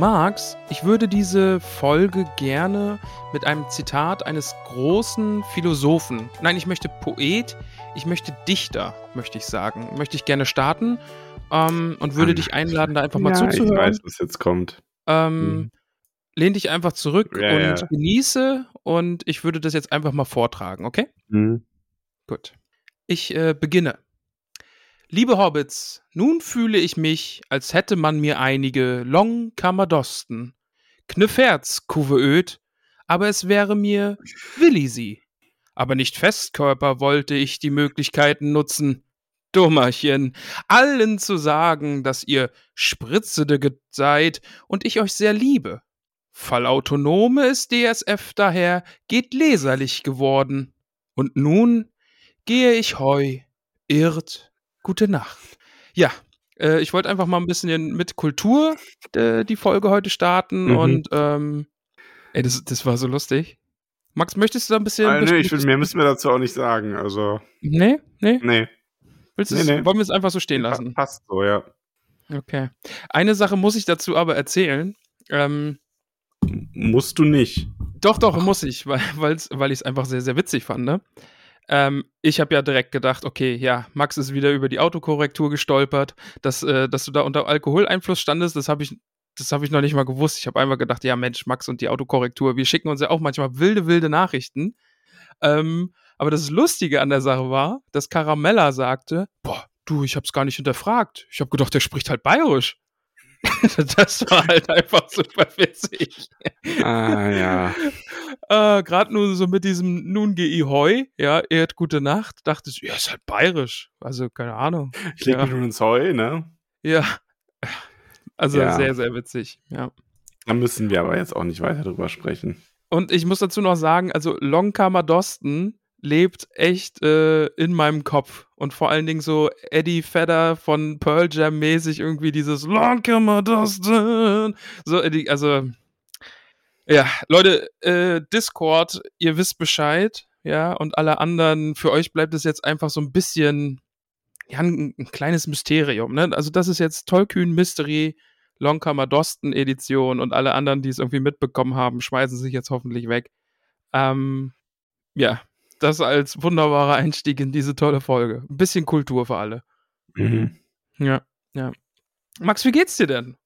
Max, ich würde diese Folge gerne mit einem Zitat eines großen Philosophen, nein, ich möchte Poet, ich möchte Dichter, möchte ich sagen, möchte ich gerne starten ähm, und würde dich einladen, da einfach mal ja, ich zuzuhören. weiß, was jetzt kommt. Ähm, Mhm. Lehn dich einfach zurück Ja, und ja. genieße und ich würde das jetzt einfach mal vortragen, okay? Hm. Gut. Ich äh, beginne. Liebe Hobbits, nun fühle ich mich, als hätte man mir einige Long Kamadosten, Knüfferz Kuveöd, aber es wäre mir Willi sie. Aber nicht Festkörper wollte ich die Möglichkeiten nutzen. Dummerchen, allen zu sagen, dass ihr Spritzede seid und ich euch sehr liebe. Fallautonome ist DSF daher, geht leserlich geworden. Und nun gehe ich heu, irrt, gute Nacht. Ja, äh, ich wollte einfach mal ein bisschen mit Kultur äh, die Folge heute starten Mhm. und ähm, ey, das, das war so lustig. Max, möchtest du da ein bisschen. Ah, nee, ich will, mehr müssen wir dazu auch nicht sagen. Also, Nee, nee. nee. Willst du Nee, es- nee. Wollen wir es einfach so stehen Pa- lassen? Passt so, ja. Okay. Eine Sache muss ich dazu aber erzählen. Ähm, Musst du nicht. Doch, doch, muss ich, weil, weil ich es einfach sehr, sehr witzig fand. Ne? Ähm, ich habe ja direkt gedacht, okay, ja, Max ist wieder über die Autokorrektur gestolpert, dass, äh, dass du da unter Alkoholeinfluss standest, das habe ich, das habe ich noch nicht mal gewusst. Ich habe einfach gedacht, ja, Mensch, Max und die Autokorrektur, wir schicken uns ja auch manchmal wilde, wilde Nachrichten. Ähm, aber das Lustige an der Sache war, dass Caramella sagte, boah, du, ich hab's gar nicht hinterfragt. Ich habe gedacht, der spricht halt bayerisch. das war halt einfach super witzig. Ah, ja. Äh, Gerade nur so mit diesem Nun geh ich heu, ja, ehrt gute Nacht, dachte ich, ja, ist halt bayerisch. Also, keine Ahnung. Ich leg Ja. mich nur ins Heu, ne? Ja. Also Ja. sehr, sehr witzig, ja. Da müssen wir aber jetzt auch nicht weiter drüber sprechen. Und ich muss dazu noch sagen, also Longkammer Doston lebt echt äh, in meinem Kopf. Und vor allen Dingen so Eddie Vedder von Pearl Jam mäßig irgendwie dieses Longkammer Doston. So, Eddie, also ja, Leute, äh, Discord, ihr wisst Bescheid, ja, und alle anderen, für euch bleibt es jetzt einfach so ein bisschen, ja, ein, ein kleines Mysterium, ne? Also das ist jetzt Tollkühn Mystery, Longkammer Doston Edition und alle anderen, die es irgendwie mitbekommen haben, schmeißen sich jetzt hoffentlich weg. Ähm, ja, das als wunderbarer Einstieg in diese tolle Folge. Ein bisschen Kultur für alle. Mhm. Ja, ja. Max, wie geht's dir denn?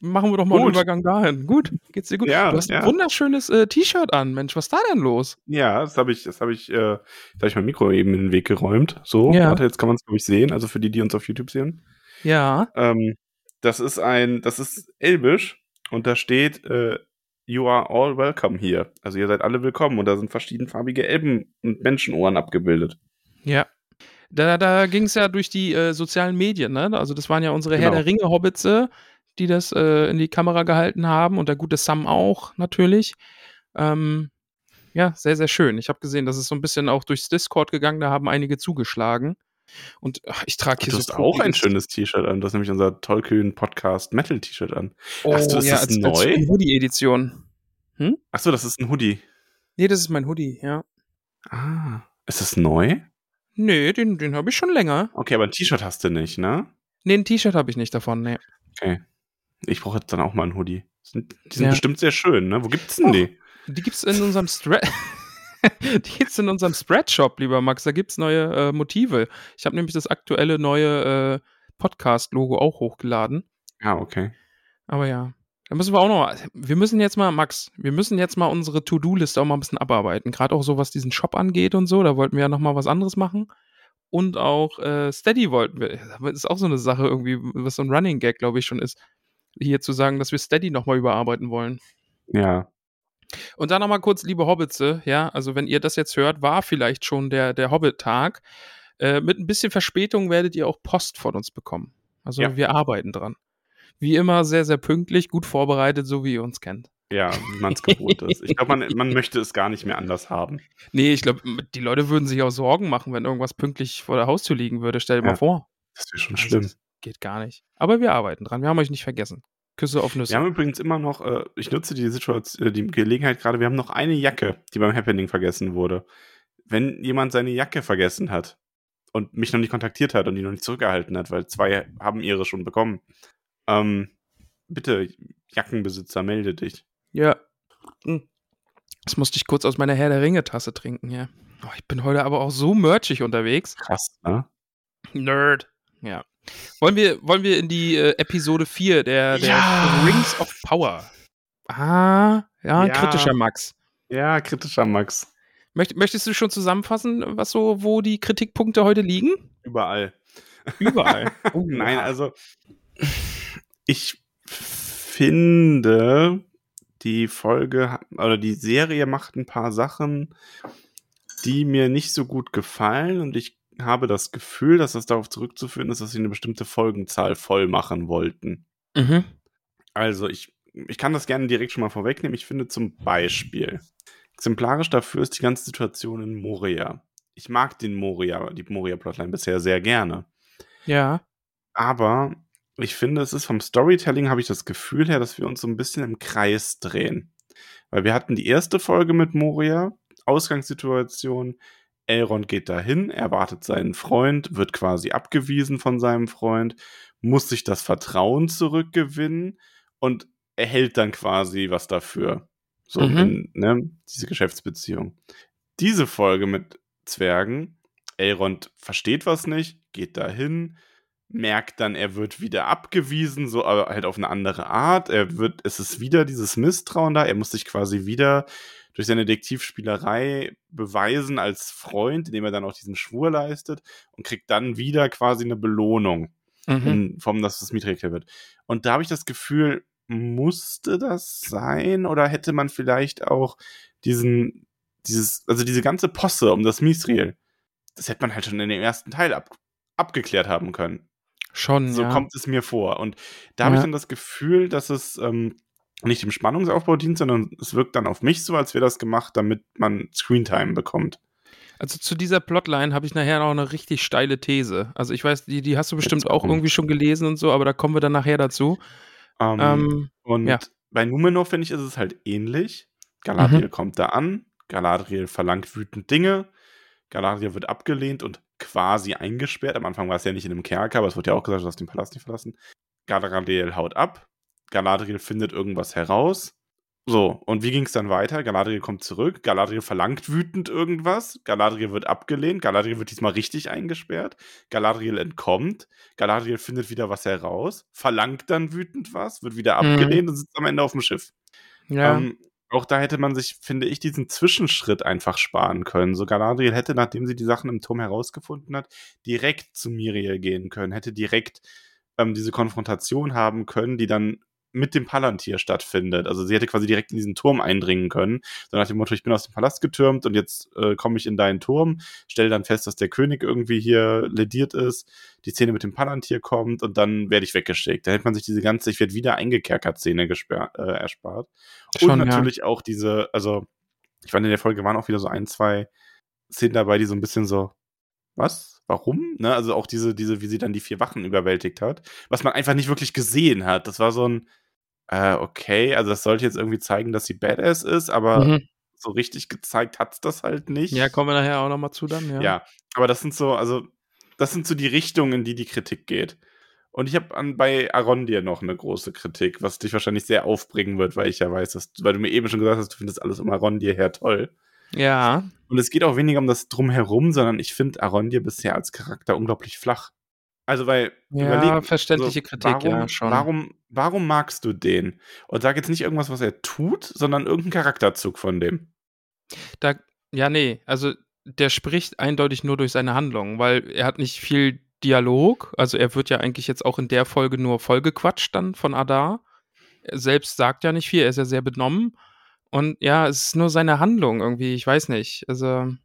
Machen wir doch mal einen Gut. Übergang dahin. Gut, geht's dir gut? Ja, du hast ein ja. wunderschönes äh, T-Shirt an, Mensch. Was ist da denn los? Ja, das habe ich, das habe ich, äh, da habe ich mein Mikro eben in den Weg geräumt. So, Ja. warte, jetzt kann man es, glaube ich, sehen. Also für die, die uns auf YouTube sehen. Ja. Ähm, das ist ein, das ist Elbisch und da steht, äh, You are all welcome here. Also ihr seid alle willkommen und da sind verschiedenfarbige Elben und Menschenohren abgebildet. Ja. Da, da ging es ja durch die äh, sozialen Medien, ne? Also das waren ja unsere Herr Genau. der Ringe-Hobbitze, die das äh, in die Kamera gehalten haben und der gute Sam auch, natürlich. Ähm, ja, sehr, sehr schön. Ich habe gesehen, das ist so ein bisschen auch durchs Discord gegangen, da haben einige zugeschlagen. Und ach, ich trage hier Du so hast auch ein schönes T-Shirt an. Du hast nämlich unser tollkühn Podcast Metal T-Shirt an. Oh, Ach so, ist ja, das als, neu? Als Hoodie-Edition. Ach so, das ist ein Hoodie. Nee, das ist mein Hoodie, ja. Ah, ist das neu? Nee, den, den habe ich schon länger. Okay, aber ein T-Shirt hast du nicht, ne? Nee, ein T-Shirt habe ich nicht davon, nee. Okay. Ich brauche jetzt dann auch mal ein Hoodie. Die sind Ja. bestimmt sehr schön, ne? Wo gibt's denn Och. die? Die gibt's in unserem Spread. Die gibt's in unserem Spreadshop, lieber Max. Da gibt's neue äh, Motive. Ich habe nämlich das aktuelle neue äh, Podcast-Logo auch hochgeladen. Ah, okay. Aber ja, da müssen wir auch noch. Wir müssen jetzt mal, Max, wir müssen jetzt mal unsere To-Do-Liste auch mal ein bisschen abarbeiten. Gerade auch so, was diesen Shop angeht und so. Da wollten wir ja noch mal was anderes machen. und auch äh, Steady wollten wir. Das ist auch so eine Sache irgendwie, was so ein Running Gag, glaube ich, schon ist, hier zu sagen, dass wir Steady nochmal überarbeiten wollen. Ja. Und dann nochmal kurz, liebe Hobbitze, ja, also wenn ihr das jetzt hört, war vielleicht schon der, der Hobbit-Tag. Äh, mit ein bisschen Verspätung werdet ihr auch Post von uns bekommen. Also Ja. wir arbeiten dran. Wie immer sehr, sehr pünktlich, gut vorbereitet, so wie ihr uns kennt. Ja, wie man es gewohnt ist. Ich glaube, man, man möchte es gar nicht mehr anders haben. Nee, ich glaube, die Leute würden sich auch Sorgen machen, wenn irgendwas pünktlich vor der Haustür liegen würde. Stell dir Ja. mal vor. Das wäre schon Also, schlimm. Geht gar nicht. Aber wir arbeiten dran. Wir haben euch nicht vergessen. Küsse auf Nüsse. Wir haben übrigens immer noch, äh, ich nutze die Situation, äh, die Gelegenheit gerade, wir haben noch eine Jacke, die beim Happening vergessen wurde. Wenn jemand seine Jacke vergessen hat und mich noch nicht kontaktiert hat und die noch nicht zurückgehalten hat, weil zwei haben ihre schon bekommen, ähm, bitte, Jackenbesitzer, melde dich. Ja. Hm. Das musste ich kurz aus meiner Herr der Ringe-Tasse trinken, ja. Oh, ich bin heute aber auch so merchig unterwegs. Krass, ne? Nerd. Ja. Wollen wir, wollen wir in die äh, Episode 4 der, der Ja. Rings of Power? Ah, ja, Ja. kritischer Max. Ja, kritischer Max. Möcht, möchtest du schon zusammenfassen, was so, wo die Kritikpunkte heute liegen? Überall. Überall. Oh, Nein, also ich finde, die Folge oder die Serie macht ein paar Sachen, die mir nicht so gut gefallen und ich habe das Gefühl, dass das darauf zurückzuführen ist, dass sie eine bestimmte Folgenzahl voll machen wollten. Mhm. Also ich, ich kann das gerne direkt schon mal vorwegnehmen. Ich finde zum Beispiel, exemplarisch dafür ist die ganze Situation in Moria. Ich mag den Moria, die Moria-Plotline bisher sehr gerne. Ja. Aber ich finde, es ist vom Storytelling, habe ich das Gefühl her, dass wir uns so ein bisschen im Kreis drehen. Weil wir hatten die erste Folge mit Moria, Ausgangssituation, Elrond geht dahin, erwartet seinen Freund, wird quasi abgewiesen von seinem Freund, muss sich das Vertrauen zurückgewinnen und erhält dann quasi was dafür. So, Mhm. in, ne, diese Geschäftsbeziehung. Diese Folge mit Zwergen, Elrond versteht was nicht, geht dahin, merkt dann, er wird wieder abgewiesen, so aber halt auf eine andere Art. Er wird, es ist wieder dieses Misstrauen da, er muss sich quasi wieder durch seine Detektivspielerei beweisen als Freund, indem er dann auch diesen Schwur leistet und kriegt dann wieder quasi eine Belohnung Mhm. in Form, dass es Mithril wird. Und da habe ich das Gefühl, musste das sein oder hätte man vielleicht auch diesen, dieses, also diese ganze Posse um das Mithril, das hätte man halt schon in dem ersten Teil ab, abgeklärt haben können. Schon, So ja. kommt es mir vor. Und da habe ich Ja. dann das Gefühl, dass es ähm, nicht dem Spannungsaufbau dient, sondern es wirkt dann auf mich so, als wäre das gemacht, damit man Screentime bekommt. Also zu dieser Plotline habe ich nachher noch eine richtig steile These. Also ich weiß, die, die hast du bestimmt auch irgendwie schon gelesen und so, aber da kommen wir dann nachher dazu. Ähm, Ähm, Und ja. bei Numenor, finde ich, ist es halt ähnlich. Galadriel Mhm. kommt da an, Galadriel verlangt wütend Dinge, Galadriel wird abgelehnt und quasi eingesperrt. Am Anfang war es ja nicht in einem Kerker, aber es wird ja auch gesagt, du darfst den Palast nicht verlassen. Galadriel haut ab, Galadriel findet irgendwas heraus. So, und wie ging es dann weiter? Galadriel kommt zurück, Galadriel verlangt wütend irgendwas, Galadriel wird abgelehnt, Galadriel wird diesmal richtig eingesperrt, Galadriel entkommt, Galadriel findet wieder was heraus, verlangt dann wütend was, wird wieder Mhm. abgelehnt und sitzt am Ende auf dem Schiff. ja. Ähm, auch da hätte man sich, finde ich, diesen Zwischenschritt einfach sparen können. So Galadriel hätte, nachdem sie die Sachen im Turm herausgefunden hat, direkt zu Miriel gehen können, hätte direkt ähm, diese Konfrontation haben können, die dann mit dem Palantir stattfindet. Also sie hätte quasi direkt in diesen Turm eindringen können. So nach dem Motto, ich bin aus dem Palast getürmt und jetzt äh, komme ich in deinen Turm, stelle dann fest, dass der König irgendwie hier lediert ist, die Szene mit dem Palantir kommt und dann werde ich weggeschickt. Da hätte man sich diese ganze, ich werde wieder eingekerkert Szene gesperrt, äh, erspart. Schon, und ja. natürlich auch diese, also ich fand in der Folge waren auch wieder so ein, zwei Szenen dabei, die so ein bisschen so, was? Warum? Ne? Also auch diese, diese, wie sie dann die vier Wachen überwältigt hat, was man einfach nicht wirklich gesehen hat. Das war so ein, äh, okay, also das sollte jetzt irgendwie zeigen, dass sie Badass ist, aber Mhm. so richtig gezeigt hat's das halt nicht. Ja, kommen wir nachher auch nochmal zu dann, ja. Ja, aber das sind so, also, das sind so die Richtungen, in die die Kritik geht. Und ich habe bei Arondir noch eine große Kritik, was dich wahrscheinlich sehr aufbringen wird, weil ich ja weiß, dass, weil du mir eben schon gesagt hast, du findest alles um Arondir her toll. Ja. Und es geht auch weniger um das Drumherum, sondern ich finde Arondir bisher als Charakter unglaublich flach. Also, weil, Ja, verständliche Kritik, warum, ja, schon. Warum, warum magst du den? Und sag jetzt nicht irgendwas, was er tut, sondern irgendeinen Charakterzug von dem. Da, ja, nee, also der spricht eindeutig nur durch seine Handlungen, weil er hat nicht viel Dialog. Also er wird ja eigentlich jetzt auch in der Folge nur vollgequatscht dann von Adar. Er selbst sagt ja nicht viel, er ist ja sehr benommen. Und ja, es ist nur seine Handlung irgendwie, ich weiß nicht. Also.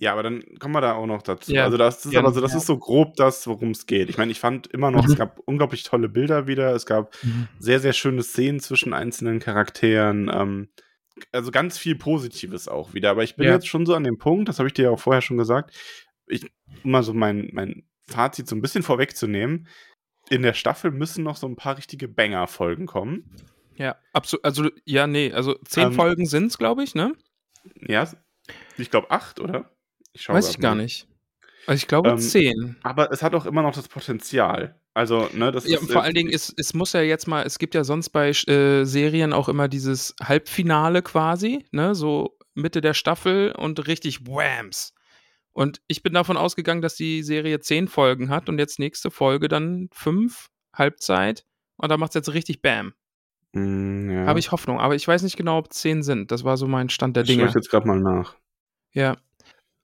Ja, aber dann kommen wir da auch noch dazu. Ja, also das, ist, gerne, also das ja. ist so grob das, worum es geht. Ich meine, ich fand immer noch, Mhm. es gab unglaublich tolle Bilder wieder. Es gab Mhm. sehr, sehr schöne Szenen zwischen einzelnen Charakteren. Ähm, also ganz viel Positives auch wieder. Aber ich bin Ja. jetzt schon so an dem Punkt, das habe ich dir ja auch vorher schon gesagt, ich, um mal so mein, mein Fazit so ein bisschen vorwegzunehmen. In der Staffel müssen noch so ein paar richtige Banger-Folgen kommen. Ja, absolut. Also, ja, nee, also zehn Ähm, Folgen sind es, glaube ich, ne? Ja, ich glaube acht, oder? Ich Weiß ich gar nicht. Also ich glaube Ähm, zehn. Aber es hat auch immer noch das Potenzial. Also, ne, das Ja, ist. vor äh, allen Dingen, es, es muss ja jetzt mal, es gibt ja sonst bei äh, Serien auch immer dieses Halbfinale quasi, ne, so Mitte der Staffel und richtig Whams. Und ich bin davon ausgegangen, dass die Serie zehn Folgen hat und jetzt nächste Folge dann fünf, Halbzeit. Und da macht es jetzt richtig Bam. Mm, ja. Habe ich Hoffnung, aber ich weiß nicht genau, ob zehn sind. Das war so mein Stand der Ich schaue Dinge. ich jetzt gerade mal nach. Ja.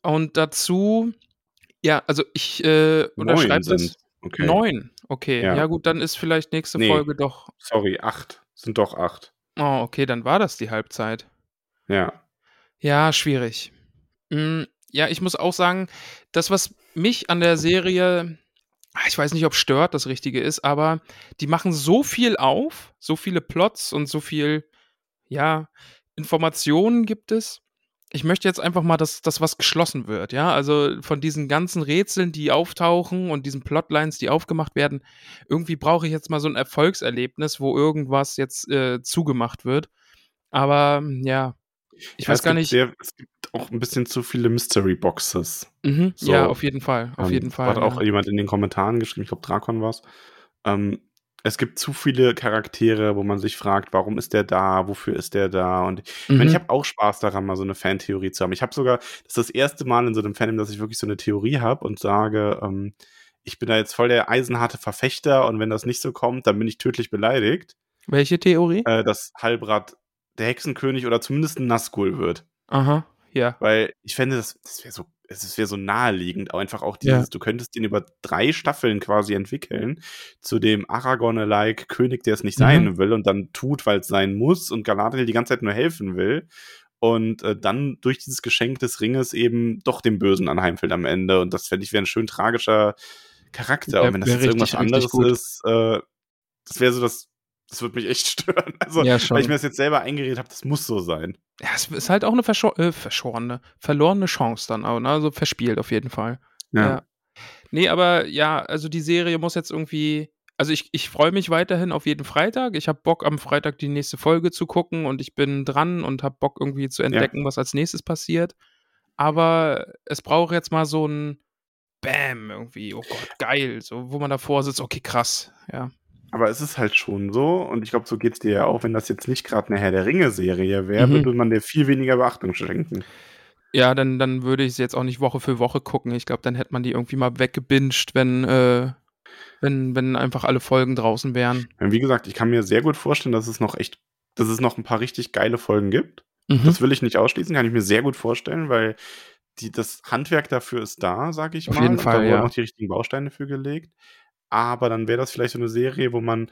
Und dazu, ja, also ich äh, unterschreibe das. sind. Okay. Neun. Okay. Ja. Ja. gut, dann ist vielleicht nächste Nee. Folge doch. Sorry, acht. Sind doch acht. Oh, okay, dann war das die Halbzeit. Ja. Ja, schwierig. Mm, ja, ich muss auch sagen, das, was mich an der Serie, ah, ich weiß nicht, ob stört das Richtige ist, aber die machen so viel auf, so viele Plots und so viel, ja, Informationen gibt es. Ich möchte jetzt einfach mal, dass das was geschlossen wird, ja. Also von diesen ganzen Rätseln, die auftauchen und diesen Plotlines, die aufgemacht werden, irgendwie brauche ich jetzt mal so ein Erfolgserlebnis, wo irgendwas jetzt äh, zugemacht wird. Aber ja, ich Ja, weiß gar nicht. Sehr, es gibt auch ein bisschen zu viele Mystery Boxes. Mhm, So, ja, auf jeden Fall. Auf Ähm, jeden Fall. Hat auch ja. jemand in den Kommentaren geschrieben, ich glaube, Drakon war es. Ähm, es gibt zu viele Charaktere, wo man sich fragt, warum ist der da, wofür ist der da? Und ich meine, Mhm. ich habe auch Spaß daran, mal so eine Fantheorie zu haben. Ich habe sogar, das ist das erste Mal in so einem Fandom, dass ich wirklich so eine Theorie habe und sage, ähm, ich bin da jetzt voll der eisenharte Verfechter und wenn das nicht so kommt, dann bin ich tödlich beleidigt, Welche Theorie? äh, dass Halbrad der Hexenkönig oder zumindest ein Nazgul wird. Aha, ja. Weil ich fände, das, das wäre so, es wäre so naheliegend, aber einfach auch dieses, Ja. du könntest den über drei Staffeln quasi entwickeln, zu dem Aragorn-like König, der es nicht Mhm. sein will und dann tut, weil es sein muss und Galadriel die ganze Zeit nur helfen will und äh, dann durch dieses Geschenk des Ringes eben doch dem Bösen anheimfällt am Ende und das fände ich wäre ein schön tragischer Charakter Wär- und wenn das jetzt irgendwas richtig, richtig anderes ist, äh, das wäre so das, das würde mich echt stören. Also, Ja, weil ich mir das jetzt selber eingeredet habe, das muss so sein. Ja, es ist halt auch eine verscho äh, verschorene, verlorene Chance dann auch, ne? Also verspielt auf jeden Fall. Ja. Nee, aber ja, also die Serie muss jetzt irgendwie. Also ich, ich freue mich weiterhin auf jeden Freitag. Ich habe Bock, am Freitag die nächste Folge zu gucken und ich bin dran und habe Bock, irgendwie zu entdecken, was als nächstes passiert. Aber es braucht jetzt mal so ein Bam irgendwie. Oh Gott, geil. So, wo man davor sitzt, okay, krass. Ja. Aber es ist halt schon so, und ich glaube, so geht's dir ja auch, wenn das jetzt nicht gerade eine Herr der Ringe-Serie wäre, Mhm. würde man dir viel weniger Beachtung schenken. Ja, dann, dann würde ich es jetzt auch nicht Woche für Woche gucken. Ich glaube, dann hätte man die irgendwie mal weggebinged, wenn, äh, wenn, wenn einfach alle Folgen draußen wären. Und wie gesagt, ich kann mir sehr gut vorstellen, dass es noch echt, dass es noch ein paar richtig geile Folgen gibt. Mhm. Das will ich nicht ausschließen, kann ich mir sehr gut vorstellen, weil die, das Handwerk dafür ist da, sage ich Auf mal. jeden Und Fall, Da wurden ja. noch die richtigen Bausteine für gelegt. Aber dann wäre das vielleicht so eine Serie, wo man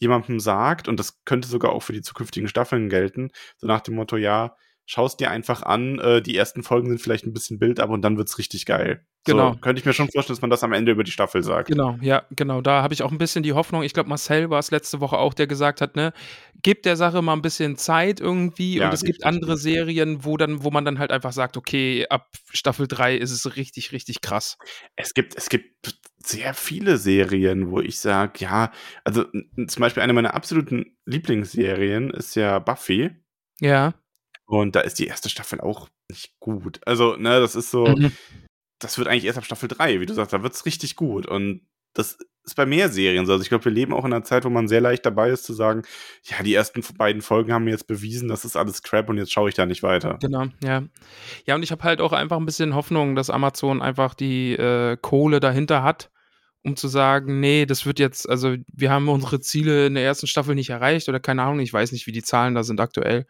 jemandem sagt, und das könnte sogar auch für die zukünftigen Staffeln gelten, so nach dem Motto, ja, schaust dir einfach an, äh, die ersten Folgen sind vielleicht ein bisschen Bild ab und dann wird's richtig geil. Genau. So, könnte ich mir schon vorstellen, dass man das am Ende über die Staffel sagt. Genau, ja, genau. Da habe ich auch ein bisschen die Hoffnung. Ich glaube, Marcel war es letzte Woche auch, der gesagt hat, ne, gebt der Sache mal ein bisschen Zeit irgendwie. Ja, und es gibt andere Serien, wo dann, wo man dann halt einfach sagt, okay, ab Staffel 3 ist es richtig, richtig krass. Es gibt, es gibt sehr viele Serien, wo ich sage, ja, also zum Beispiel eine meiner absoluten Lieblingsserien ist ja Buffy. Ja. Und da ist die erste Staffel auch nicht gut. Also, ne, das ist so, Mhm. das wird eigentlich erst ab Staffel 3, wie du sagst, da wird's richtig gut. Und das ist bei mehr Serien so. Also ich glaube, wir leben auch in einer Zeit, wo man sehr leicht dabei ist zu sagen, ja, die ersten beiden Folgen haben mir jetzt bewiesen, das ist alles Crap und jetzt schaue ich da nicht weiter. Genau, ja. Ja, und ich habe halt auch einfach ein bisschen Hoffnung, dass Amazon einfach die äh, Kohle dahinter hat, um zu sagen, nee, das wird jetzt, also wir haben unsere Ziele in der ersten Staffel nicht erreicht oder keine Ahnung, ich weiß nicht, wie die Zahlen da sind aktuell.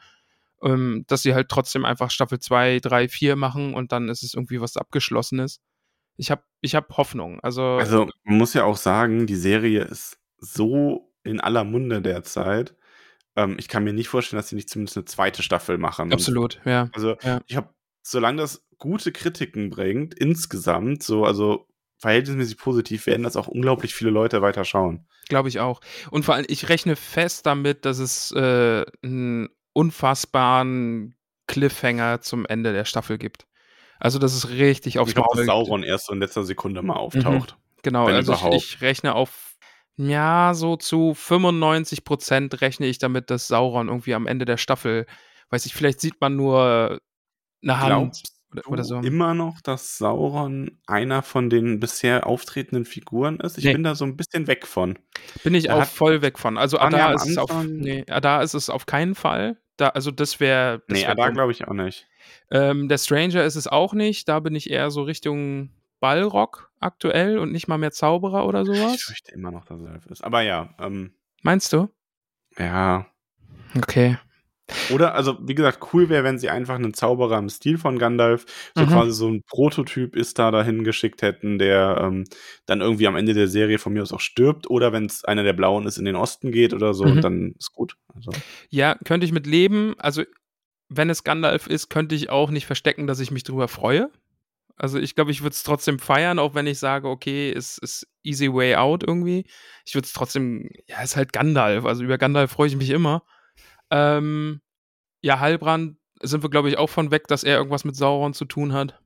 Ähm, dass sie halt trotzdem einfach Staffel 2, 3, 4 machen und dann ist es irgendwie was Abgeschlossenes. Ich habe ich hab Hoffnung. Also, Also, man muss ja auch sagen, die Serie ist so in aller Munde derzeit. Ähm, ich kann mir nicht vorstellen, dass sie nicht zumindest eine zweite Staffel machen. Absolut, ja. Also, Ja. ich habe, solange das gute Kritiken bringt, insgesamt, so, also verhältnismäßig positiv, werden das auch unglaublich viele Leute weiter schauen. Glaube ich auch. Und vor allem, ich rechne fest damit, dass es äh, einen unfassbaren Cliffhanger zum Ende der Staffel gibt. Also, dass es richtig aufs Ich glaube, dass Sauron erst so in letzter Sekunde mal auftaucht. Genau, wenn also ich, ich rechne auf, ja, so zu 95 Prozent rechne ich damit, dass Sauron irgendwie am Ende der Staffel, weiß ich, vielleicht sieht man nur eine Hand oder, oder so. immer noch, dass Sauron einer von den bisher auftretenden Figuren ist? Ich Nee. bin da so ein bisschen weg von. Bin ich Er auch voll weg von. Also Waren ja da am ist es auf, nee, da ist es auf keinen Fall. Da, also das wäre. Nee, da glaube ich auch nicht. Ähm, der Stranger ist es auch nicht. Da bin ich eher so Richtung Ballrock aktuell und nicht mal mehr Zauberer oder Ich sowas. fürchte immer noch, dass er Elf ist. Aber ja, ähm, Meinst du? ja. Okay. Oder, also, wie gesagt, cool wäre, wenn sie einfach einen Zauberer im Stil von Gandalf, so Mhm. quasi so ein Prototyp ist da dahin geschickt hätten, der ähm, dann irgendwie am Ende der Serie von mir aus auch stirbt. Oder wenn es einer der Blauen ist, in den Osten geht oder so, Mhm. dann ist gut. Also, Ja, könnte ich mit leben. Also, wenn es Gandalf ist, könnte ich auch nicht verstecken, dass ich mich drüber freue. Also, ich glaube, ich würde es trotzdem feiern, auch wenn ich sage, okay, es ist easy way out irgendwie. Ich würde es trotzdem, ja, ist halt Gandalf. Also, über Gandalf freue ich mich immer. Ähm, ja, Heilbrand sind wir, glaube ich, auch von weg, dass er irgendwas mit Sauron zu tun hat.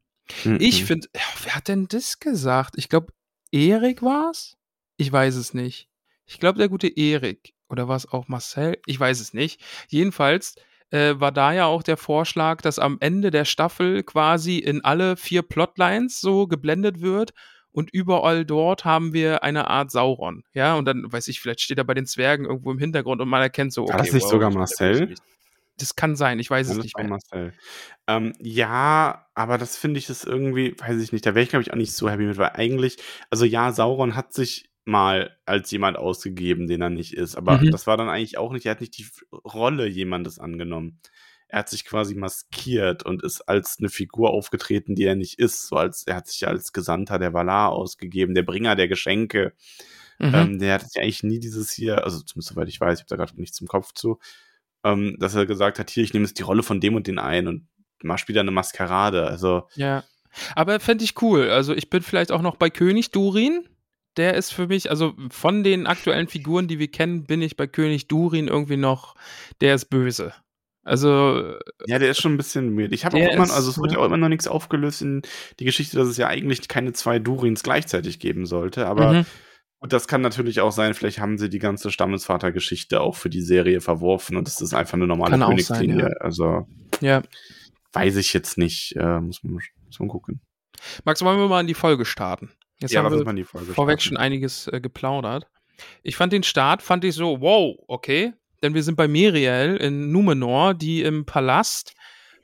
Ich mhm. finde, ja, wer hat denn das gesagt? Ich glaube, Erik war's? Ich weiß es nicht. Ich glaube, der gute Erik. Oder war es auch Marcel? Ich weiß es nicht. Jedenfalls äh, war da ja auch der Vorschlag, dass am Ende der Staffel quasi in alle vier Plotlines so geblendet wird und überall dort haben wir eine Art Sauron. Ja, und dann weiß ich, vielleicht steht er bei den Zwergen irgendwo im Hintergrund und man erkennt so, okay. War das nicht sogar der Marcel? Das kann sein, ich weiß Ja, es das nicht mehr. Marcel. Ähm, ja, aber das finde ich ist irgendwie, weiß ich nicht, da wäre ich, glaube ich, auch nicht so happy mit, weil eigentlich, also ja, Sauron hat sich mal als jemand ausgegeben, den er nicht ist, aber Mhm. das war dann eigentlich auch nicht, er hat nicht die Rolle jemandes angenommen. Er hat sich quasi maskiert und ist als eine Figur aufgetreten, die er nicht ist. So als, er hat sich als Gesandter der Valar ausgegeben, der Bringer der Geschenke. Mhm. Ähm, der hat ja eigentlich nie dieses hier, also zumindest soweit ich weiß, ich habe da gerade nichts im Kopf zu, ähm, dass er gesagt hat, hier, ich nehme jetzt die Rolle von dem und den ein und mach später eine Maskerade. Also, Ja. Aber fände ich cool. Also ich bin vielleicht auch noch bei König Durin. Der ist für mich, also von den aktuellen Figuren, die wir kennen, bin ich bei König Durin irgendwie noch, der ist böse. Also, ja, der ist schon ein bisschen weird. Ich habe auch immer, also es wird ja. ja auch immer noch nichts aufgelöst in die Geschichte, dass es ja eigentlich keine zwei Durins gleichzeitig geben sollte. Aber mhm. gut, das kann natürlich auch sein, vielleicht haben sie die ganze Stammesvatergeschichte auch für die Serie verworfen und es ist einfach eine normale Kann Königslinie. sein, Also, ja. weiß ich jetzt nicht. Äh, muss, man, muss man gucken. Max, wollen wir mal in die Folge starten? Jetzt ja, haben wir mal in die Folge vorweg starten. schon einiges äh, geplaudert. Ich fand den Start, fand ich so, wow, okay. Denn wir sind bei Miriel in Numenor, die im Palast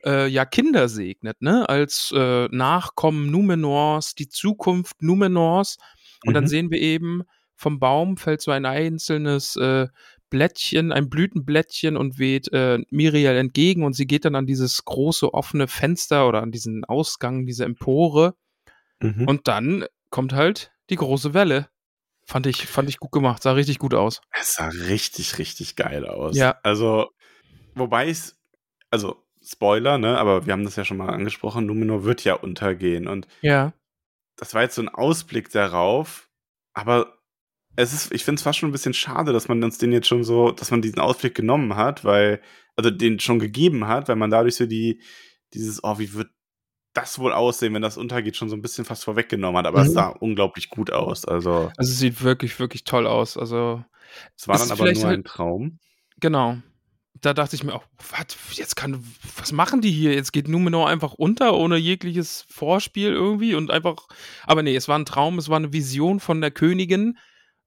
äh, ja Kinder segnet, ne? Als äh, Nachkommen Numenors, die Zukunft Numenors. Und dann Mhm. sehen wir eben, vom Baum fällt so ein einzelnes äh, Blättchen, ein Blütenblättchen und weht äh, Miriel entgegen und sie geht dann an dieses große offene Fenster oder an diesen Ausgang, diese Empore. Mhm. Und dann kommt halt die große Welle. Fand ich, fand ich gut gemacht, sah richtig gut aus. Es sah richtig, richtig geil aus. Ja. Also, wobei es, also Spoiler, ne, aber wir haben das ja schon mal angesprochen, Numenor wird ja untergehen und Ja. das war jetzt so ein Ausblick darauf, aber es ist, ich finde es fast schon ein bisschen schade, dass man uns den jetzt schon so, dass man diesen Ausblick genommen hat, weil, also den schon gegeben hat, weil man dadurch so die, dieses, oh, wie wird das wohl aussehen, wenn das untergeht, schon so ein bisschen fast vorweggenommen hat, aber es Mhm. sah unglaublich gut aus. Also, Also es sieht wirklich, wirklich toll aus. Also, es war dann aber nur ein Traum. genau. Da dachte ich mir auch, was, jetzt kann, was machen die hier? Jetzt geht Numenor einfach unter, ohne jegliches Vorspiel irgendwie und einfach, aber nee, es war ein Traum, es war eine Vision von der Königin.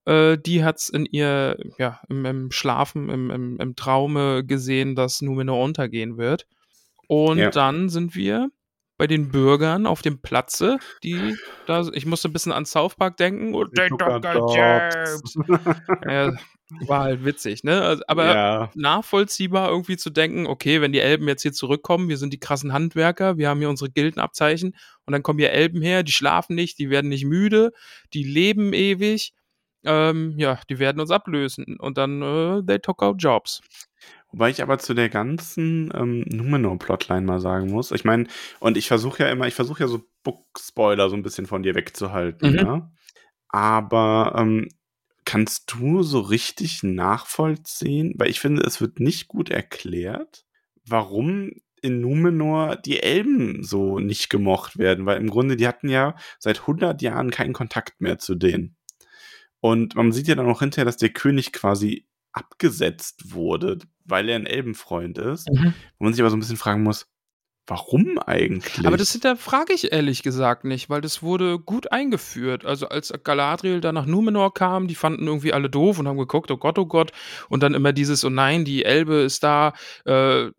Äh, die hat's in ihr, ja, im, im Schlafen, im, im, im Traume gesehen, dass Numenor untergehen wird. Und Ja. dann sind wir bei den Bürgern auf dem Platze, die da, ich musste ein bisschen an South Park denken. Und took a Jobs. ja, war halt witzig, ne? Also, aber ja. nachvollziehbar irgendwie zu denken, okay, wenn die Elben jetzt hier zurückkommen, wir sind die krassen Handwerker, wir haben hier unsere Gildenabzeichen und dann kommen hier Elben her, die schlafen nicht, die werden nicht müde, die leben ewig, ähm, ja, die werden uns ablösen und dann äh, they took out jobs. Wobei ich aber zu der ganzen ähm, Numenor-Plotline mal sagen muss. Ich meine, und ich versuche ja immer, ich versuche ja so Book-Spoiler so ein bisschen von dir wegzuhalten, Mhm. ja. Aber ähm, kannst du so richtig nachvollziehen? Weil ich finde, es wird nicht gut erklärt, warum in Numenor die Elben so nicht gemocht werden, weil im Grunde die hatten ja seit 100 Jahren keinen Kontakt mehr zu denen. Und man sieht ja dann auch hinterher, dass der König quasi abgesetzt wurde, weil er ein Elbenfreund ist. Wo man sich aber so ein bisschen fragen muss, warum eigentlich? Aber das hinterfrage ich ehrlich gesagt nicht, weil das wurde gut eingeführt. Also als Galadriel da nach Numenor kam, die fanden irgendwie alle doof und haben geguckt, oh Gott, oh Gott. Und dann immer dieses, oh nein, die Elbe ist da, äh,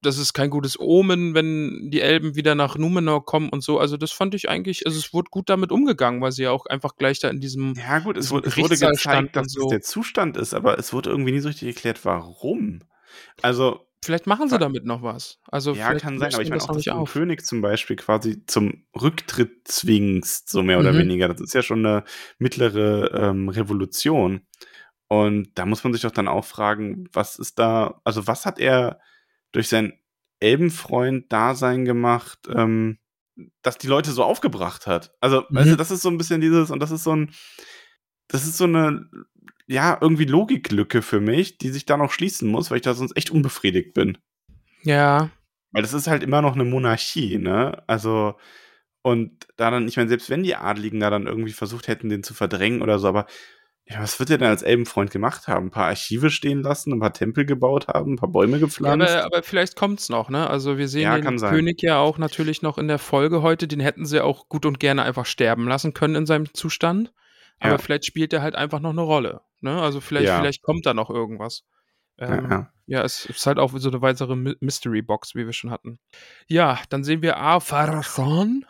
das ist kein gutes Omen, wenn die Elben wieder nach Numenor kommen und so. Also das fand ich eigentlich, also es wurde gut damit umgegangen, weil sie ja auch einfach gleich da in diesem ja gut, es wurde, es wurde gezeigt, dass so. das der Zustand ist, aber es wurde irgendwie nie so richtig erklärt, warum. Also, Vielleicht machen sie damit noch was. Also ja, kann sein, aber ich meine auch, dass du. König zum Beispiel quasi zum Rücktritt zwingst, so mehr oder Mhm. weniger. Das ist ja schon eine mittlere ähm, Revolution. Und da muss man sich doch dann auch fragen, was ist da, also was hat er durch sein Elbenfreund-Dasein gemacht, ähm, dass die Leute so aufgebracht hat? Also, weißt Mhm. du, das ist so ein bisschen dieses, und das ist so ein, das ist so eine, ja, irgendwie Logiklücke für mich, die sich da noch schließen muss, weil ich da sonst echt unbefriedigt bin. Ja, Weil das ist halt immer noch eine Monarchie, ne? Also, und da dann, ich meine, selbst wenn die Adligen da dann irgendwie versucht hätten, den zu verdrängen oder so, aber ja, was wird er denn als Elbenfreund gemacht haben? Ein paar Archive stehen lassen, ein paar Tempel gebaut haben, ein paar Bäume Ja, gepflanzt? aber, aber vielleicht kommt's noch, ne? Also wir sehen Ja, den. König ja auch natürlich noch in der Folge heute. Den hätten sie auch gut und gerne einfach sterben lassen können in seinem Zustand. Aber Ja. vielleicht spielt er halt einfach noch eine Rolle. Ne? Also vielleicht, Ja. vielleicht kommt da noch irgendwas. ja, Ähm, ja. ja, es ist halt auch so eine weitere My- Mystery Box, wie wir schon hatten. Ja, dann sehen wir A. Farazan.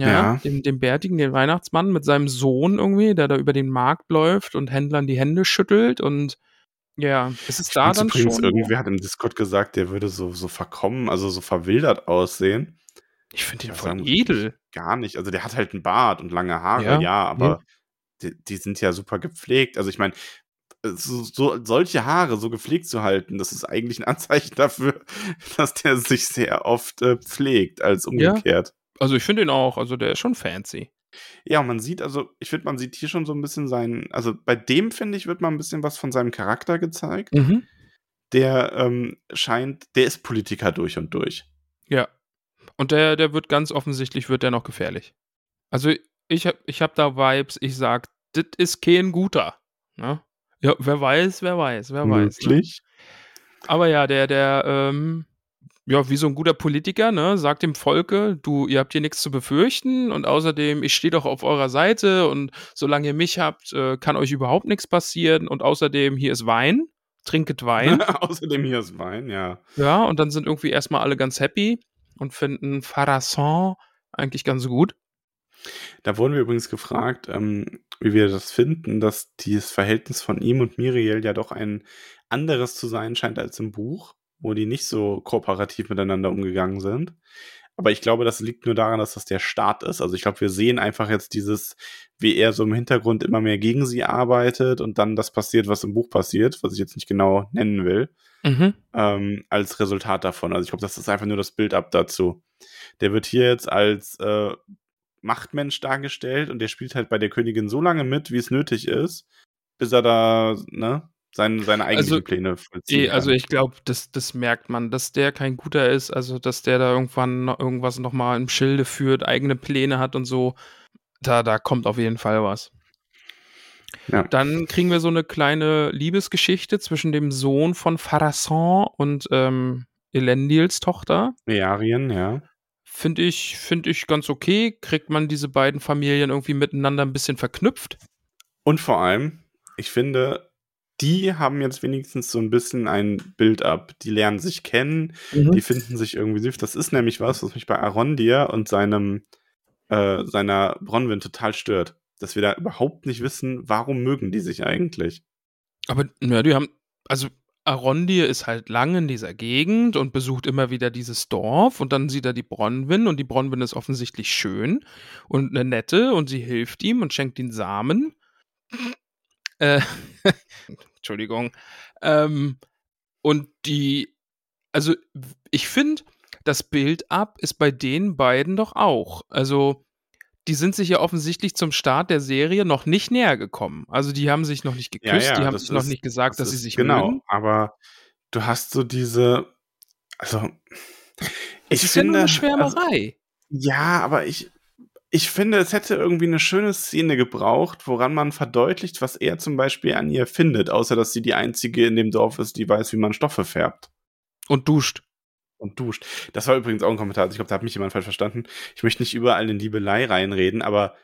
Ja, Ja. Den, den bärtigen, den Weihnachtsmann mit seinem Sohn irgendwie, der da über den Markt läuft und Händlern die Hände schüttelt und ja, es ist Ich da dann übrigens, schon. irgendwer hat im Discord gesagt, der würde so, so verkommen, also so verwildert aussehen. Ich finde ihn Ja, voll edel. Gar nicht. Also der hat halt einen Bart und lange Haare, Ja, ja, aber die, die sind ja super gepflegt. Also ich meine, so, so, solche Haare so gepflegt zu halten, das ist eigentlich ein Anzeichen dafür, dass der sich sehr oft äh, pflegt, als umgekehrt. Also ich finde ihn auch, also der ist schon fancy. Ja, man sieht also, ich finde, man sieht hier schon so ein bisschen seinen, also bei dem, finde ich, wird mal ein bisschen was von seinem Charakter gezeigt. Mhm. Der ähm, scheint, der ist Politiker durch und durch. Ja. Und der, der wird ganz offensichtlich, wird der noch gefährlich. Also ich hab, ich hab da Vibes, ich sag, das ist kein guter. Ne? Ja, wer weiß, wer weiß, wer weiß. Ne? Möglich. Aber ja, der, der, ähm, ja, wie so ein guter Politiker, ne, sagt dem Volke, du, ihr habt hier nichts zu befürchten und außerdem, ich stehe doch auf eurer Seite und solange ihr mich habt, äh, kann euch überhaupt nichts passieren und außerdem, hier ist Wein, trinket Wein. Außerdem hier ist Wein, ja. Ja, und dann sind irgendwie erstmal alle ganz happy und finden Pharason eigentlich ganz gut. Da wurden wir übrigens gefragt, ähm, wie wir das finden, dass dieses Verhältnis von ihm und Miriel ja doch ein anderes zu sein scheint als im Buch, wo die nicht so kooperativ miteinander umgegangen sind. Aber ich glaube, das liegt nur daran, dass das der Start ist. Also ich glaube, wir sehen einfach jetzt dieses, wie er so im Hintergrund immer mehr gegen sie arbeitet und dann das passiert, was im Buch passiert, was ich jetzt nicht genau nennen will Mhm. ähm, als Resultat davon. Also ich glaube, das ist einfach nur das Bild ab dazu. Der wird hier jetzt als äh, Machtmensch dargestellt und der spielt halt bei der Königin so lange mit, wie es nötig ist, bis er da ne, seine, seine eigentlichen Also, Pläne vollziehen Eh, also ich glaube, das, das merkt man, dass der kein guter ist, also dass der da irgendwann noch irgendwas nochmal im Schilde führt, eigene Pläne hat und so. Da, da kommt auf jeden Fall was. Ja. Dann kriegen wir so eine kleine Liebesgeschichte zwischen dem Sohn von Pharason und ähm, Elendils Tochter. Mearien, ja. Finde ich, finde ich ganz okay. Kriegt man diese beiden Familien irgendwie miteinander ein bisschen verknüpft. Und vor allem, ich finde, die haben jetzt wenigstens so ein bisschen ein Bild ab. Die lernen sich kennen, Mhm. die finden sich irgendwie süß. Das ist nämlich was, was mich bei Arondir und seinem, äh, seiner Bronwyn total stört. Dass wir da überhaupt nicht wissen, warum mögen die sich eigentlich. Aber ja, die haben, also Arondir ist halt lang in dieser Gegend und besucht immer wieder dieses Dorf und dann sieht er die Bronwyn und die Bronwyn ist offensichtlich schön und eine nette und sie hilft ihm und schenkt ihm Samen. Äh, Entschuldigung. Ähm, und die, also ich finde, das Bild ab ist bei den beiden doch auch. Also die sind sich ja offensichtlich zum Start der Serie noch nicht näher gekommen. Also die haben sich noch nicht geküsst, die haben das sich noch nicht gesagt, dass das sie ist- sich Genau, mögen. aber du hast so diese, also, Es ist ja nur eine Schwärmerei. Ja, aber ich, ich finde, es hätte irgendwie eine schöne Szene gebraucht, woran man verdeutlicht, was er zum Beispiel an ihr findet, außer dass sie die einzige in dem Dorf ist, die weiß, wie man Stoffe färbt und duscht. und duscht. Das war übrigens auch ein Kommentar. Also ich glaube, da hat mich jemand falsch verstanden. Ich möchte nicht überall in Liebelei reinreden, aber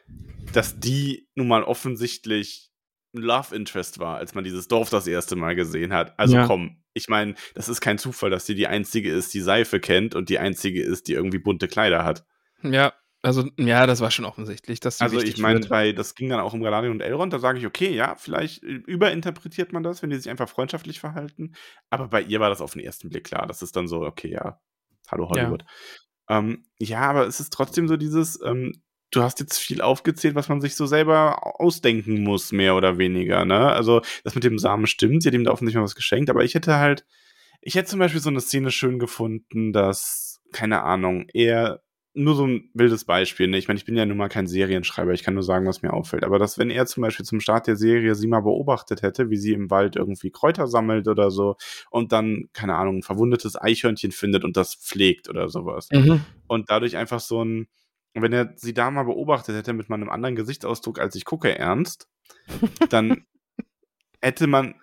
dass die nun mal offensichtlich ein Love Interest war, als man dieses Dorf das erste Mal gesehen hat. Also Ja. komm, ich meine, das ist kein Zufall, dass sie die einzige ist, die Seife kennt und die einzige ist, die irgendwie bunte Kleider hat. Ja, also ja, das war schon offensichtlich, dass Also ich meine, bei das ging dann auch um Galadriel und Elrond, da sage ich, okay, ja, vielleicht äh, überinterpretiert man das, wenn die sich einfach freundschaftlich verhalten. Aber bei ihr war das auf den ersten Blick klar. Das ist dann so, okay, ja, hallo Hollywood. Ähm, ja, aber es ist trotzdem so dieses, ähm, du hast jetzt viel aufgezählt, was man sich so selber ausdenken muss, mehr oder weniger, ne? Also das mit dem Samen stimmt, sie hat ihm da offensichtlich mal was geschenkt, aber ich hätte halt, ich hätte zum Beispiel so eine Szene schön gefunden, dass, keine Ahnung, er nur so ein wildes Beispiel, ne? Ich meine, ich bin ja nun mal kein Serienschreiber, ich kann nur sagen, was mir auffällt. Aber dass, wenn er zum Beispiel zum Start der Serie sie mal beobachtet hätte, wie sie im Wald irgendwie Kräuter sammelt oder so und dann, keine Ahnung, ein verwundetes Eichhörnchen findet und das pflegt oder sowas. Mhm. Und dadurch einfach so ein, wenn er sie da mal beobachtet hätte mit mal einem anderen Gesichtsausdruck, als ich gucke ernst, dann hätte man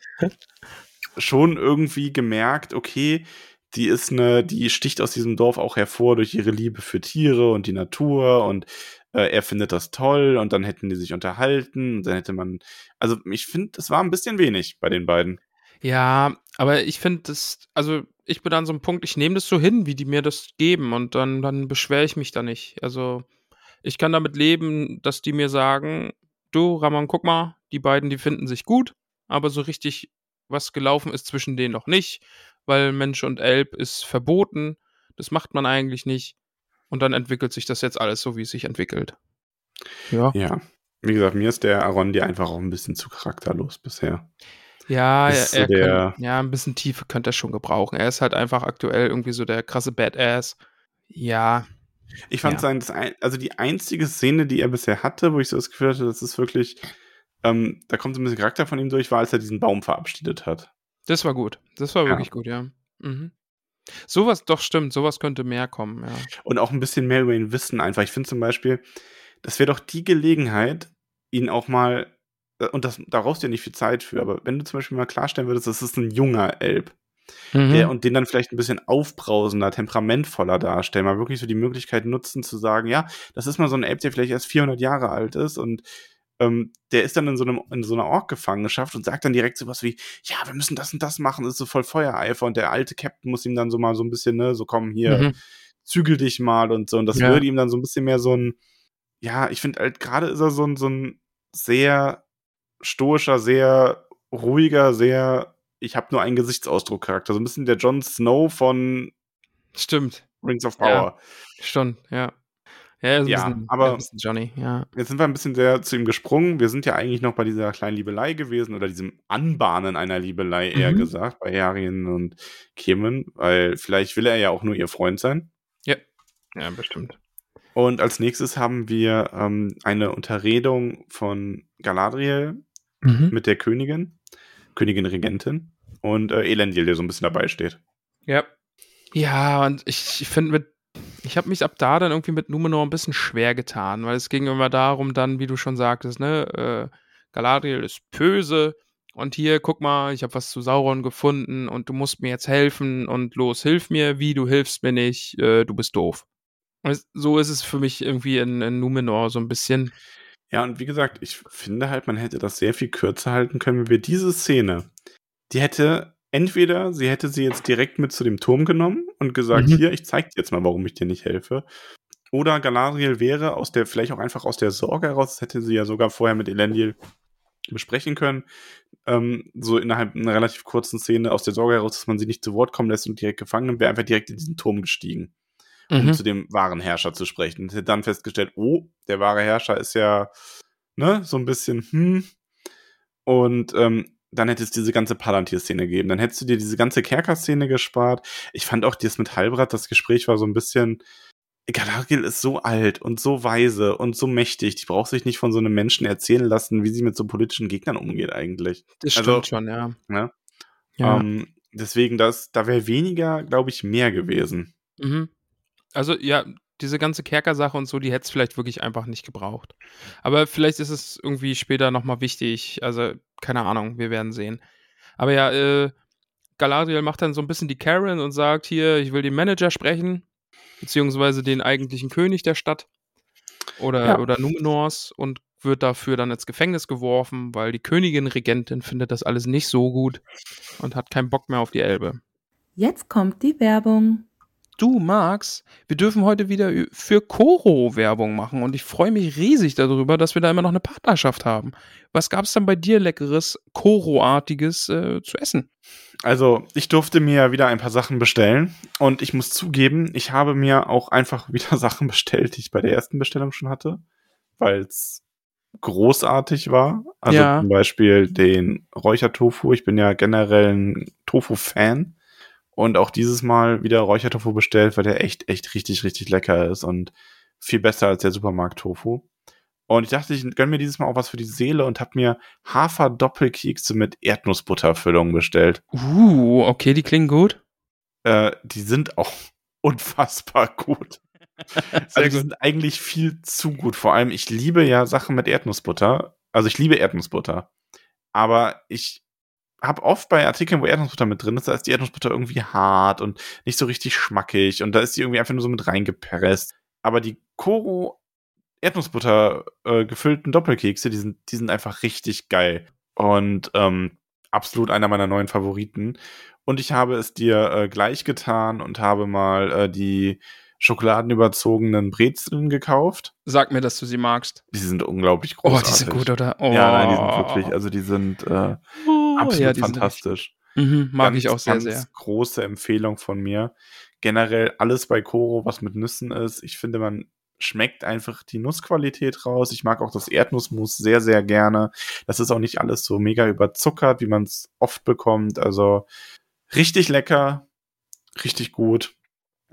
schon irgendwie gemerkt, okay, die ist eine, die sticht aus diesem Dorf auch hervor durch ihre Liebe für Tiere und die Natur und äh, er findet das toll und dann hätten die sich unterhalten und dann hätte man, also ich finde, das war ein bisschen wenig bei den beiden. Ja, aber ich finde das, also ich bin an so einem Punkt, ich nehme das so hin, wie die mir das geben und dann, dann beschwere ich mich da nicht. Also ich kann damit leben, dass die mir sagen, du Ramon, guck mal, die beiden, die finden sich gut, aber so richtig was gelaufen ist zwischen denen noch nicht, weil Mensch und Elb ist verboten, das macht man eigentlich nicht und dann entwickelt sich das jetzt alles so, wie es sich entwickelt. Ja. Ja. Wie gesagt, mir ist der Arondi einfach auch ein bisschen zu charakterlos bisher. Ja, er, Ist er könnt, ja, ein bisschen Tiefe könnte er schon gebrauchen. Er ist halt einfach aktuell irgendwie so der krasse Badass. Ja, Ich fand Ja. sein, ein, also die einzige Szene, die er bisher hatte, wo ich so das Gefühl hatte, das ist wirklich, ähm, da kommt so ein bisschen Charakter von ihm durch, war, als er diesen Baum verabschiedet hat. Das war gut. Das war Ja. wirklich gut, ja. Mhm. Sowas, doch stimmt, sowas könnte mehr kommen, ja. Und auch ein bisschen mehr über ihn wissen einfach. Ich finde zum Beispiel, das wäre doch die Gelegenheit, ihn auch mal, äh, und das, da brauchst du ja nicht viel Zeit für, aber wenn du zum Beispiel mal klarstellen würdest, das ist ein junger Elb, Mhm. der und den dann vielleicht ein bisschen aufbrausender, temperamentvoller darstellen, mal wirklich so die Möglichkeit nutzen zu sagen, ja, das ist mal so ein Elb, der vielleicht erst 400 Jahre alt ist und ähm, der ist dann in so, einem, in so einer Ork-Gefangenschaft und sagt dann direkt sowas wie, ja, wir müssen das und das machen, das ist so voll Feuereifer und der alte Captain muss ihm dann so mal so ein bisschen, ne, so komm, hier, Mhm. zügel dich mal und so und das Ja. würde ihm dann so ein bisschen mehr so ein, ja, ich finde halt gerade ist er so ein, so ein sehr stoischer, sehr ruhiger, sehr, ich habe nur einen Gesichtsausdruck Charakter, so ein bisschen der Jon Snow von Stimmt, Rings of Ja. Power. schon, ja. Ja, Ja, bisschen, aber- er Johnny, ja. Jetzt sind wir ein bisschen sehr zu ihm gesprungen. Wir sind ja eigentlich noch bei dieser kleinen Liebelei gewesen oder diesem Anbahnen einer Liebelei eher Mhm. gesagt bei Harien und Kemen, weil vielleicht will er ja auch nur ihr Freund sein. Ja, bestimmt. Und als nächstes haben wir ähm, eine Unterredung von Galadriel Mhm. mit der Königin, Königin Regentin und äh, Elendil, der so ein bisschen dabei steht. Ja. Ja, und ich, ich finde mit, ich habe mich ab da dann irgendwie mit Numenor ein bisschen schwer getan, weil es ging immer darum, dann, wie du schon sagtest, ne, äh, Galadriel ist böse und hier, guck mal, ich habe was zu Sauron gefunden und du musst mir jetzt helfen und los, hilf mir, wie, du hilfst mir nicht, äh, du bist doof. Und so ist es für mich irgendwie in, in Numenor so ein bisschen. Ja, und wie gesagt, ich finde halt, man hätte das sehr viel kürzer halten können, wenn wir diese Szene die hätte entweder sie hätte sie jetzt direkt mit zu dem Turm genommen und gesagt, Mhm. hier, ich zeig dir jetzt mal, warum ich dir nicht helfe. Oder Galadriel wäre aus der, vielleicht auch einfach aus der Sorge heraus, das hätte sie ja sogar vorher mit Elendil besprechen können, ähm, so innerhalb einer relativ kurzen Szene aus der Sorge heraus, dass man sie nicht zu Wort kommen lässt und direkt gefangen nimmt, wäre einfach direkt in diesen Turm gestiegen, um Mhm. zu dem wahren Herrscher zu sprechen. Und hätte dann festgestellt, oh, der wahre Herrscher ist ja, ne, so ein bisschen, hm. Und ähm, dann hätte es diese ganze Palantir-Szene gegeben. Dann hättest du dir diese ganze Kerker-Szene gespart. Ich fand auch das mit Halbrad, das Gespräch war so ein bisschen. Galadriel ist so alt und so weise und so mächtig. Die braucht sich nicht von so einem Menschen erzählen lassen, wie sie mit so politischen Gegnern umgeht eigentlich. Das stimmt Also- schon, ja. Ne? ja. Ähm, deswegen, das, da wäre weniger, glaube ich, mehr gewesen. Mhm. Also ja, diese ganze Kerker-Sache und so, die hätte es vielleicht wirklich einfach nicht gebraucht. Aber vielleicht ist es irgendwie später nochmal wichtig. Also, keine Ahnung, wir werden sehen. Aber ja, äh, Galadriel macht dann so ein bisschen die Karen und sagt hier, ich will den Manager sprechen, beziehungsweise den eigentlichen König der Stadt oder, Ja. oder Numenors und wird dafür dann ins Gefängnis geworfen, weil die Königin Regentin findet das alles nicht so gut und hat keinen Bock mehr auf die Elbe. Jetzt kommt die Werbung. Du, Max, wir dürfen heute wieder für Koro Werbung machen und ich freue mich riesig darüber, dass wir da immer noch eine Partnerschaft haben. Was gab es denn bei dir leckeres, Koro-artiges äh, zu essen? Also, ich durfte mir wieder ein paar Sachen bestellen und ich muss zugeben, ich habe mir auch einfach wieder Sachen bestellt, die ich bei der ersten Bestellung schon hatte, weil es großartig war. Also Ja. zum Beispiel den Räuchertofu. Ich bin ja generell ein Tofu-Fan und auch dieses Mal wieder Räuchertofu bestellt, weil der echt, echt richtig, richtig lecker ist und viel besser als der Supermarkt-Tofu. Und ich dachte, ich gönne mir dieses Mal auch was für die Seele und habe mir Hafer-Doppelkekse mit Erdnussbutterfüllung bestellt. Uh, okay, die klingen gut. Äh, die sind auch unfassbar gut. also die sind eigentlich viel zu gut. Vor allem, ich liebe ja Sachen mit Erdnussbutter. Also ich liebe Erdnussbutter. Aber ich habe oft bei Artikeln, wo Erdnussbutter mit drin ist, da ist die Erdnussbutter irgendwie hart und nicht so richtig schmackig und da ist die irgendwie einfach nur so mit reingepresst. Aber die Koro Erdnussbutter äh, gefüllten Doppelkekse, die sind, die sind einfach richtig geil. Und ähm, absolut einer meiner neuen Favoriten. Und ich habe es dir äh, gleich getan und habe mal äh, die schokoladenüberzogenen Brezeln gekauft. Sag mir, dass du sie magst. Die sind unglaublich Oh, großartig. die sind gut, oder? Oh. Ja, nein, die sind wirklich, also die sind äh, Oh, absolut ja, fantastisch. Mhm, mag Ganz, ich auch sehr, sehr. große Empfehlung von mir. Generell alles bei Koro, was mit Nüssen ist. Ich finde, man schmeckt einfach die Nussqualität raus. Ich mag auch das Erdnussmus sehr, sehr gerne. Das ist auch nicht alles so mega überzuckert, wie man es oft bekommt. Also richtig lecker, richtig gut.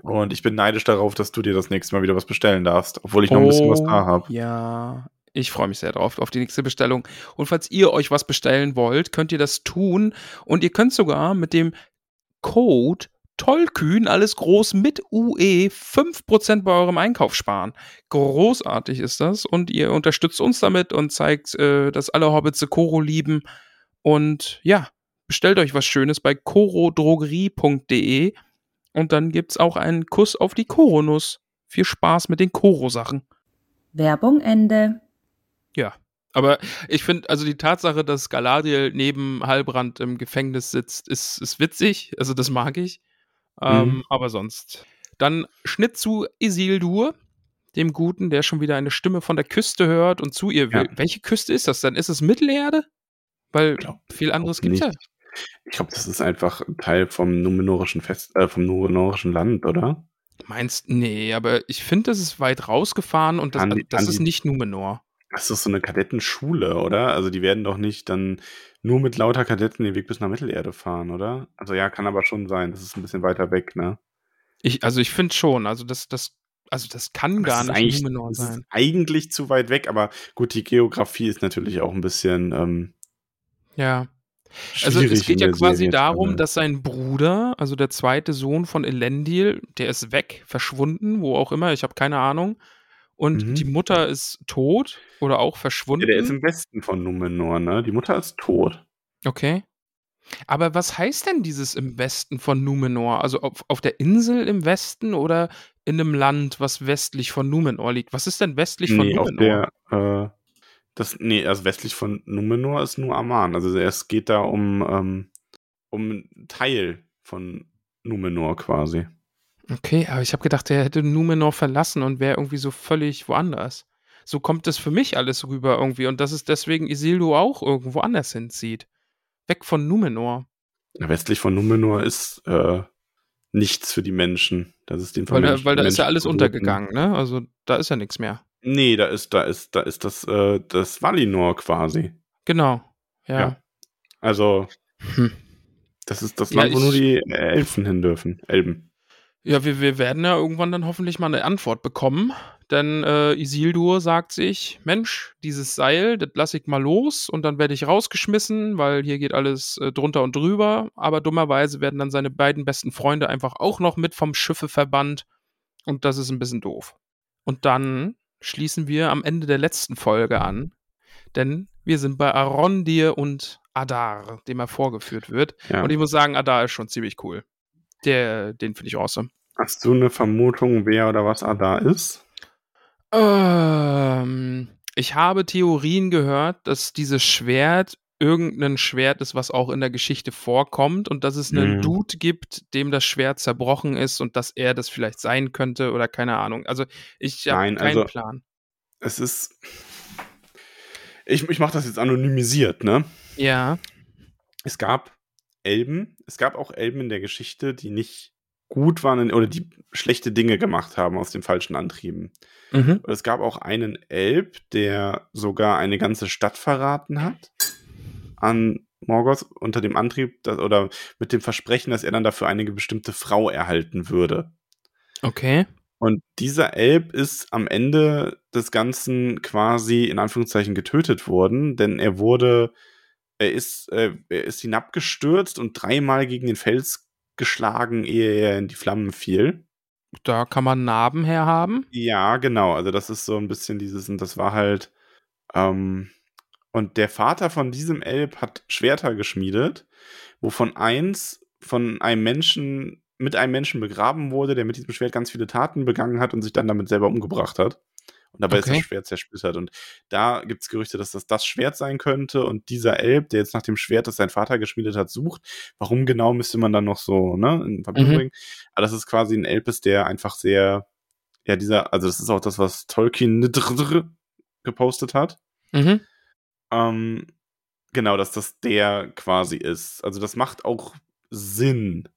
Und ich bin neidisch darauf, dass du dir das nächste Mal wieder was bestellen darfst, obwohl ich noch ein bisschen was da habe. Oh, Ja, ich freue mich sehr drauf, auf die nächste Bestellung. Und falls ihr euch was bestellen wollt, könnt ihr das tun. Und ihr könnt sogar mit dem Code Tollkühn, alles groß mit UE, 5% bei eurem Einkauf sparen. Großartig ist das. Und ihr unterstützt uns damit und zeigt, äh, dass alle Hobbits Koro lieben. Und ja, bestellt euch was Schönes bei korodrogerie.de. Und dann gibt's auch einen Kuss auf die Koronuss. Viel Spaß mit den Koro-Sachen. Werbung Ende. Ja. Aber ich finde, also die Tatsache, dass Galadriel neben Halbrand im Gefängnis sitzt, ist, ist witzig. Also das mag ich. Ähm, Mhm. Aber sonst. Dann Schnitt zu Isildur, dem Guten, der schon wieder eine Stimme von der Küste hört und zu ihr will. Ja. Welche Küste ist das dann? Ist es Mittelerde? Weil glaub- viel anderes glaub gibt's ja. Ich glaube, das ist einfach ein Teil vom numenorischen Fest, äh, vom numenorischen Land, oder? Meinst, nee, aber ich finde, das ist weit rausgefahren und das, An die- das ist die- nicht Numenor. Das ist so eine Kadettenschule, oder? Also die werden doch nicht dann nur mit lauter Kadetten den Weg bis nach Mittelerde fahren, oder? Also ja, kann aber schon sein. Das ist ein bisschen weiter weg, ne? Ich, also ich finde schon, also das, das, also das kann Das gar nicht Numenor das sein. ist eigentlich zu weit weg, aber gut, die Geografie ist natürlich auch ein bisschen ähm, Ja. Also es geht ja quasi Serie darum, dass sein Bruder, also der zweite Sohn von Elendil, der ist weg, verschwunden, wo auch immer, ich habe keine Ahnung. Und Mhm. die Mutter ist tot oder auch verschwunden. Ja, der ist im Westen von Numenor, ne? Die Mutter ist tot. okay. Aber was heißt denn dieses im Westen von Numenor? Also auf, auf der Insel im Westen oder in einem Land, was westlich von Numenor liegt? Was ist denn westlich von nee, auf Numenor? der, äh, das, nee, also westlich von Numenor ist nur Aman. Also es geht da um, ähm, um ein Teil von Numenor quasi. Okay, aber ich habe gedacht, er hätte Numenor verlassen und wäre irgendwie so völlig woanders. So kommt es für mich alles rüber irgendwie und dass es deswegen Isildur auch irgendwo anders hinzieht. Weg von Numenor. Na, Westlich von Numenor ist äh, nichts für die Menschen. Das ist den Weil, da, weil da ist ja alles verboten. untergegangen, ne? Also da ist ja nichts mehr. Nee, da ist, da ist, da ist das, äh, das Valinor quasi. Genau. Ja. Ja. Also, Hm. das ist das Ja, Land, wo nur ich- die Elfen hin dürfen. Elben. Ja, wir, wir werden ja irgendwann dann hoffentlich mal eine Antwort bekommen. Denn äh, Isildur sagt sich, Mensch, dieses Seil, das lasse ich mal los und dann werde ich rausgeschmissen, weil hier geht alles äh, drunter und drüber. Aber dummerweise werden dann seine beiden besten Freunde einfach auch noch mit vom Schiffe verbannt. Und das ist ein bisschen doof. Und dann schließen wir am Ende der letzten Folge an. Denn wir sind bei Arondir und Adar, dem er vorgeführt wird. Ja. Und ich muss sagen, Adar ist schon ziemlich cool. Der, den finde ich awesome. Hast du eine Vermutung, wer oder was Adar ist? Ähm, ich habe Theorien gehört, dass dieses Schwert irgendein Schwert ist, was auch in der Geschichte vorkommt und dass es einen Mhm. Dude gibt, dem das Schwert zerbrochen ist und dass er das vielleicht sein könnte oder keine Ahnung. Also ich habe Nein, keinen also- Plan. Es ist. Ich, ich mache das jetzt anonymisiert, ne? Ja. Es gab Elben, es gab auch Elben in der Geschichte, die nicht gut waren oder die schlechte Dinge gemacht haben aus den falschen Antrieben. Mhm. Und es gab auch einen Elb, der sogar eine ganze Stadt verraten hat an Morgoth unter dem Antrieb dass, oder mit dem Versprechen, dass er dann dafür eine bestimmte Frau erhalten würde. Okay. Und dieser Elb ist am Ende des Ganzen quasi in Anführungszeichen getötet worden, denn er wurde, er ist, äh, er ist hinabgestürzt und dreimal gegen den Fels geschlagen, ehe er in die Flammen fiel. Da kann man Narben herhaben. Ja, genau. Also das ist so ein bisschen dieses, und das war halt, ähm, und der Vater von diesem Elb hat Schwerter geschmiedet, wovon eins von einem Menschen, mit einem Menschen begraben wurde, der mit diesem Schwert ganz viele Taten begangen hat und sich dann damit selber umgebracht hat. Dabei ist Okay. das Schwert zersplittert. Und da gibt es Gerüchte, dass das das Schwert sein könnte. Und dieser Elb, der jetzt nach dem Schwert, das sein Vater geschmiedet hat, sucht. Warum genau müsste man dann noch so ne, in Verbindung Mhm. bringen? Aber das ist quasi ein Elb, ist, der einfach sehr, ja, dieser, also das ist auch das, was Tolkien gepostet hat. Mhm. Ähm, genau, dass das der quasi ist. Also das macht auch Sinn.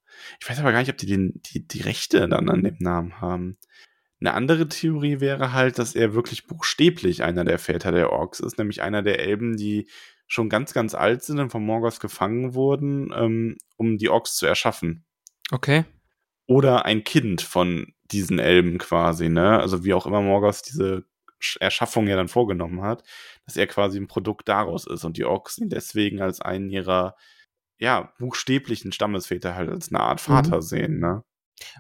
Ich weiß aber gar nicht, ob die den, die, die Rechte dann an dem Namen haben. Eine andere Theorie wäre halt, dass er wirklich buchstäblich einer der Väter der Orks ist, nämlich einer der Elben, die schon ganz, ganz alt sind und von Morgoth gefangen wurden, ähm, um die Orks zu erschaffen. Okay. Oder ein Kind von diesen Elben quasi, ne? Also wie auch immer Morgoth diese Sch- Erschaffung ja dann vorgenommen hat, dass er quasi ein Produkt daraus ist und die Orks ihn deswegen als einen ihrer ja, buchstäblichen Stammesväter halt als eine Art Vater sehen, ne?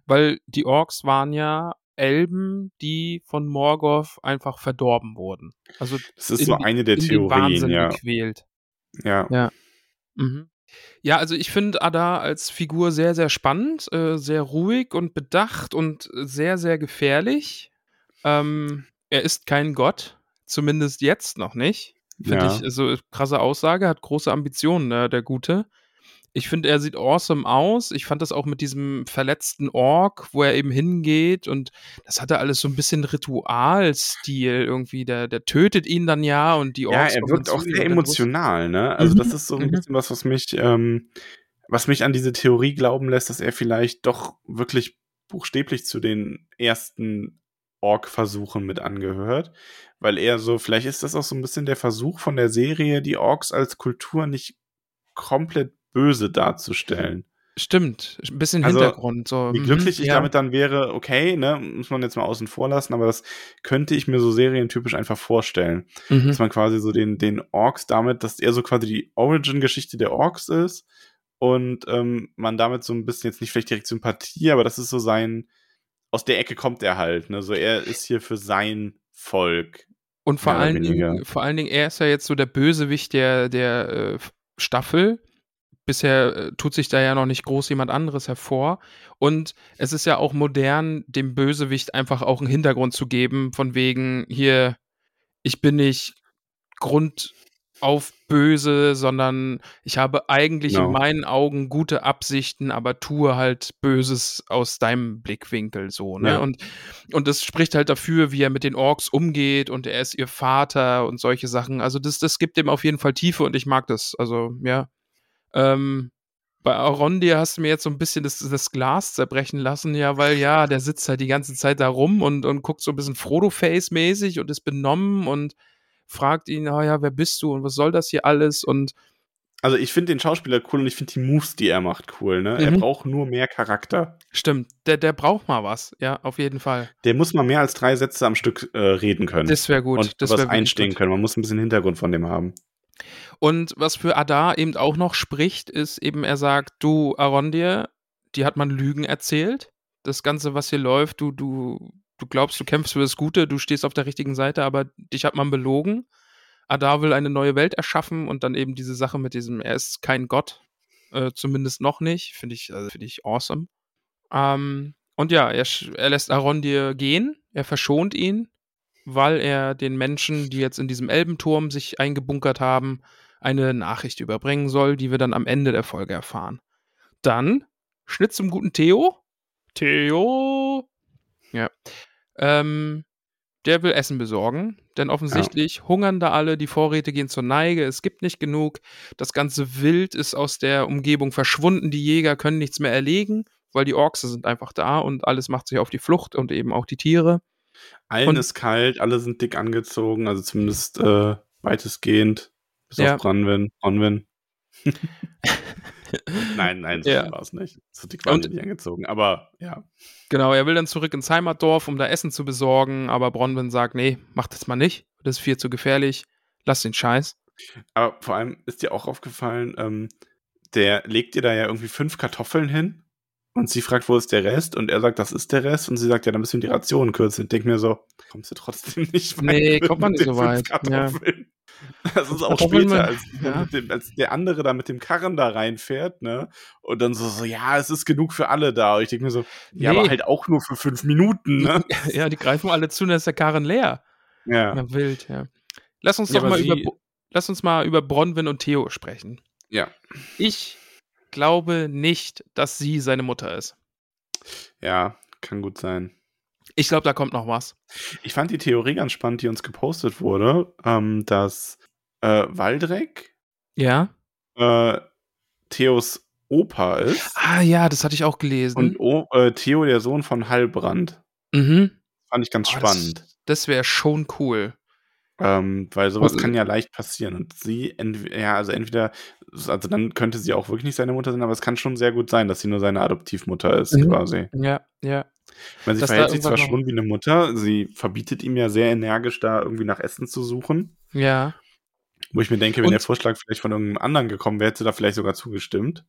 Weil die Orks waren ja Elben, die von Morgoth einfach verdorben wurden. Also Das ist in so eine der in den Theorien, Wahnsinn ja. gequält. ja. Ja. Mhm. Ja, also ich finde Ada als Figur sehr, sehr spannend, äh, sehr ruhig und bedacht und sehr, sehr gefährlich. Ähm, er ist kein Gott, zumindest jetzt noch nicht. Finde Ja. ich, also krasse Aussage, hat große Ambitionen, äh, der Gute. Ich finde, er sieht awesome aus. Ich fand das auch mit diesem verletzten Ork, wo er eben hingeht und das hatte alles so ein bisschen Ritualstil irgendwie. Der, der tötet ihn dann ja und die Ja, Orks er kommen wirkt auch sehr emotional, ne? Also Mhm, das ist so ein mhm. bisschen was, was mich, ähm, was mich an diese Theorie glauben lässt, dass er vielleicht doch wirklich buchstäblich zu den ersten Ork-Versuchen mit angehört. Weil er so, vielleicht ist das auch so ein bisschen der Versuch von der Serie, die Orks als Kultur nicht komplett böse darzustellen. Stimmt, ein bisschen Also, Hintergrund. So. Wie mhm, glücklich ich ja. damit dann wäre, okay, ne, muss man jetzt mal außen vor lassen, aber das könnte ich mir so serientypisch einfach vorstellen. Mhm. dass man quasi so den, den Orks damit, dass er so quasi die Origin-Geschichte der Orks ist und ähm, man damit so ein bisschen jetzt nicht vielleicht direkt Sympathie, aber das ist so sein, aus der Ecke kommt er halt, ne, so er ist hier für sein Volk. Und vor allen, Dingen, vor allen Dingen, er ist ja jetzt so der Bösewicht der, der äh, Staffel. Bisher äh, tut sich da ja noch nicht groß jemand anderes hervor. Und es ist ja auch modern, dem Bösewicht einfach auch einen Hintergrund zu geben, von wegen, hier, ich bin nicht Grund auf böse, sondern ich habe eigentlich Genau. in meinen Augen gute Absichten, aber tue halt Böses aus deinem Blickwinkel so, ne? Ja. Und, und das spricht halt dafür, wie er mit den Orks umgeht und er ist ihr Vater und solche Sachen. Also das, das gibt ihm auf jeden Fall Tiefe und ich mag das. Also, ja. Ähm, bei Arondir hast du mir jetzt so ein bisschen das, das Glas zerbrechen lassen, ja, weil ja, der sitzt halt die ganze Zeit da rum und, und guckt so ein bisschen Frodo-Face-mäßig und ist benommen und fragt ihn, ah ja, wer bist du und was soll das hier alles? Und Also ich finde den Schauspieler cool und ich finde die Moves, die er macht, cool. Ne? Er Mhm. braucht nur mehr Charakter. stimmt, der, der braucht mal was, ja, auf jeden Fall. Der muss mal mehr als drei Sätze am Stück äh, reden können. Das wäre gut. und das was einstehen gut. können. Man muss ein bisschen Hintergrund von dem haben. Und was für Adar eben auch noch spricht, ist eben, er sagt, du, Arondir, die hat man Lügen erzählt. Das Ganze, was hier läuft, du, du, du glaubst, du kämpfst für das Gute, du stehst auf der richtigen Seite, aber dich hat man belogen. Adar will eine neue Welt erschaffen und dann eben diese Sache mit diesem, er ist kein Gott, äh, zumindest noch nicht, finde ich, also finde ich awesome. Ähm, und ja, er, er lässt Arondir gehen, er verschont ihn, weil er den Menschen, die jetzt in diesem Elbenturm sich eingebunkert haben, eine Nachricht überbringen soll, die wir dann am Ende der Folge erfahren. Dann Schnitt zum guten Theo. Theo. Ja. Ähm, der will Essen besorgen, denn offensichtlich hungern da alle, die Vorräte gehen zur Neige, es gibt nicht genug, das ganze Wild ist aus der Umgebung verschwunden, die Jäger können nichts mehr erlegen, weil die Orks sind einfach da und alles macht sich auf die Flucht und eben auch die Tiere. Allen Und- ist kalt, alle sind dick angezogen, also zumindest äh, weitestgehend. Bis Ja. auf Bronwyn. Bronwyn. nein, nein, so Ja. war es nicht. So dick waren Und- die nicht angezogen. Aber ja. Genau, er will dann zurück ins Heimatdorf, um da Essen zu besorgen, aber Bronwyn sagt, nee, mach das mal nicht, das ist viel zu gefährlich, lass den Scheiß. Aber vor allem ist dir auch aufgefallen, ähm, der legt dir da ja irgendwie fünf Kartoffeln hin und sie fragt, wo ist der Rest? Und er sagt, das ist der Rest. Und sie sagt, ja, dann müssen wir die Rationen kürzen. Ich denke mir so, kommst du trotzdem nicht weit? Nee, kommt man nicht so weit, ja. Das ist auch Kartoffeln später, als, ja. dem, als der andere da mit dem Karren da reinfährt, ne? Und dann so, so ja, es ist genug für alle da. Und ich denke mir so, ja, Nee. aber halt auch nur für fünf Minuten, ne? Ja, die greifen alle zu, und dann ist der Karren leer. Ja. Ja, wild, ja. Lass uns Ja, doch mal über, lass uns mal über Bronwyn und Theo sprechen. Ja. Ich glaube nicht, dass sie seine Mutter ist. Ja, kann gut sein. Ich glaube, da kommt noch was. Ich fand die Theorie ganz spannend, die uns gepostet wurde, ähm, dass äh, Waldreck Ja? äh, Theos Opa ist Ah ja, das hatte ich auch gelesen. und o äh, Theo der Sohn von Halbrand. mhm. Fand ich ganz Oh, spannend. Das, das wäre schon cool. Ähm, weil sowas kann ja leicht passieren. Und sie, ja, also entweder, also dann könnte sie auch wirklich nicht seine Mutter sein, aber es kann schon sehr gut sein, dass sie nur seine Adoptivmutter ist, Mhm. quasi. Ja, ja. Ich meine, sie Dass da verhält sich zwar schon wie eine Mutter, sie verbietet ihm ja sehr energisch, da irgendwie nach Essen zu suchen. Ja. Wo ich mir denke, wenn Und- der Vorschlag vielleicht von irgendeinem anderen gekommen wäre, hätte sie da vielleicht sogar zugestimmt.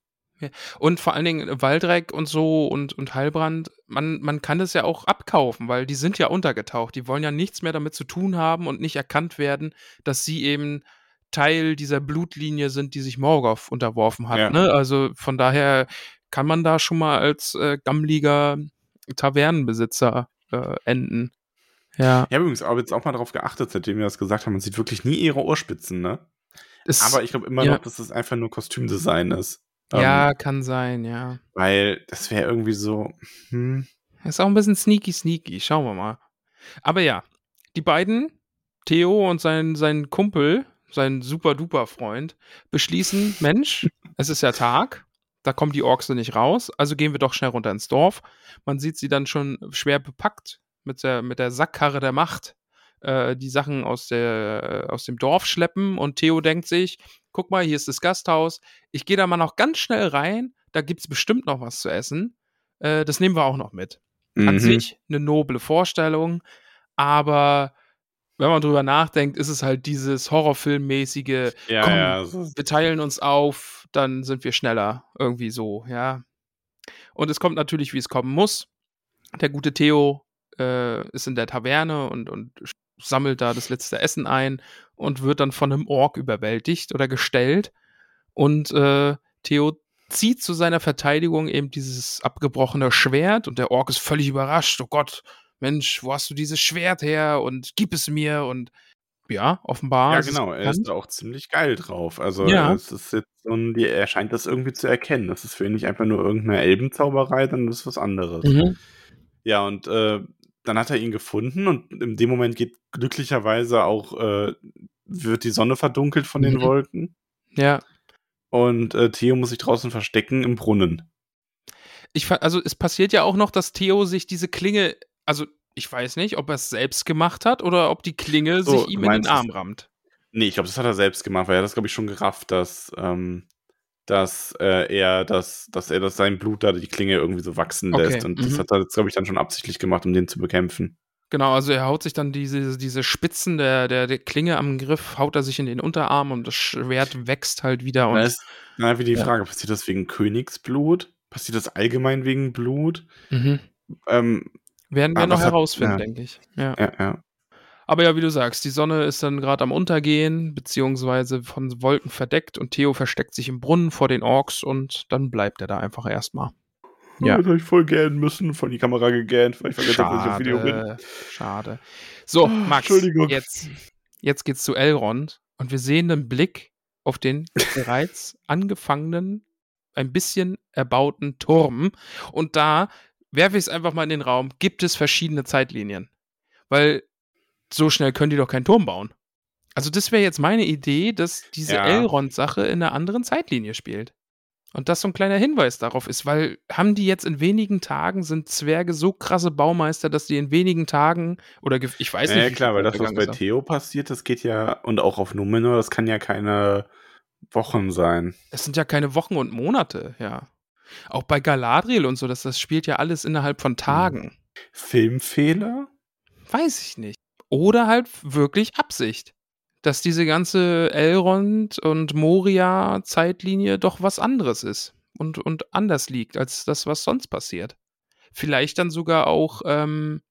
Und vor allen Dingen Waldreck und so und, und Heilbrand, man, man kann das ja auch abkaufen, weil die sind ja untergetaucht. Die wollen ja nichts mehr damit zu tun haben und nicht erkannt werden, dass sie eben Teil dieser Blutlinie sind, die sich Morgoth unterworfen hat. Ja. Ne? Also von daher kann man da schon mal als äh, gammeliger Tavernenbesitzer äh, enden. Ja. Ich habe übrigens auch jetzt auch mal darauf geachtet, seitdem wir das gesagt haben, man sieht wirklich nie ihre Ohrspitzen, ne? Es, Aber ich glaube immer ja. noch, dass das einfach nur Kostümdesign ist. ja, Ähm, kann sein, ja. weil das wäre irgendwie so, hm, Ist auch ein bisschen sneaky, sneaky. Schauen wir mal. Aber ja, die beiden, Theo und sein, sein Kumpel, sein super-duper-Freund, beschließen: Mensch, es ist ja Tag, da kommen die Orks nicht raus, also gehen wir doch schnell runter ins Dorf. Man sieht sie dann schon schwer bepackt mit der, mit der Sackkarre der Macht äh, die Sachen aus, der, aus dem Dorf schleppen und Theo denkt sich: Guck mal, hier ist das Gasthaus, ich gehe da mal noch ganz schnell rein, da gibt es bestimmt noch was zu essen. Äh, das nehmen wir auch noch mit an mhm. sich eine noble Vorstellung, aber wenn man drüber nachdenkt, ist es halt dieses Horrorfilmmäßige, ja, komm, ja, wir teilen uns auf, dann sind wir schneller, irgendwie so, ja. Und es kommt natürlich, wie es kommen muss. Der gute Theo äh, ist in der Taverne und, und sammelt da das letzte Essen ein und wird dann von einem Ork überwältigt oder gestellt. Und äh, Theo zieht zu seiner Verteidigung eben dieses abgebrochene Schwert und der Ork ist völlig überrascht. Oh Gott, Mensch, wo hast du dieses Schwert her? Und gib es mir. Und ja, offenbar. Ja, genau, er ist da auch ziemlich geil drauf. Also, Ja. es ist jetzt die er scheint das irgendwie zu erkennen. Das ist für ihn nicht einfach nur irgend 'ne Elbenzauberei, sondern das ist was anderes. Mhm. Ja, und, äh, dann hat er ihn gefunden und in dem Moment geht glücklicherweise auch äh, wird die Sonne verdunkelt von den Mhm. Wolken Ja. und, äh, Theo muss sich draußen verstecken im Brunnen. Ich also, es passiert ja auch noch, dass Theo sich diese Klinge also, ich weiß nicht, ob er's selbst gemacht hat oder ob die Klinge So, sich ihm in den Arm es rammt. Ne, ich glaube, das hat er selbst gemacht, weil er hat das, glaube ich, schon gerafft, dass, ähm dass, äh, er das dass er das sein Blut da die Klinge irgendwie so wachsen Okay, lässt und das mhm. hat er jetzt, glaube ich, dann schon absichtlich gemacht, um den zu bekämpfen. Genau, also, er haut sich dann diese diese Spitzen der der der Klinge am Griff haut er sich in den Unterarm und das Schwert wächst halt wieder und Da ist dann einfach die Ja. Frage, passiert das wegen Königsblut? Passiert das allgemein wegen Blut? Mhm. Ähm, Werden wir aber noch es hat herausfinden, ja. denke ich. Ja. Ja, ja. Aber ja, wie du sagst, die Sonne ist dann grad am Untergehen, beziehungsweise von Wolken verdeckt und Theo versteckt sich im Brunnen vor den Orks und dann bleibt er da einfach erst mal. Ja. Oh, das habe ich voll gähnen müssen, von die Kamera gegähnt, weil ich vergessen habe, dass ich auf Video bin. Schade, schade. So, Ah, Max, Entschuldigung. jetzt jetzt geht's zu Elrond und wir sehen 'nen Blick auf den bereits angefangenen, ein bisschen erbauten Turm und da werfe ich's einfach mal in den Raum, gibt es verschiedene Zeitlinien? Weil so schnell können die doch keinen Turm bauen. Also, das wäre jetzt meine Idee, dass diese Ja. Elrond-Sache in 'ner anderen Zeitlinie spielt. Und das so 'n kleiner Hinweis darauf ist, weil haben die jetzt in wenigen Tagen sind Zwerge so krasse Baumeister, dass die in wenigen Tagen oder ich weiß nicht, ja klar, weil das, was bei. Theo passiert, das geht ja und auch auf Numenor, das kann ja keine Wochen sein. Es sind ja keine Wochen und Monate, ja. Auch bei Galadriel und so, das das spielt ja alles innerhalb von Tagen. Filmfehler? Weiß ich nicht. Oder halt wirklich Absicht, dass diese ganze Elrond und Moria-Zeitlinie doch was anderes ist und und anders liegt als das, was sonst passiert. Vielleicht dann sogar auch, ähm,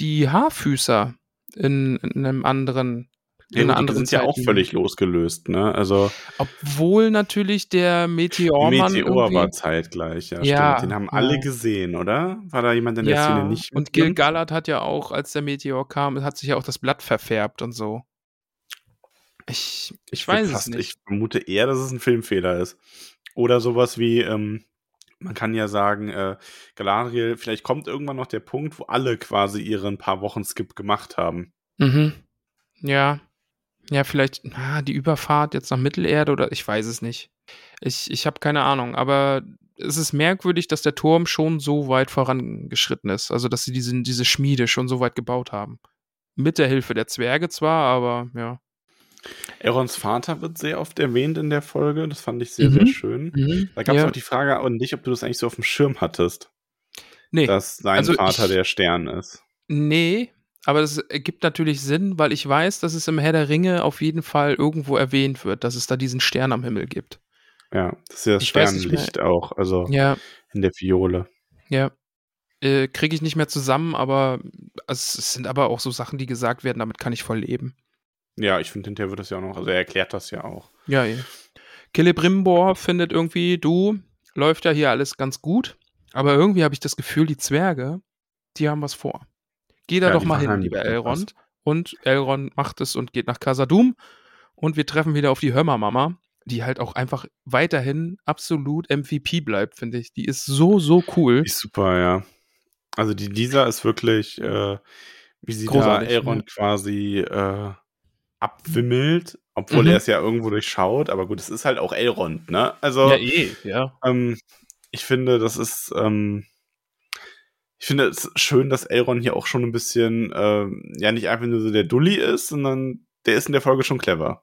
die Haarfüßer in in 'nem anderen Ja die anderen sind ja auch völlig losgelöst, ne? Also Obwohl natürlich der Meteormann Meteor war zeitgleich, ja, Ja, stimmt. Den haben ja. alle gesehen, oder? War da jemand in der Szene Ja, nicht und Gil? Galad hat ja auch, als der Meteor kam hat sich ja auch das Blatt verfärbt und so. Ich ich würd weiß es fast nicht. ich vermute eher, dass es 'n Filmfehler ist. Oder so was wie, ähm, man kann ja sagen, äh, Galadriel vielleicht kommt irgendwann noch der Punkt, wo alle quasi ihren paar Wochen Skip gemacht haben. Mhm. Ja. Ja, vielleicht, ah, die Überfahrt jetzt nach Mittelerde oder ich weiß es nicht. Ich ich habe keine Ahnung, aber es ist merkwürdig, dass der Turm schon so weit vorangeschritten ist. Also, dass sie diesen diese Schmiede schon so weit gebaut haben. Mit der Hilfe der Zwerge zwar, aber ja. Elrons Vater wird sehr oft erwähnt in der Folge. Das fand ich sehr, sehr Mhm. schön. Mhm. Da gab's Ja. auch die Frage an dich, ob du das eigentlich so aufm Schirm hattest, Ne, dass sein also Vater ich der Stern ist. Ne, aber das ergibt natürlich Sinn, weil ich weiß, dass es im Herr der Ringe auf jeden Fall irgendwo erwähnt wird, dass es da diesen Stern am Himmel gibt. Ja, das ist ja das Ich Sternenlicht auch, also Ja. in der Fiole. Ja. Äh, kriege ich nicht mehr zusammen, aber es es sind aber auch so Sachen, die gesagt werden, damit kann ich voll leben. Ja, ich finde, hinterher wird das ja auch noch also, er erklärt das ja auch. Ja, eh. Celebrimbor findet irgendwie: „Du, läuft ja hier alles ganz gut, aber irgendwie habe ich das Gefühl, die Zwerge, die haben was vor. Geh da Ja, doch mal hin, lieber. Elrond.“ Und Elrond macht es und geht nach Khazad-dûm und wir treffen wieder auf die Hörmer-Mama, die halt auch einfach weiterhin absolut MVP bleibt, finde ich. Die ist so, so cool. Die ist super, ja. Also, die Lisa ist wirklich, äh, wie sie Großartig, da Elrond quasi, äh, abwimmelt, obwohl Mhm. er es ja irgendwo durchschaut, aber gut, es ist halt auch Elrond, ne? Also Ja, eh, ja. ähm, ich finde, das ist, ähm ich finde es schön, dass Elrond hier auch schon 'n bisschen, ähm, ja, nicht einfach nur so der Dulli ist, sondern der ist in der Folge schon clever.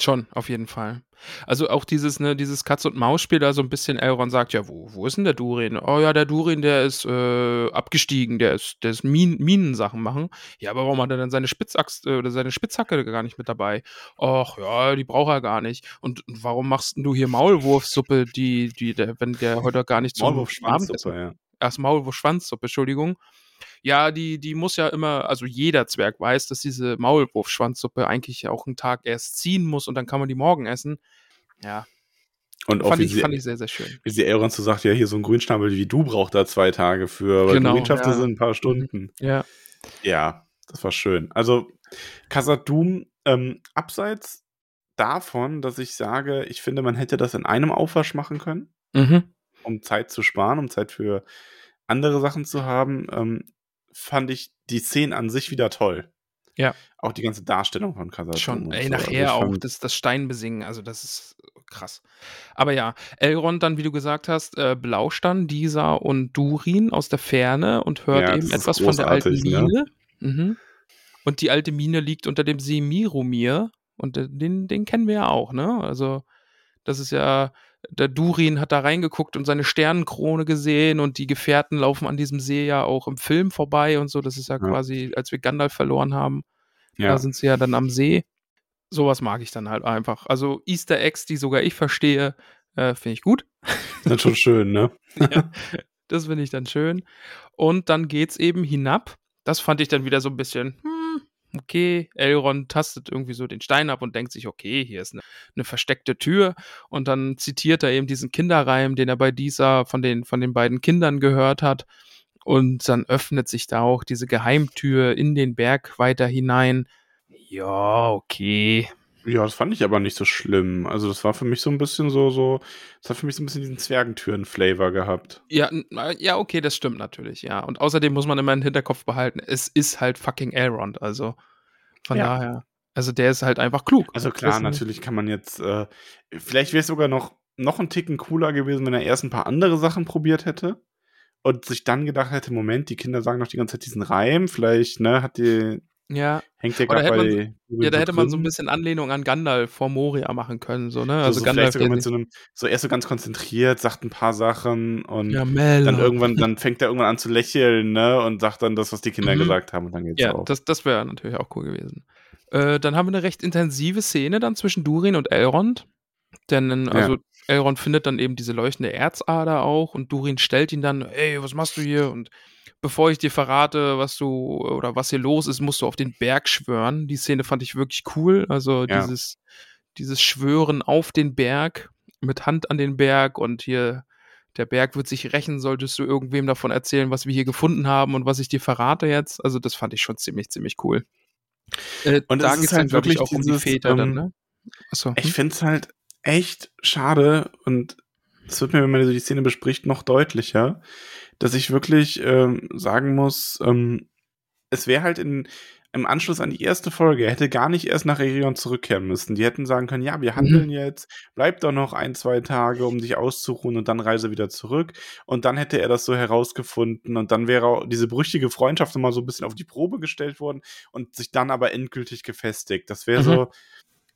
Schon, auf jeden Fall. Also, auch dieses, ne, dieses Katz-und-Maus-Spiel da so 'n bisschen Elrond sagt: „Ja, wo wo ist 'n der Durin?“ „Oh ja, der Durin, der ist, äh, abgestiegen, der ist der ist Minen Minensachen machen.“ „Ja, aber warum hat er denn seine Spitzaxt äh, oder seine Spitzhacke gar nicht mit dabei?“ „Ach ja, die braucht er gar nicht.“ „Und warum machst du hier Maulwurfsuppe, die die der wenn der heute gar nicht zum Abendessen ja. Ach, Maulwurf-Schwanzsuppe, Entschuldigung. Ja, die die muss ja immer also, jeder Zwerg weiß, dass diese Maulwurf-Schwanzsuppe eigentlich auch 'n Tag erst ziehen muss und dann kann man die morgen essen. Ja. Und auch Fand wie ich sie fand ich sehr, sehr schön. wie sie Elrond so sagt: „Ja, hier so 'n Grünschnabel wie du braucht da 2 Tage für, aber Genau, Durin schafft das ja. in 'n paar Mhm. Stunden.“ Ja. Ja, das war schön. Also, Khazad-dûm Ähm, abseits davon, dass ich sage, ich finde, man hätte das in einem Aufwasch machen können, Mhm. Um Zeit zu sparen, um Zeit für andere Sachen zu haben, ähm, fand ich die Szenen an sich wieder toll. Ja. Auch die ganze Darstellung von Kasatum. Schon, ey, so. Also nachher auch fand- das, das Steinbesingen, also das ist krass. Aber ja, Elrond dann, wie du gesagt hast, äh, belauscht dann Disa und Durin aus der Ferne und hört Ja, eben etwas von der alten ne? Mine. Mhm. Und die alte Mine liegt unter dem See Miromir und äh, den, den kennen wir ja auch, ne? Also das ist ja, der Durin hat da reingeguckt und seine Sternenkrone gesehen und die Gefährten laufen an diesem See ja auch im Film vorbei und so. Das ist ja, Ja. quasi, als wir Gandalf verloren haben, ja. da sind sie ja dann am See. Sowas mag ich dann halt einfach. Also Easter Eggs, die sogar ich verstehe, äh, finde ich gut. Das ist schon schön, ne? Das finde ich dann schön. Und dann geht's eben hinab. Das fand ich dann wieder so ein bisschen, hm, okay, Elrond tastet irgendwie so den Stein ab und denkt sich, okay, hier ist eine, eine versteckte Tür. Und dann zitiert er eben diesen Kinderreim, den er bei dieser von den, von den beiden Kindern gehört hat. Und dann öffnet sich da auch diese Geheimtür in den Berg weiter hinein. Ja, okay. Ja, das fand ich aber nicht so schlimm. Also, das war für mich so ein bisschen so, so, das hat für mich so ein bisschen diesen Zwergentüren-Flavor gehabt. Ja, äh, ja, okay, das stimmt natürlich, ja. Und außerdem muss man immer im Hinterkopf behalten, es ist halt fucking Elrond, also von Ja. daher. Also der ist halt einfach klug. Also klar, natürlich kann man jetzt, äh, vielleicht wäre es sogar noch, noch ein Ticken cooler gewesen, wenn er erst ein paar andere Sachen probiert hätte und sich dann gedacht hätte, Moment, die Kinder sagen doch die ganze Zeit diesen Reim, vielleicht, ne, hat die, Ja, hängt Oder gerade bei ja, da hätte man so ein bisschen Anlehnung an Gandalf vor Moria machen können, so, ne? so, Also so Gandalf vielleicht sogar mit so einem, so erst so ganz konzentriert, sagt ein paar Sachen und ja, dann irgendwann, dann fängt er irgendwann an zu lächeln, ne, und sagt dann das, was die Kinder Mhm. gesagt haben und dann geht's Ja, auch. das, das wäre natürlich auch cool gewesen. Äh, dann haben wir eine recht intensive Szene dann zwischen Durin und Elrond. Denn also Elrond findet dann eben diese leuchtende Erzader auch und Durin stellt ihn dann, ey, was machst du hier? Und bevor ich dir verrate, was du oder was hier los ist, musst du auf den Berg schwören. Die Szene fand ich wirklich cool. Also Ja. dieses, dieses Schwören auf den Berg, mit Hand an den Berg und hier der Berg wird sich rächen, solltest du irgendwem davon erzählen, was wir hier gefunden haben und was ich dir verrate jetzt. Also das fand ich schon ziemlich, ziemlich cool. Äh, Und da es ist geht's dann, halt wirklich auch um die dieses, Väter dann, ähm, ne? Achso. Ich finde es halt echt schade und es wird mir, wenn man so die Szene bespricht, noch deutlicher, dass ich wirklich ähm, sagen muss, ähm, es wäre halt in, im Anschluss an die erste Folge, er hätte gar nicht erst nach Erion zurückkehren müssen. Die hätten sagen können, ja, wir handeln jetzt, bleib doch noch ein, zwei Tage, um dich auszuruhen und dann reise wieder zurück. Und dann hätte er das so herausgefunden und dann wäre auch diese brüchige Freundschaft nochmal so ein bisschen auf die Probe gestellt worden und sich dann aber endgültig gefestigt. Das wäre Mhm. so,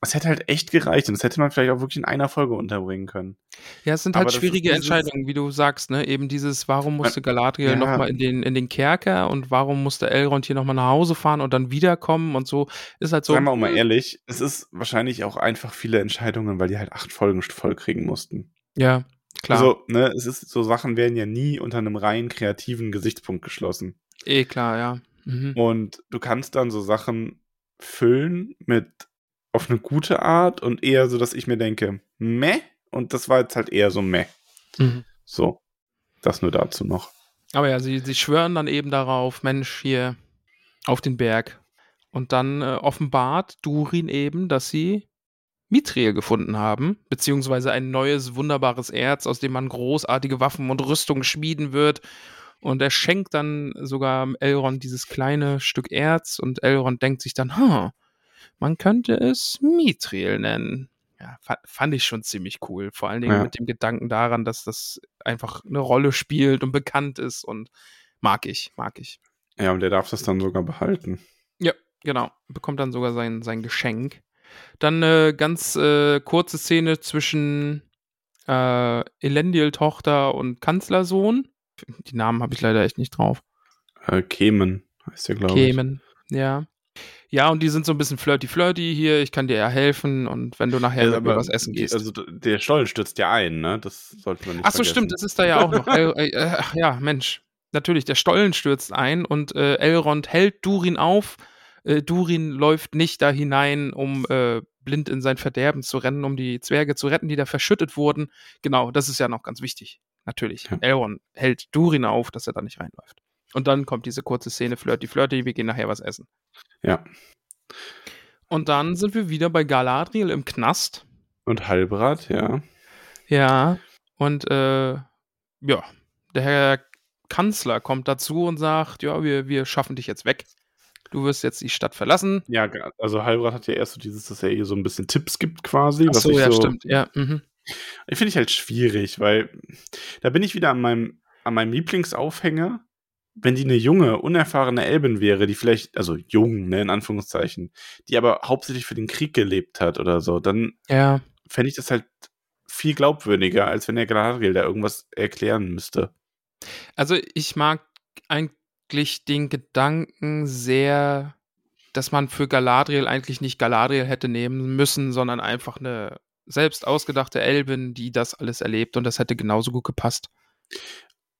es hätte halt echt gereicht und das hätte man vielleicht auch wirklich in einer Folge unterbringen können. Ja, es sind Aber halt ist schwierige dieses- Entscheidungen, wie du sagst, ne? Eben dieses, warum musste Galadriel ja. nochmal in den, in den Kerker und warum musste Elrond hier nochmal nach Hause fahren und dann wiederkommen und so. Ist halt so. Seien wir auch mal ehrlich, es ist wahrscheinlich auch einfach viele Entscheidungen, weil die halt acht Folgen voll kriegen mussten. Ja, klar. Also, ne, es ist, so Sachen werden ja nie unter einem rein kreativen Gesichtspunkt geschlossen. eh klar, ja. Mhm. Und du kannst dann so Sachen füllen mit auf eine gute Art und eher so, dass ich mir denke, meh, und das war jetzt halt eher so meh. Mhm. So, das nur dazu noch. Aber ja, sie, sie schwören dann eben darauf, Mensch, hier auf den Berg. Und dann äh, offenbart Durin eben, dass sie Mithril gefunden haben, beziehungsweise ein neues, wunderbares Erz, aus dem man großartige Waffen und Rüstungen schmieden wird. Und er schenkt dann sogar Elrond dieses kleine Stück Erz und Elrond denkt sich dann, hm, man könnte es Mithril nennen. Ja, fa fand ich schon ziemlich cool. Vor allen Dingen Ja. mit dem Gedanken daran, dass das einfach eine Rolle spielt und bekannt ist und mag ich, mag ich. Ja, und der darf das dann sogar behalten. Ja, genau. Bekommt dann sogar sein, sein Geschenk. Dann eine ganz äh, kurze Szene zwischen äh, Elendil-Tochter und Kanzlersohn. Die Namen habe ich leider echt nicht drauf. Äh, Kemen heißt der, glaube ich. Kemen, ja. Ja, und die sind so ein bisschen flirty-flirty hier. Ich kann dir ja helfen und wenn du nachher Ja, aber was essen gehst. Also der Stollen stürzt ja ein, ne? Das sollte man nicht Ach so, vergessen. stimmt, das ist da ja auch noch. El, äh, äh, ach ja, Mensch. Natürlich, der Stollen stürzt ein und äh, Elrond hält Durin auf. Äh, Durin läuft nicht da hinein, um äh, blind in sein Verderben zu rennen, um die Zwerge zu retten, die da verschüttet wurden. Genau, das ist ja noch ganz wichtig. Natürlich. Ja. Elrond hält Durin auf, dass er da nicht reinläuft. Und dann kommt diese kurze Szene, flirty, flirty, wir gehen nachher was essen. Ja. Und dann sind wir wieder bei Galadriel im Knast. Und Halbrad, ja. Ja. Und äh, ja, der Herr Kanzler kommt dazu und sagt, ja, wir, wir schaffen dich jetzt weg. Du wirst jetzt die Stadt verlassen. Ja, also Halbrad hat ja erst so dieses, dass er ihr so ein bisschen Tipps gibt quasi. Ach was so, ich ja, so, stimmt. Ja, mhm. Ich finde ich halt schwierig, weil da bin ich wieder an meinem, an meinem Lieblingsaufhänger. Wenn die eine junge, unerfahrene Elbin wäre, die vielleicht, also jung, ne, in Anführungszeichen, die aber hauptsächlich für den Krieg gelebt hat oder so, dann ja. fände ich das halt viel glaubwürdiger, als wenn der Galadriel da irgendwas erklären müsste. Also ich mag eigentlich den Gedanken sehr, dass man für Galadriel eigentlich nicht Galadriel hätte nehmen müssen, sondern einfach eine selbst ausgedachte Elbin, die das alles erlebt und das hätte genauso gut gepasst.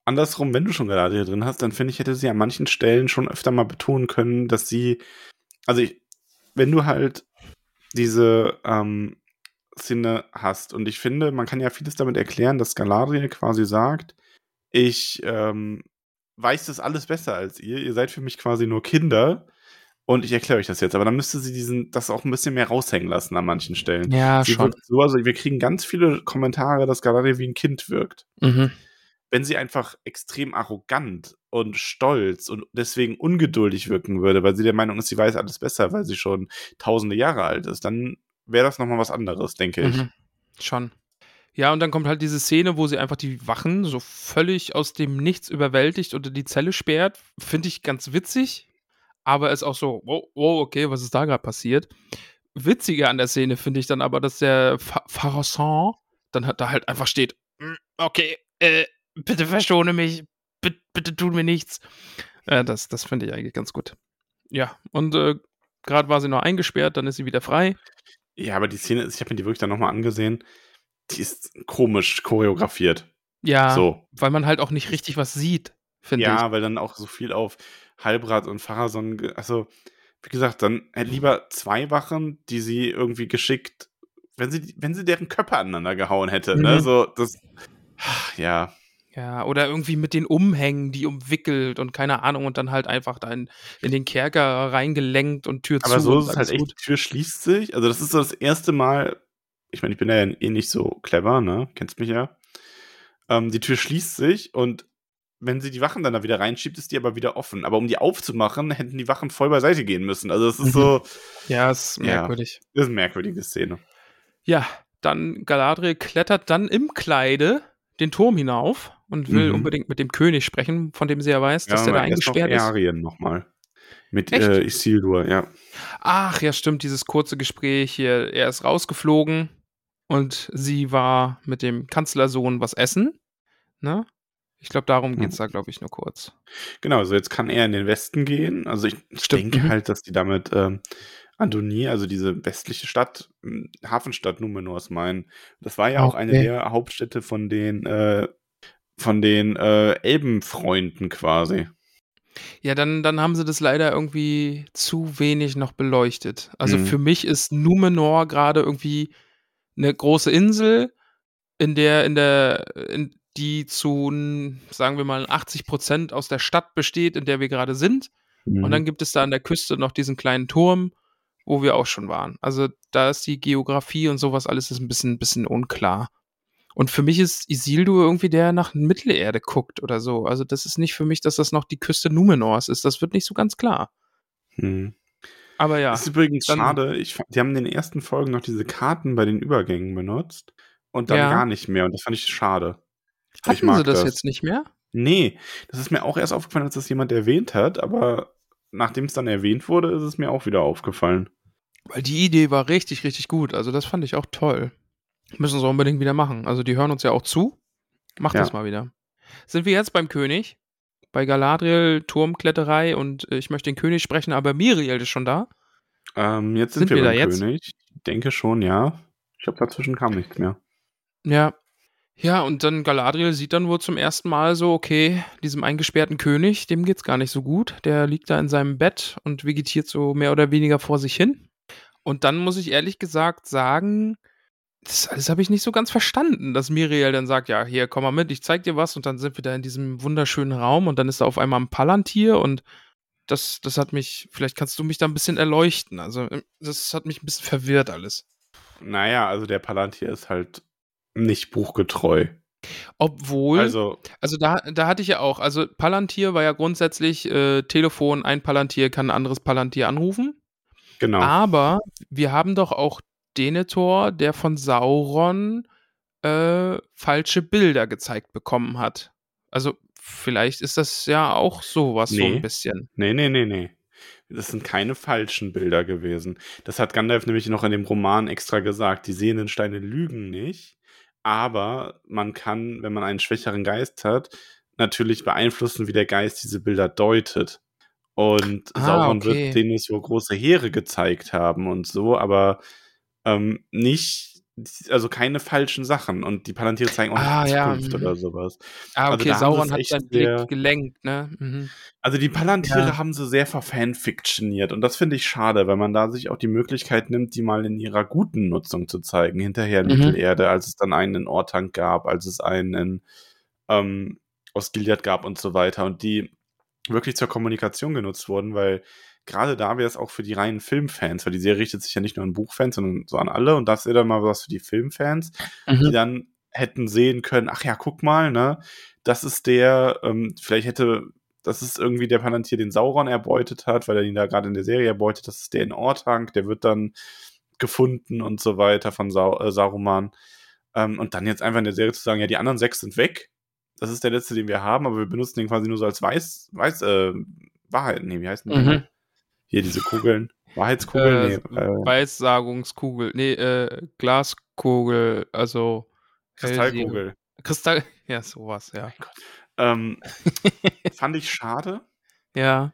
Andersrum, wenn du schon Galadriel drin hast, dann finde ich, hätte sie an manchen Stellen schon öfter mal betonen können, dass sie, also ich, wenn du halt diese ähm, Szene hast und ich finde, man kann ja vieles damit erklären, dass Galadriel quasi sagt, ich ähm, weiß das alles besser als ihr, ihr seid für mich quasi nur Kinder und ich erkläre euch das jetzt, aber dann müsste sie diesen, das auch ein bisschen mehr raushängen lassen an manchen Stellen. Ja, sie schon. so, also wir kriegen ganz viele Kommentare, dass Galadriel wie ein Kind wirkt Mhm. Wenn sie einfach extrem arrogant und stolz und deswegen ungeduldig wirken würde, weil sie der Meinung ist, sie weiß alles besser, weil sie schon tausende Jahre alt ist, dann wäre das nochmal was anderes, denke ich. Mhm. Schon. Ja, und dann kommt halt diese Szene, wo sie einfach die Wachen so völlig aus dem Nichts überwältigt und in die Zelle sperrt. Finde ich ganz witzig, aber ist auch so, wow, wow okay, was ist da gerade passiert? Witziger an der Szene finde ich dann aber, dass der Pharrison dann halt, da halt einfach steht, "Mm, okay, äh, bitte verschone mich, bitte, bitte tun mir nichts. Äh, das das finde ich eigentlich ganz gut. Ja, und äh, gerade war sie noch eingesperrt, dann ist sie wieder frei. Ja, aber die Szene, ich habe mir die wirklich dann nochmal angesehen, die ist komisch choreografiert. Ja, So. weil man halt auch nicht richtig was sieht, finde ich. Ja, weil dann auch so viel auf Halbrad und Pharason, ge- also wie gesagt, dann hätte lieber zwei Wachen, die sie irgendwie geschickt, wenn sie, wenn sie deren Köpfe aneinander gehauen hätte, ne, Mhm. so, das, ja, Ja, oder irgendwie mit den Umhängen, die umwickelt und keine Ahnung und dann halt einfach da in, in den Kerker reingelenkt und Tür Aber zu. so und ist es halt echt, gut. die Tür schließt sich. Also das ist so das erste Mal, ich meine, ich bin ja eh nicht so clever, ne? Kennst mich ja. Ähm, die Tür schließt sich und wenn sie die Wachen dann da wieder reinschiebt, ist die aber wieder offen. Aber um die aufzumachen, hätten die Wachen voll beiseite gehen müssen. Also das ist Mhm. so, Ja, ist Ja. merkwürdig. das ist eine merkwürdige Szene. Ja, dann Galadriel klettert dann im Kleide den Turm hinauf und will Mhm. unbedingt mit dem König sprechen, von dem sie ja weiß, dass der da eingesperrt ist. Arien nochmal. Mit äh, Isildur, ja. Ach, ja, stimmt, dieses kurze Gespräch hier. Er ist rausgeflogen und sie war mit dem Kanzlersohn was essen. Ne? Ich glaube, darum Mhm. geht es da, glaube ich, nur kurz. Genau, also jetzt kann er in den Westen gehen. Also ich Stimmt, denke mhm. halt, dass die damit ähm, Andonie, also diese westliche Stadt, m, Hafenstadt Numenors meinen. Das war ja auch eine Okay. der Hauptstädte von den äh, von den äh, Elbenfreunden quasi. Ja, dann, dann haben sie das leider irgendwie zu wenig noch beleuchtet. Also Mhm. für mich ist Numenor gerade irgendwie eine große Insel, in der, in der, in die zu, sagen wir mal, 80 Prozent aus der Stadt besteht, in der wir gerade sind. Mhm. Und dann gibt es da an der Küste noch diesen kleinen Turm, wo wir auch schon waren. Also da ist die Geografie und sowas alles ist ein bisschen, bisschen unklar. Und für mich ist Isildur irgendwie der nach Mittelerde guckt oder so. Also das ist nicht für mich, dass das noch die Küste Numenors ist. Das wird nicht so ganz klar. Mhm. Aber ja. Das ist übrigens dann- schade. Ich, die haben in den ersten Folgen noch diese Karten bei den Übergängen benutzt und dann Ja. gar nicht mehr. Und das fand ich schade. Ich Hatten mag sie das, das. jetzt nicht mehr? Nee, das ist mir auch erst aufgefallen, als das jemand erwähnt hat, aber nachdem es dann erwähnt wurde, ist es mir auch wieder aufgefallen. Weil die Idee war richtig, richtig gut. Also das fand ich auch toll. Müssen sie unbedingt wieder machen. Also die hören uns ja auch zu. Macht Ja. das mal wieder. Sind wir jetzt beim König? Bei Galadriel, Turmkletterei und äh, ich möchte den König sprechen, aber Miriel ist schon da. Ähm, jetzt sind, Sind wir wir da beim jetzt? König. Ich denke schon, ja. Ich glaube, dazwischen kam nichts mehr. Ja. Ja, und dann Galadriel sieht dann wohl zum ersten Mal so, okay, diesem eingesperrten König, dem geht's gar nicht so gut. Der liegt da in seinem Bett und vegetiert so mehr oder weniger vor sich hin. Und dann muss ich ehrlich gesagt sagen, das alles habe ich nicht so ganz verstanden, dass Miriel dann sagt, ja, hier, komm mal mit, ich zeig dir was und dann sind wir da in diesem wunderschönen Raum und dann ist da auf einmal ein Palantir und das, das hat mich, vielleicht kannst du mich da ein bisschen erleuchten. Also, ähm, das hat mich ein bisschen verwirrt alles. Naja, also der Palantir ist halt nicht buchgetreu. Obwohl, also, Also, da, da hatte ich ja auch, also Palantir war ja grundsätzlich äh, Telefon, ein Palantir kann ein anderes Palantir anrufen. Genau. Aber wir haben doch auch Denethor, der von Sauron äh, falsche Bilder gezeigt bekommen hat. Also vielleicht ist das ja auch sowas so Nee. ein bisschen. Nee, nee, nee, nee. Das sind keine falschen Bilder gewesen. Das hat Gandalf nämlich noch in dem Roman extra gesagt. Die sehenden Steine lügen nicht, aber man kann, wenn man einen schwächeren Geist hat, natürlich beeinflussen, wie der Geist diese Bilder deutet. Und Ah, Sauron okay. wird denen so große Heere gezeigt haben und so, aber ähm, nicht, also keine falschen Sachen. Und die Palantiere zeigen auch Ah, nicht ja, Zukunft mhm. oder sowas. Ah, Also okay, haben Sauron hat seinen sehr- Blick gelenkt, ne? Mhm. Also die Palantiere Ja. haben sie sehr verfanfictioniert und das finde ich schade, weil man da sich auch die Möglichkeit nimmt, die mal in ihrer guten Nutzung zu zeigen, hinterher in Mhm. Mittelerde, als es dann einen in Ortank gab, als es einen in ähm, Osgiliath gab und so weiter und die wirklich zur Kommunikation genutzt wurden, weil gerade da wäre es auch für die reinen Filmfans, weil die Serie richtet sich ja nicht nur an Buchfans, sondern so an alle und das wäre dann mal was für die Filmfans, die Mhm. dann hätten sehen können, ach ja, guck mal, ne, das ist der, ähm, vielleicht hätte, das ist irgendwie der Palantir, den Sauron erbeutet hat, weil er ihn da gerade in der Serie erbeutet, das ist der in Ortank, der wird dann gefunden und so weiter von Sau äh, Saruman. Ähm, und dann jetzt einfach in der Serie zu sagen, ja, die anderen sechs sind weg, das ist der letzte, den wir haben, aber wir benutzen den quasi nur so als Weiß, Weiß, äh, Wahrheit, nee, wie heißen die? Mhm. Hier, diese Kugeln. Wahrheitskugeln? Äh, nee, äh, Weissagungskugel, nee, äh, Glaskugel, also Kristallkugel. Kristall, ja, sowas, ja. Ähm, fand ich schade. Ja.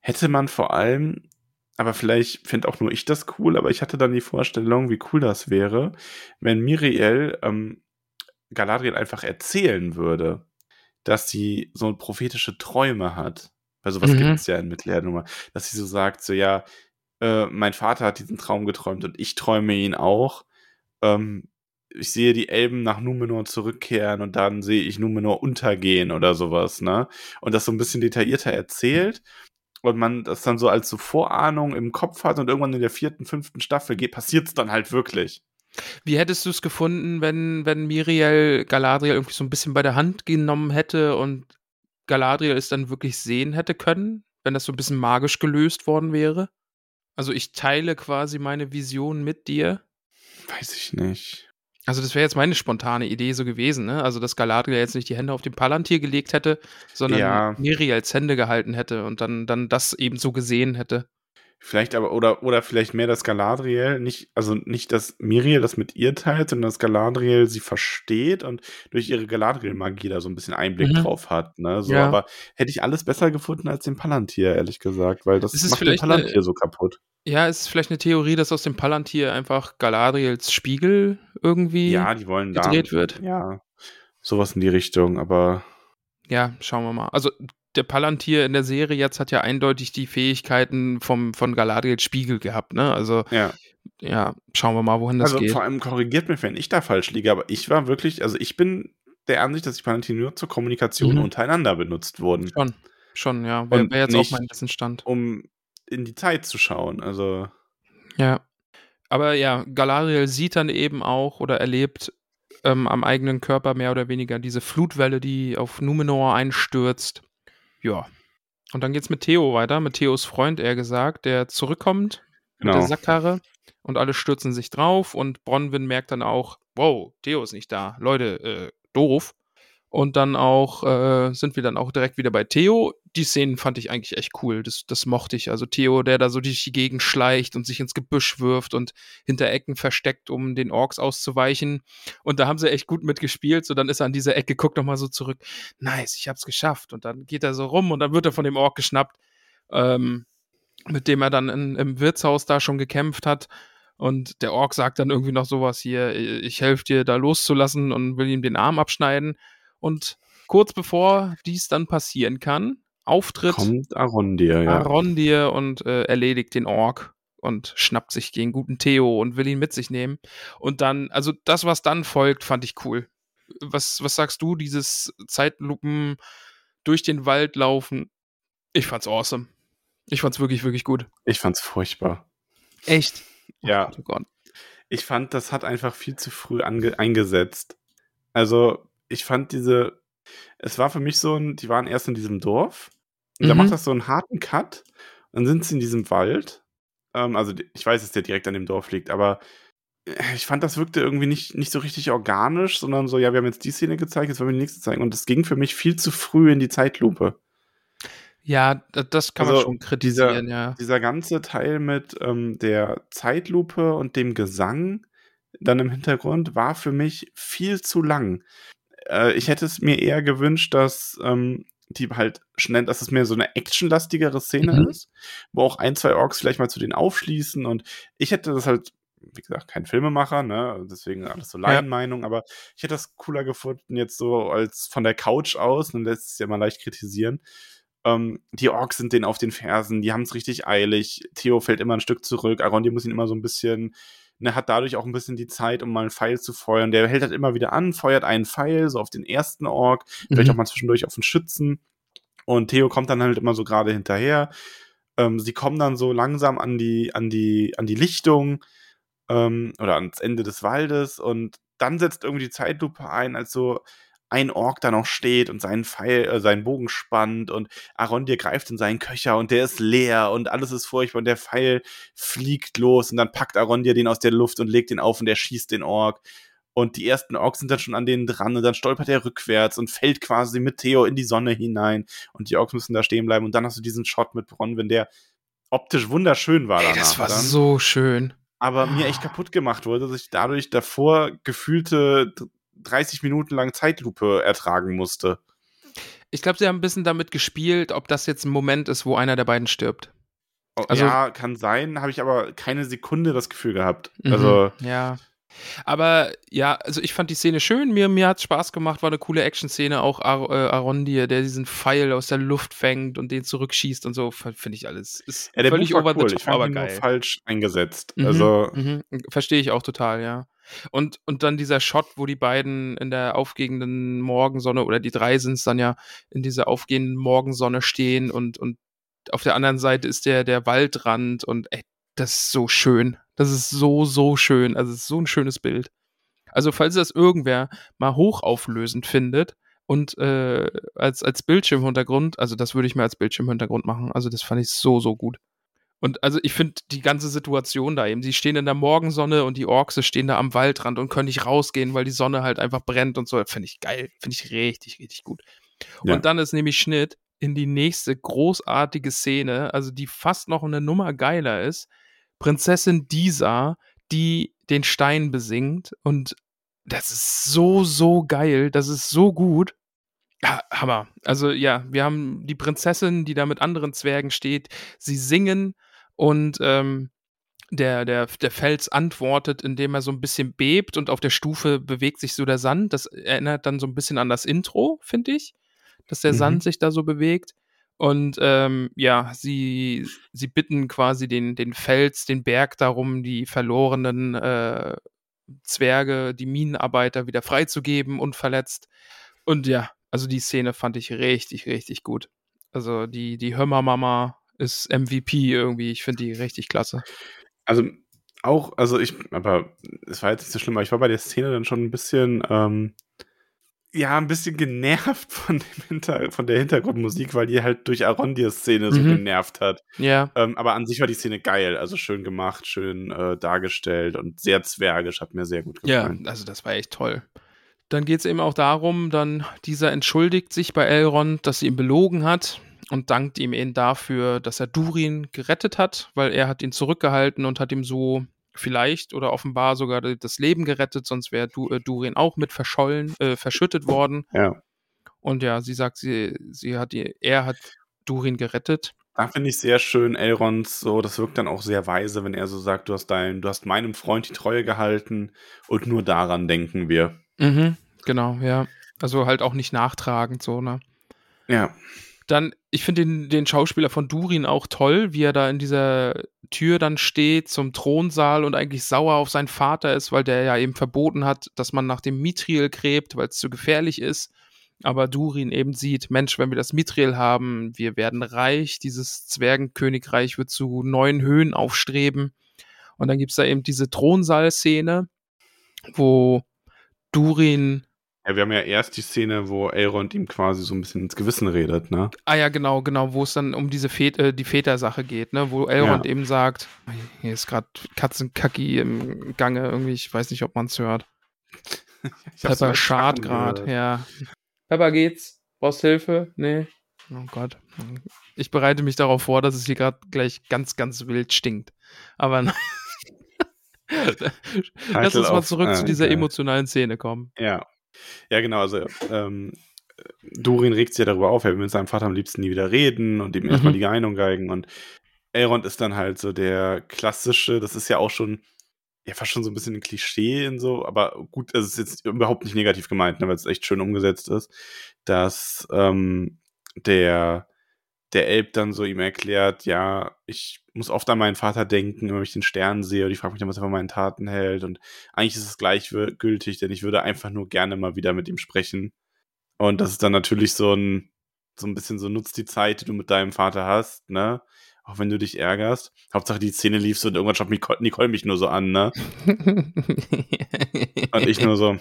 Hätte man vor allem, aber vielleicht finde auch nur ich das cool, aber ich hatte dann die Vorstellung, wie cool das wäre, wenn Miriel ähm, Galadriel einfach erzählen würde, dass sie so prophetische Träume hat. Weil sowas Mhm. gibt es ja in Mittelerde. Dass sie so sagt, so ja, äh, mein Vater hat diesen Traum geträumt und ich träume ihn auch. Ähm, ich sehe die Elben nach Numenor zurückkehren und dann sehe ich Numenor untergehen oder sowas, ne? Und das so ein bisschen detaillierter erzählt und man das dann so als so Vorahnung im Kopf hat und irgendwann in der vierten, fünften Staffel geht, passiert es dann halt wirklich. Wie hättest du es gefunden, wenn, wenn Miriel Galadriel irgendwie so ein bisschen bei der Hand genommen hätte und Galadriel es dann wirklich sehen hätte können, wenn das so ein bisschen magisch gelöst worden wäre? Also ich teile quasi meine Vision mit dir. Weiß ich nicht. Also das wäre jetzt meine spontane Idee so gewesen, ne? Also dass Galadriel jetzt nicht die Hände auf den Palantir gelegt hätte, sondern Ja. Miriels Hände gehalten hätte und dann, dann das eben so gesehen hätte. Vielleicht aber, oder, oder vielleicht mehr, dass Galadriel nicht, also nicht, dass Miriel das mit ihr teilt, sondern dass Galadriel sie versteht und durch ihre Galadriel-Magie da so ein bisschen Einblick Mhm. drauf hat, ne? So, Ja. aber hätte ich alles besser gefunden als den Palantir, ehrlich gesagt, weil das macht den vielleicht eine- Palantir so kaputt. Ja, es ist vielleicht eine Theorie, dass aus dem Palantir einfach Galadriels Spiegel irgendwie Ja, die wollen da. gedreht wird. Ja. Sowas in die Richtung, aber Ja, schauen wir mal. Also der Palantir in der Serie jetzt hat ja eindeutig die Fähigkeiten vom, von Galadriels Spiegel gehabt, ne? Also ja. ja, schauen wir mal, wohin das Also geht. vor allem korrigiert mich, wenn ich da falsch liege, aber ich war wirklich, also ich bin der Ansicht, dass die Palantir nur zur Kommunikation Mhm. untereinander benutzt wurden, Schon, schon, ja. Wäre wär jetzt nicht- auch mein Wissensstand. um in die Zeit zu schauen. Also Ja. Aber ja, Galadriel sieht dann eben auch oder erlebt ähm, am eigenen Körper mehr oder weniger diese Flutwelle, die auf Numenor einstürzt. Ja. Und dann geht's mit Theo weiter, mit Theos Freund, eher gesagt, der zurückkommt mit Genau. der Sackkarre und alle stürzen sich drauf und Bronwyn merkt dann auch, wow, Theo ist nicht da. Leute, äh, doof. Und dann auch äh, sind wir dann auch direkt wieder bei Theo. Die Szenen fand ich eigentlich echt cool. Das, das mochte ich. Also Theo, der da so durch die Gegend schleicht und sich ins Gebüsch wirft und hinter Ecken versteckt, um den Orks auszuweichen. Und da haben sie echt gut mitgespielt. So, dann ist er an dieser Ecke, guckt nochmal so zurück. Nice, ich hab's geschafft. Und dann geht er so rum und dann wird er von dem Ork geschnappt, ähm, mit dem er dann in, im Wirtshaus da schon gekämpft hat. Und der Ork sagt dann irgendwie noch sowas hier, ich helfe dir da loszulassen und will ihm den Arm abschneiden. Und kurz bevor dies dann passieren kann, auftritt kommt Arondir, ja. Arondir und äh, erledigt den Ork und schnappt sich den guten Theo und will ihn mit sich nehmen. Und dann, also das, was dann folgt, fand ich cool. Was, was sagst du, dieses Zeitlupen durch den Wald laufen? Ich fand's awesome. Ich fand's wirklich, wirklich gut. Ich fand's furchtbar. Echt? Ja. Oh Gott, oh. Ich fand, das hat einfach viel zu früh eingesetzt. Also, ich fand diese, es war für mich so ein, die waren erst in diesem Dorf. Und da Mhm. macht das so einen harten Cut. Dann sind sie in diesem Wald. Ähm, also, ich weiß, dass der direkt an dem Dorf liegt, aber äh, ich fand, das wirkte irgendwie nicht, nicht so richtig organisch, sondern so, ja, wir haben jetzt die Szene gezeigt, jetzt wollen wir die nächste zeigen. Und das ging für mich viel zu früh in die Zeitlupe. Ja, da- das kann man Also, schon dieser, kritisieren, ja. dieser ganze Teil mit ähm, der Zeitlupe und dem Gesang dann im Hintergrund war für mich viel zu lang. Äh, ich hätte es mir eher gewünscht, dass ähm, die halt schnell, dass es mehr so eine actionlastigere Szene Mhm. ist, wo auch ein, zwei Orks vielleicht mal zu denen aufschließen und ich hätte das halt, wie gesagt, kein Filmemacher, ne, deswegen alles so Ja. Laienmeinung, aber ich hätte das cooler gefunden jetzt so als von der Couch aus, und lässt es ja mal leicht kritisieren, ähm, die Orks sind denen auf den Fersen, die haben es richtig eilig. Theo fällt immer ein Stück zurück. Arondi muss ihn immer so ein bisschen, ne, hat dadurch auch ein bisschen die Zeit, um mal einen Pfeil zu feuern. Der hält halt immer wieder an, feuert einen Pfeil, so auf den ersten Ork, vielleicht Mhm. auch mal zwischendurch auf den Schützen. Und Theo kommt dann halt immer so gerade hinterher. Ähm, sie kommen dann so langsam an die, an die, an die Lichtung ähm, oder ans Ende des Waldes und dann setzt irgendwie die Zeitlupe ein, als so ein Ork da noch steht und seinen Pfeil, äh, seinen Bogen spannt und Arondir greift in seinen Köcher und der ist leer und alles ist furchtbar und der Pfeil fliegt los und dann packt Arondir den aus der Luft und legt den auf und der schießt den Ork. Und die ersten Orks sind dann schon an denen dran und dann stolpert er rückwärts und fällt quasi mit Theo in die Sonne hinein und die Orks müssen da stehen bleiben und dann hast du diesen Shot mit Bronwyn, der optisch wunderschön war Ey, danach. das war dann so schön. aber mir echt kaputt gemacht wurde, dass ich dadurch davor gefühlte 30 Minuten lang Zeitlupe ertragen musste. Ich glaube, sie haben ein bisschen damit gespielt, ob das jetzt ein Moment ist, wo einer der beiden stirbt. Also- ja, kann sein, habe ich aber keine Sekunde das Gefühl gehabt. Mhm. Also, Ja. Aber ja, also ich fand die Szene schön, mir, mir hat Spaß gemacht, war eine coole Action-Szene, auch Ar äh, Arondir, der diesen Pfeil aus der Luft fängt und den zurückschießt und so, finde ich alles. Ist ja, der völlig Move war over cool. the Ich top, fand aber geil. falsch eingesetzt. Mhm, Also, mhm. Verstehe ich auch total, ja. Und, und dann dieser Shot, wo die beiden in der aufgehenden Morgensonne, oder die drei sind es dann ja, in dieser aufgehenden Morgensonne stehen und, und auf der anderen Seite ist der, der Waldrand und ey, das ist so schön. Das ist so, so schön. Also es ist so ein schönes Bild. Also falls das irgendwer mal hochauflösend findet und äh, als, als Bildschirmhintergrund, also das würde ich mir als Bildschirmhintergrund machen. Also das fand ich so, so gut. Und also ich finde die ganze Situation da eben, sie stehen in der Morgensonne und die Orks stehen da am Waldrand und können nicht rausgehen, weil die Sonne halt einfach brennt und so. Finde ich geil, finde ich richtig, richtig gut. Ja. Und dann ist nämlich Schnitt in die nächste großartige Szene, also die fast noch eine Nummer geiler ist. Prinzessin Disa, die den Stein besingt und das ist so, so geil, das ist so gut. Ja, Hammer. Also ja, wir haben die Prinzessin, die da mit anderen Zwergen steht. Sie singen und ähm, der, der, der Fels antwortet, indem er so ein bisschen bebt und auf der Stufe bewegt sich so der Sand. Das erinnert dann so ein bisschen an das Intro, finde ich, dass der Mhm. Sand sich da so bewegt. Und ähm, ja, sie, sie bitten quasi den, den Fels, den Berg darum, die verlorenen äh, Zwerge, die Minenarbeiter wieder freizugeben, unverletzt. Und ja, also die Szene fand ich richtig, richtig gut. Also die, die Hörmermama ist MVP irgendwie. Ich finde die richtig klasse. also auch, also ich, aber es war jetzt nicht so schlimm, aber ich war bei der Szene dann schon ein bisschen, ähm, ja, ein bisschen genervt von, dem Hinter von der Hintergrundmusik, weil die halt durch Arondirs Szene so Mhm. genervt hat. Ja. Ähm, aber an sich war die Szene geil, also schön gemacht, schön äh, dargestellt und sehr zwergisch, hat mir sehr gut Ja, gefallen. also das war echt toll. Dann geht es eben auch darum, dann dieser entschuldigt sich bei Elrond, dass sie ihn belogen hat und dankt ihm eben dafür, dass er Durin gerettet hat, weil er hat ihn zurückgehalten und hat ihm so vielleicht oder offenbar sogar das Leben gerettet, sonst wäre du, äh, Durin auch mit verschollen, äh, verschüttet worden. Ja. Und ja, sie sagt, sie, sie hat er hat Durin gerettet. Da finde ich sehr schön, Elrond, so, das wirkt dann auch sehr weise, wenn er so sagt, du hast dein, du hast meinem Freund die Treue gehalten und nur daran denken wir. Mhm, genau, ja. Also halt auch nicht nachtragend so, ne? Ja. Dann, ich finde den, den Schauspieler von Durin auch toll, wie er da in dieser Tür dann steht zum Thronsaal und eigentlich sauer auf seinen Vater ist, weil der ja eben verboten hat, dass man nach dem Mithril gräbt, weil es zu gefährlich ist. Aber Durin eben sieht, Mensch, wenn wir das Mithril haben, wir werden reich, dieses Zwergenkönigreich wird zu neuen Höhen aufstreben. Und dann gibt's da eben diese Thronsaal-Szene, wo Durin Ja, wir haben ja erst die Szene, wo Elrond ihm quasi so ein bisschen ins Gewissen redet, ne? Ah ja, genau, genau, wo es dann um diese Väter, äh, die Vätersache geht, ne? Wo Elrond Ja. eben sagt, hier ist gerade Katzenkacki im Gange, irgendwie, ich weiß nicht, ob man es hört. Pepper schart gerade, ja. Pepper geht's? Brauchst Hilfe? Nee. Oh Gott. Ich bereite mich darauf vor, dass es hier gerade gleich ganz, ganz wild stinkt. Aber lass Title uns mal zurück ah, zu dieser emotionalen Szene kommen. Ja. Ja, genau, also ähm, Durin regt sich ja darüber auf, er will mit seinem Vater am liebsten nie wieder reden und ihm Mhm. erstmal die Geinung geigen und Elrond ist dann halt so der klassische, das ist ja auch schon, ja, fast schon so ein bisschen ein Klischee in so, aber gut, es ist jetzt überhaupt nicht negativ gemeint, ne, weil es echt schön umgesetzt ist, dass ähm, der der Elb dann so ihm erklärt, ja, ich muss oft an meinen Vater denken, wenn ich den Stern sehe und ich frage mich dann, was er von meinen Taten hält und eigentlich ist es gleichgültig, denn ich würde einfach nur gerne mal wieder mit ihm sprechen. Und das ist dann natürlich so ein, so ein bisschen so, nutzt die Zeit, die du mit deinem Vater hast, ne? Auch wenn du dich ärgerst. Hauptsache die Szene lief so und irgendwann schaut Nicole, Nicole mich nur so an, ne? Und ich nur so,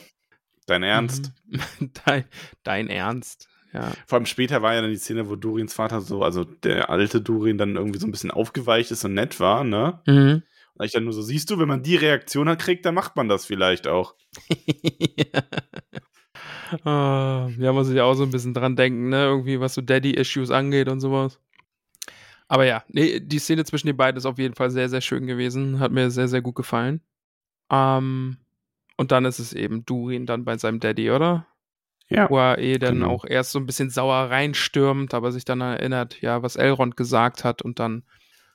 dein Ernst? dein, dein Ernst, ja. Vor allem später war ja dann die Szene, wo Durins Vater so, also der alte Durin dann irgendwie so ein bisschen aufgeweicht ist und nett war, ne? Mhm. Und ich dann nur so, siehst du, wenn man die Reaktion hat, kriegt, dann macht man das vielleicht auch. Ah, ja, muss ich auch so ein bisschen dran denken, ne? Irgendwie, was so Daddy-Issues angeht und sowas. Aber ja, nee, die Szene zwischen den beiden ist auf jeden Fall sehr, sehr schön gewesen. Hat mir sehr, sehr gut gefallen. Ähm, und dann ist es eben Durin dann bei seinem Daddy, oder? Ja. Wo er eh dann genau. auch erst so ein bisschen sauer reinstürmt, aber sich dann erinnert, ja, was Elrond gesagt hat und dann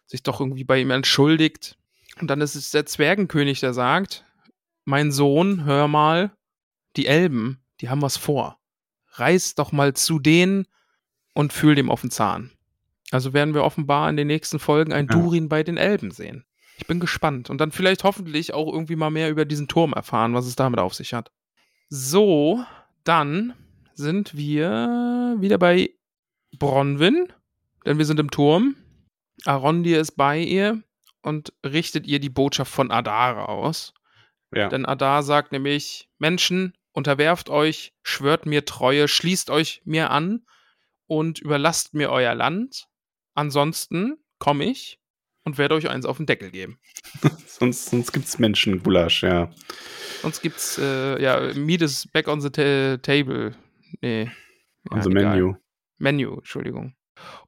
sich doch irgendwie bei ihm entschuldigt. Und dann ist es der Zwergenkönig, der sagt, mein Sohn, hör mal, die Elben, die haben was vor. Reiß doch mal zu denen und fühl dem auf den Zahn. Also werden wir offenbar in den nächsten Folgen ein Ja. Durin bei den Elben sehen. Ich bin gespannt. Und dann vielleicht hoffentlich auch irgendwie mal mehr über diesen Turm erfahren, was es damit auf sich hat. So, dann sind wir wieder bei Bronwyn, denn wir sind im Turm. Arondir ist bei ihr und richtet ihr die Botschaft von Adar aus. Ja. Denn Adar sagt nämlich, Menschen, unterwerft euch, schwört mir Treue, schließt euch mir an und überlasst mir euer Land. Ansonsten komme ich und werde euch eins auf den Deckel geben. sonst, sonst gibt's Menschengulasch, ja. Sonst gibt's, äh, ja, Meat is back on the ta table. Nee. Ja, Unser egal. Menü. Menu, Entschuldigung.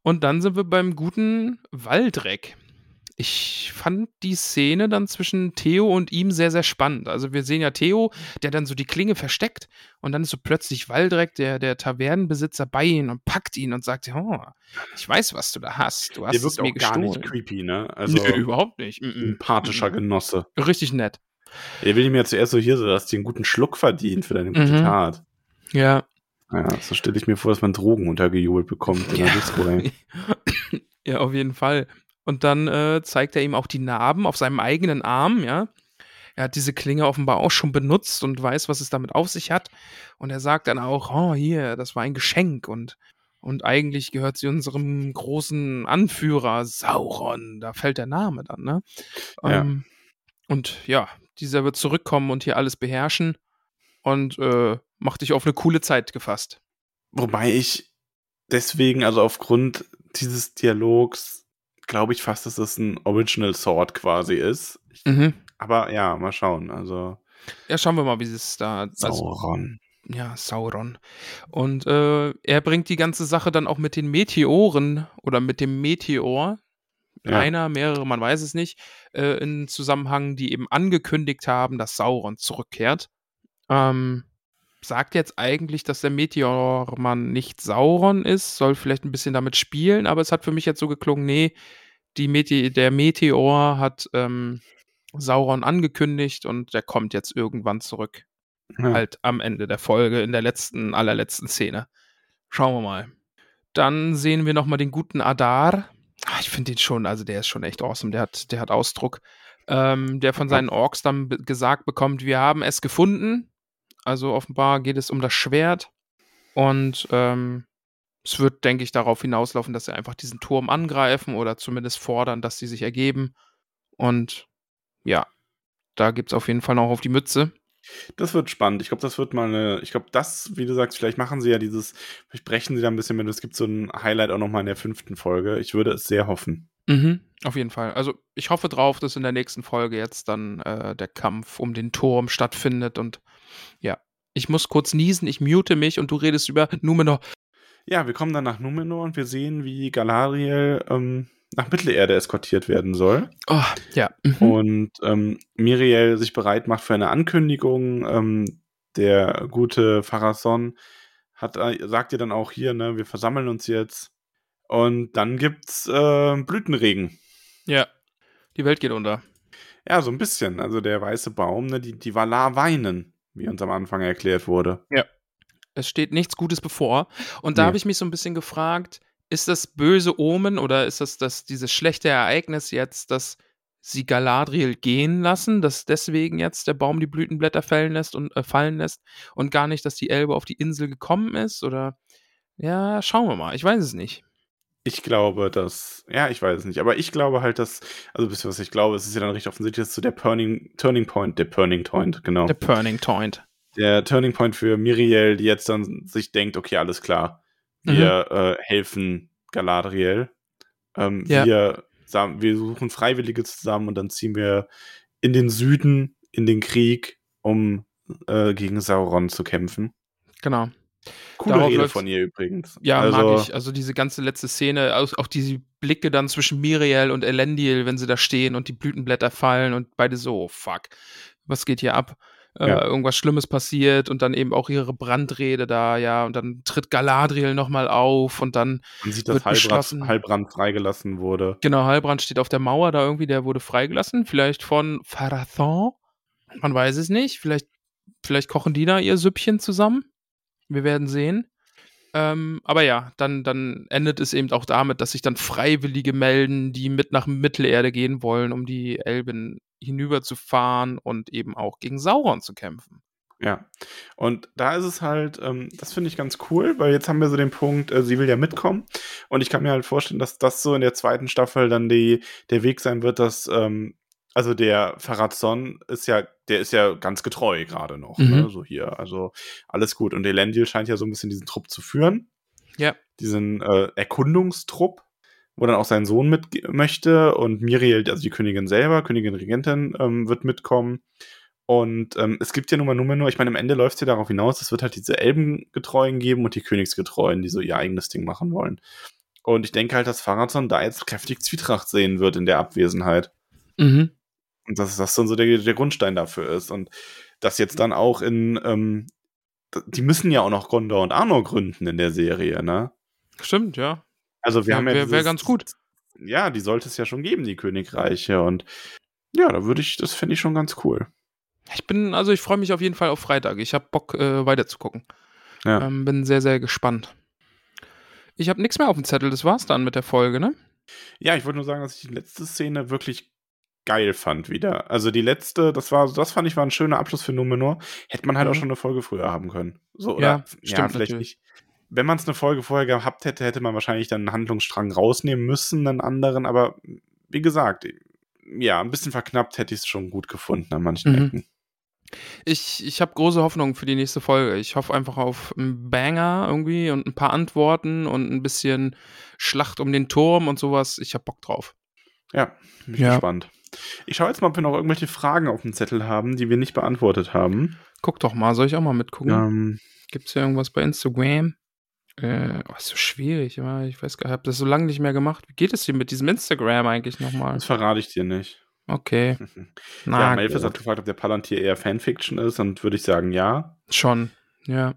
Und dann sind wir beim guten Waldreck. Ich fand die Szene dann zwischen Theo und ihm sehr, sehr spannend. Also wir sehen ja Theo, der dann so die Klinge versteckt und dann ist so plötzlich Waldreck, der, der Tavernenbesitzer, bei ihm und packt ihn und sagt, oh, ich weiß, was du da hast. Du hast Der es wirkt mir auch gar gestohlen. nicht creepy, ne? Also nee, überhaupt nicht. Mm -mm. sympathischer Mm Genosse. -mm. Richtig nett. Der will ihm ja zuerst so hier so, dass dir einen guten Schluck verdient für deine gute Mhm. Tat. Ja. Ja, so stelle ich mir vor, dass man Drogen untergejubelt bekommt in der Ja. Disco. ja, auf jeden Fall. Und dann äh, zeigt er ihm auch die Narben auf seinem eigenen Arm, ja. Er hat diese Klinge offenbar auch schon benutzt und weiß, was es damit auf sich hat. Und er sagt dann auch, oh, hier, das war ein Geschenk und, und eigentlich gehört sie unserem großen Anführer Sauron. Da fällt der Name dann, ne? Ja. Ähm, und ja, dieser wird zurückkommen und hier alles beherrschen und äh, macht dich auf eine coole Zeit gefasst. Wobei ich deswegen, also aufgrund dieses Dialogs, glaube ich fast, dass das ein Original Sword quasi ist. Ich, Mhm. aber ja, mal schauen. Also Ja, schauen wir mal, wie es da. Also, Sauron. ja, Sauron. Und äh, er bringt die ganze Sache dann auch mit den Meteoren oder mit dem Meteor, Ja. einer, mehrere, man weiß es nicht, äh, in Zusammenhang, die eben angekündigt haben, dass Sauron zurückkehrt. Ähm, sagt jetzt eigentlich, dass der Meteormann nicht Sauron ist, soll vielleicht ein bisschen damit spielen, aber es hat für mich jetzt so geklungen, nee, die Mete der Meteor hat ähm, Sauron angekündigt und der kommt jetzt irgendwann zurück Ja. halt am Ende der Folge, in der letzten, allerletzten Szene. Schauen wir mal. Dann sehen wir nochmal den guten Adar. Ah, ich finde den schon, also der ist schon echt awesome. Der hat, der hat Ausdruck. Ähm, der von seinen Orks dann gesagt bekommt, wir haben es gefunden. Also offenbar geht es um das Schwert. Und ähm, es wird, denke ich, darauf hinauslaufen, dass sie einfach diesen Turm angreifen oder zumindest fordern, dass sie sich ergeben. Und ja, da gibt es auf jeden Fall noch auf die Mütze. Das wird spannend. Ich glaube, das wird mal eine. Ich glaube, das, wie du sagst, vielleicht machen sie ja dieses, vielleicht brechen sie da ein bisschen mit. Es gibt so ein Highlight auch nochmal in der fünften Folge. Ich würde es sehr hoffen. Mhm, auf jeden Fall. Also ich hoffe drauf, dass in der nächsten Folge jetzt dann äh, der Kampf um den Turm stattfindet. Und ja, ich muss kurz niesen, ich mute mich und du redest über Numenor. Ja, wir kommen dann nach Numenor und wir sehen, wie Galadriel ähm, nach Mittelerde eskortiert werden soll. Oh, ja. Mhm. Und ähm, Miriel sich bereit macht für eine Ankündigung. Ähm, der gute Pharason hat, äh, sagt ihr dann auch hier, ne, wir versammeln uns jetzt. Und dann gibt's äh, Blütenregen. Ja, die Welt geht unter. Ja, so ein bisschen. Also der weiße Baum, ne, die, die Valar weinen, wie uns am Anfang erklärt wurde. Ja. Es steht nichts Gutes bevor. Und da Nee. habe ich mich so ein bisschen gefragt, ist das böse Omen oder ist das, das dieses schlechte Ereignis jetzt, dass sie Galadriel gehen lassen, dass deswegen jetzt der Baum die Blütenblätter fallen lässt und äh, fallen lässt und gar nicht, dass die Elbe auf die Insel gekommen ist? Oder ja, schauen wir mal. Ich weiß es nicht. Ich glaube, dass, ja, ich weiß es nicht, aber ich glaube halt, dass, also wisst ihr, was ich glaube, es ist ja dann recht offensichtlich, dass so der Turning, Turning Point, der Turning Point, genau. Der Burning Point. der Turning Point für Miriel, die jetzt dann sich denkt, okay, alles klar, wir äh, helfen Galadriel. Ähm, Ja. wir, wir suchen Freiwillige zusammen und dann ziehen wir in den Süden, in den Krieg, um äh, gegen Sauron zu kämpfen. Genau. Coole Darauf Rede von ihr übrigens. Ja, also, mag ich. Also diese ganze letzte Szene, auch, auch diese Blicke dann zwischen Miriel und Elendil, wenn sie da stehen und die Blütenblätter fallen und beide so, oh, fuck, was geht hier ab? Äh, Ja. Irgendwas Schlimmes passiert und dann eben auch ihre Brandrede da, ja, und dann tritt Galadriel nochmal auf und dann, Man sieht, wird dass beschlossen- Halbrand freigelassen wurde. genau, Halbrand steht auf der Mauer da irgendwie, der wurde freigelassen, vielleicht von Pharathon, man weiß es nicht, vielleicht, vielleicht kochen die da ihr Süppchen zusammen, wir werden sehen. Ähm, aber ja, dann, dann endet es eben auch damit, dass sich dann Freiwillige melden, die mit nach Mittelerde gehen wollen, um die Elben hinüberzufahren und eben auch gegen Sauron zu kämpfen. Ja. Und da ist es halt, ähm, das finde ich ganz cool, weil jetzt haben wir so den Punkt, äh, sie will ja mitkommen. Und ich kann mir halt vorstellen, dass das so in der zweiten Staffel dann die, der Weg sein wird, dass, ähm, also der Farazon ist ja, der ist ja ganz getreu gerade noch, Mhm. ne? so hier. Also alles gut. Und Elendil scheint ja so ein bisschen diesen Trupp zu führen. Ja. Diesen äh, Erkundungstrupp, wo dann auch sein Sohn mit möchte und Miriel, also die Königin selber, Königin Regentin, ähm, wird mitkommen. Und ähm, es gibt ja nun mal Numenor, ich meine, am Ende läuft es ja darauf hinaus, es wird halt diese Elbengetreuen geben und die Königsgetreuen, die so ihr eigenes Ding machen wollen. Und ich denke halt, dass Farazon da jetzt kräftig Zwietracht sehen wird in der Abwesenheit. Mhm. Und dass das dann so der, der Grundstein dafür ist. Und das jetzt dann auch in, ähm, die müssen ja auch noch Gondor und Arnor gründen in der Serie, ne? Stimmt, ja. Also wir Ja, haben ja wär- wär ganz gut. Ja, die sollte es ja schon geben, die Königreiche. Und ja, da würde ich, das finde ich schon ganz cool. Ich bin, also ich freue mich auf jeden Fall auf Freitag. Ich habe Bock, äh, weiterzugucken. Ja. Ähm, bin sehr, sehr gespannt. Ich habe nichts mehr auf dem Zettel, das war's dann mit der Folge, ne? Ja, ich wollte nur sagen, dass ich die letzte Szene wirklich geil fand wieder. Also die letzte, das war, das fand ich war ein schöner Abschluss für Numenor. Hätte man halt auch Mhm. schon eine Folge früher haben können. So, Ja, oder, ja, stimmt vielleicht natürlich. nicht. Wenn man es eine Folge vorher gehabt hätte, hätte man wahrscheinlich dann einen Handlungsstrang rausnehmen müssen, einen anderen. Aber wie gesagt, ja, ein bisschen verknappt hätte ich es schon gut gefunden an manchen Mhm. Ecken. Ich, ich habe große Hoffnung für die nächste Folge. Ich hoffe einfach auf einen Banger irgendwie und ein paar Antworten und ein bisschen Schlacht um den Turm und sowas. Ich habe Bock drauf. Ja, bin ich Ja. gespannt. Ich schaue jetzt mal, ob wir noch irgendwelche Fragen auf dem Zettel haben, die wir nicht beantwortet haben. Guck doch mal, soll ich auch mal mitgucken? Ähm, Gibt's hier irgendwas bei Instagram? Äh, oh, ist so schwierig, ich weiß gar nicht, ich habe das so lange nicht mehr gemacht. Wie geht es dir mit diesem Instagram eigentlich nochmal? das verrate ich dir nicht. Okay. Na, ja, Melfis gut. hat gefragt, ob der Palantir eher Fanfiction ist und würde ich sagen, ja. Schon, ja.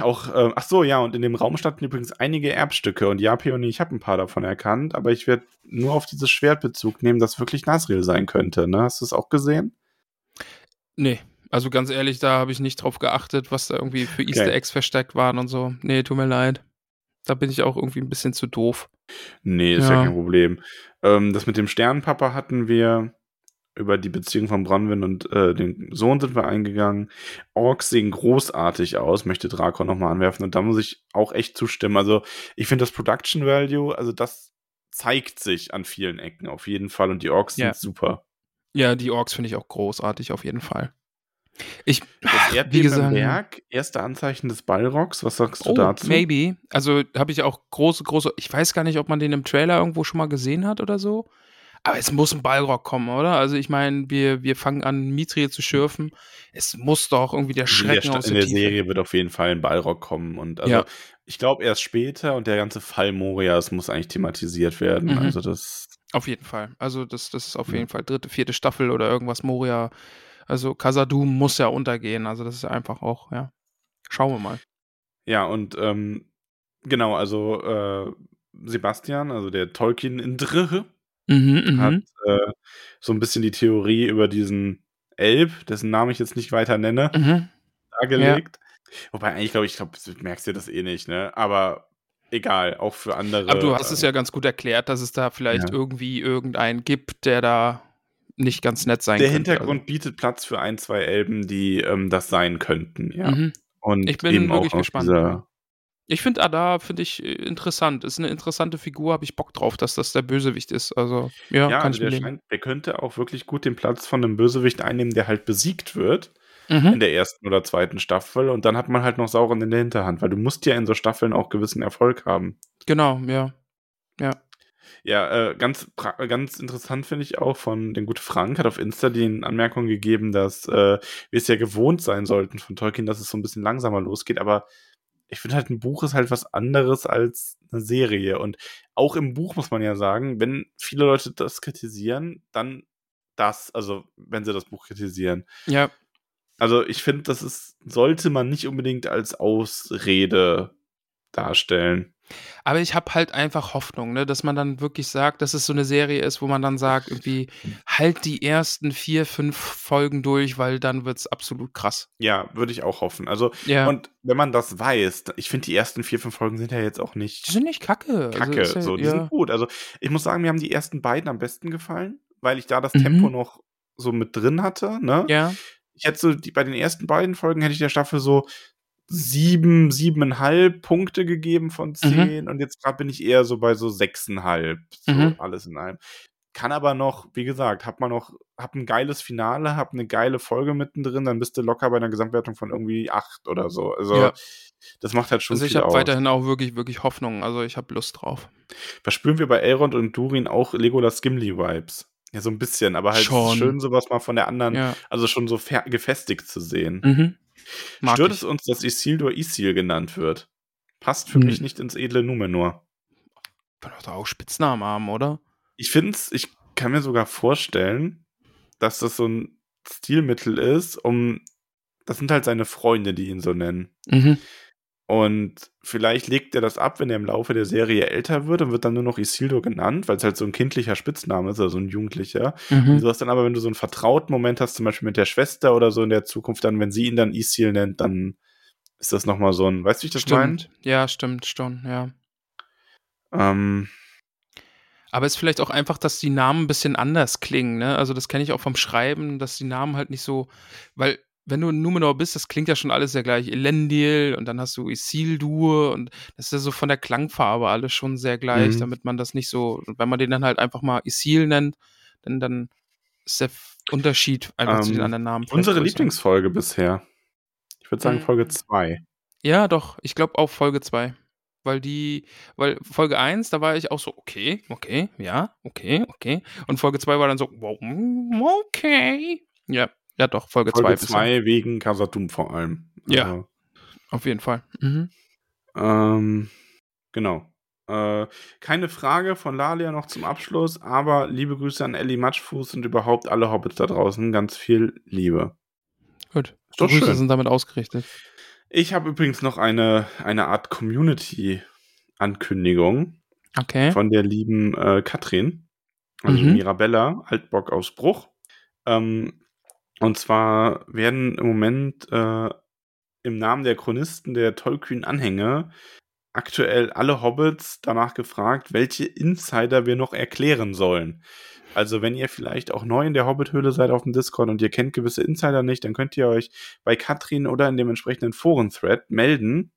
Auch, ähm, ach so, ja, und in dem Raum standen übrigens einige Erbstücke und ja, Peony, ich habe ein paar davon erkannt, aber ich werde nur auf dieses Schwert Bezug nehmen, das wirklich Nasriel sein könnte, ne? Hast du es auch gesehen? Nee, also ganz ehrlich, da habe ich nicht drauf geachtet, was da irgendwie für Okay. Easter Eggs versteckt waren und so. Nee, tut mir leid. Da bin ich auch irgendwie ein bisschen zu doof. Nee, ist ja, Ja. kein Problem. Ähm, das mit dem Sternenpapa hatten wir über die Beziehung von Bronwyn und äh, den Sohn sind wir eingegangen. Orks sehen großartig aus, möchte Drakon nochmal anwerfen. Und da muss ich auch echt zustimmen. Also, ich finde das Production Value, also das zeigt sich an vielen Ecken auf jeden Fall. Und die Orks Ja. sind super. Ja, die Orks finde ich auch großartig, auf jeden Fall. Ich, Das wie Erdbeben gesagt, im Berg, erste Anzeichen des Ballrocks. Was sagst du oh, dazu? maybe. Also habe ich auch große, große, ich weiß gar nicht, ob man den im Trailer irgendwo schon mal gesehen hat oder so. Aber es muss ein Ballrock kommen, oder? Also ich meine, wir, wir fangen an, Mithril zu schürfen. Es muss doch irgendwie der der, Schrecken Sta- aus in der, der Tiefe. Serie wird auf jeden Fall ein Ballrock kommen. Und also, Ja. ich glaube erst später und der ganze Fall Morias muss eigentlich thematisiert werden. Mhm. Also das. Auf jeden Fall. Also das, das ist auf jeden Fall dritte, vierte Staffel oder irgendwas Moria. Also Casadum muss ja untergehen. Also das ist einfach auch, ja. Schauen wir mal. Ja, und ähm, genau, also äh, Sebastian, also der Tolkien in Drhe, Mhm, hat mhm. äh, so ein bisschen die Theorie über diesen Elb, dessen Namen ich jetzt nicht weiter nenne, Mhm. dargelegt. Wobei eigentlich glaube ich, glaube, du merkst dir das eh nicht, ne? Aber egal, auch für andere. Aber du hast äh, es ja ganz gut erklärt, dass es da vielleicht Ja. irgendwie irgendeinen gibt, der da nicht ganz nett sein der könnte. Hintergrund bietet Platz für ein, zwei Elben, die ähm, das sein könnten, ja. Also, mhm. Und Ich bin eben wirklich gespannt. Dieser, Ich finde Ada, finde ich äh, interessant. Ist eine interessante Figur, habe ich Bock drauf, dass das der Bösewicht ist. Also, ja, ja, kann also ich der, scheint, der könnte auch wirklich gut den Platz von einem Bösewicht einnehmen, der halt besiegt wird. Mhm. in der ersten oder zweiten Staffel und dann hat man halt noch Sauren in der Hinterhand, weil du musst ja in so Staffeln auch gewissen Erfolg haben. Genau, ja. Ja. Ja, äh, ganz, ganz interessant finde ich auch von den gute Frank hat auf Insta die Anmerkung gegeben, dass äh, wir es ja gewohnt sein sollten von Tolkien, dass es so ein bisschen langsamer losgeht, aber ich finde halt ein Buch ist halt was anderes als eine Serie und auch im Buch muss man ja sagen, wenn viele Leute das kritisieren, dann das, also wenn sie das Buch kritisieren. Ja, Also ich finde, das ist, sollte man nicht unbedingt als Ausrede darstellen. Aber ich habe halt einfach Hoffnung, ne, dass man dann wirklich sagt, dass es so eine Serie ist, wo man dann sagt, irgendwie, halt die ersten vier, fünf Folgen durch, weil dann wird's absolut krass. Ja, würde ich auch hoffen. Also, Ja. und wenn man das weiß, ich finde, die ersten vier, fünf Folgen sind ja jetzt auch die nicht sind nicht kacke. kacke. Also ja, so, die ja. sind gut. Also, ich muss sagen, mir haben die ersten beiden am besten gefallen, weil ich da das Mhm. Tempo noch so mit drin hatte. Ne? Ja. Ich hätte so, die, bei den ersten beiden Folgen hätte ich der Staffel so sieben, siebeneinhalb Punkte gegeben von zehn und jetzt gerade bin ich eher so bei so sechseinhalb, so Mhm. alles in allem. Kann aber noch, wie gesagt, hab man noch, hab ein geiles Finale, hab eine geile Folge mittendrin, dann bist du locker bei einer Gesamtwertung von irgendwie acht oder so. Also Ja. das macht halt schon Also ich viel habe aus. weiterhin auch wirklich, wirklich Hoffnung. Also ich habe Lust drauf. Verspüren wir bei Elrond und Durin auch Legolas Gimli-Vibes? Ja, so ein bisschen, aber halt schön, sowas mal von der anderen, Ja. also schon so gefestigt zu sehen. Mhm. Mag Stört ich. es uns, dass Isildur Isil genannt wird? Passt für Hm. mich nicht ins edle Numenor. Kann doch auch Spitznamen haben, oder? Ich finde es, ich kann mir sogar vorstellen, dass das so ein Stilmittel ist, um, das sind halt seine Freunde, die ihn so nennen. Mhm. Und vielleicht legt er das ab, wenn er im Laufe der Serie älter wird und wird dann nur noch Isildur genannt, weil es halt so ein kindlicher Spitzname ist, also ein jugendlicher. Und Mhm. du hast dann aber, wenn du so einen vertrauten Moment hast, zum Beispiel mit der Schwester oder so in der Zukunft, dann, wenn sie ihn dann Isil nennt, dann ist das nochmal so ein, weißt du, wie ich das? Stimmt. Ja, stimmt, schon, ja. Ähm, Aber es ist vielleicht auch einfach, dass die Namen ein bisschen anders klingen, ne? Also das kenne ich auch vom Schreiben, dass die Namen halt nicht so, weil wenn du in Numenor bist, das klingt ja schon alles sehr gleich. Elendil und dann hast du Isildur und das ist ja so von der Klangfarbe alles schon sehr gleich, Mhm. damit man das nicht so, wenn man den dann halt einfach mal Isil nennt, dann, dann ist der Unterschied einfach zu den Ähm, anderen Namen. unsere. Lieblingsfolge bisher. Ich würde sagen Mhm. Folge 2. Ja, doch. Ich glaube auch Folge 2. Weil die, weil Folge 1, da war ich auch so, okay, okay, ja, okay, okay. Und Folge 2 war dann so, wow, mm, okay. Ja, ja doch, Folge 2 Folge 2 wegen Kasatum vor allem. Ja. Also, Auf jeden Fall. Mhm. ähm, genau. Äh, keine Frage von Lalia noch zum Abschluss, aber liebe Grüße an Ellie Matschfuß und überhaupt alle Hobbits da draußen. Ganz viel Liebe. Gut. Ist doch Die Grüße schön. sind damit ausgerichtet. Ich habe übrigens noch eine, eine Art Community-Ankündigung Okay. von der lieben äh, Katrin, also Mhm. Mirabella, Altbock aus Bruch. Ähm, und zwar werden im Moment äh, im Namen der Chronisten der Tollkühn-Anhänge aktuell alle Hobbits danach gefragt, welche Insider wir noch erklären sollen. Also, wenn ihr vielleicht auch neu in der Hobbit-Höhle seid auf dem Discord und ihr kennt gewisse Insider nicht, dann könnt ihr euch bei Katrin oder in dem entsprechenden Foren-Thread melden.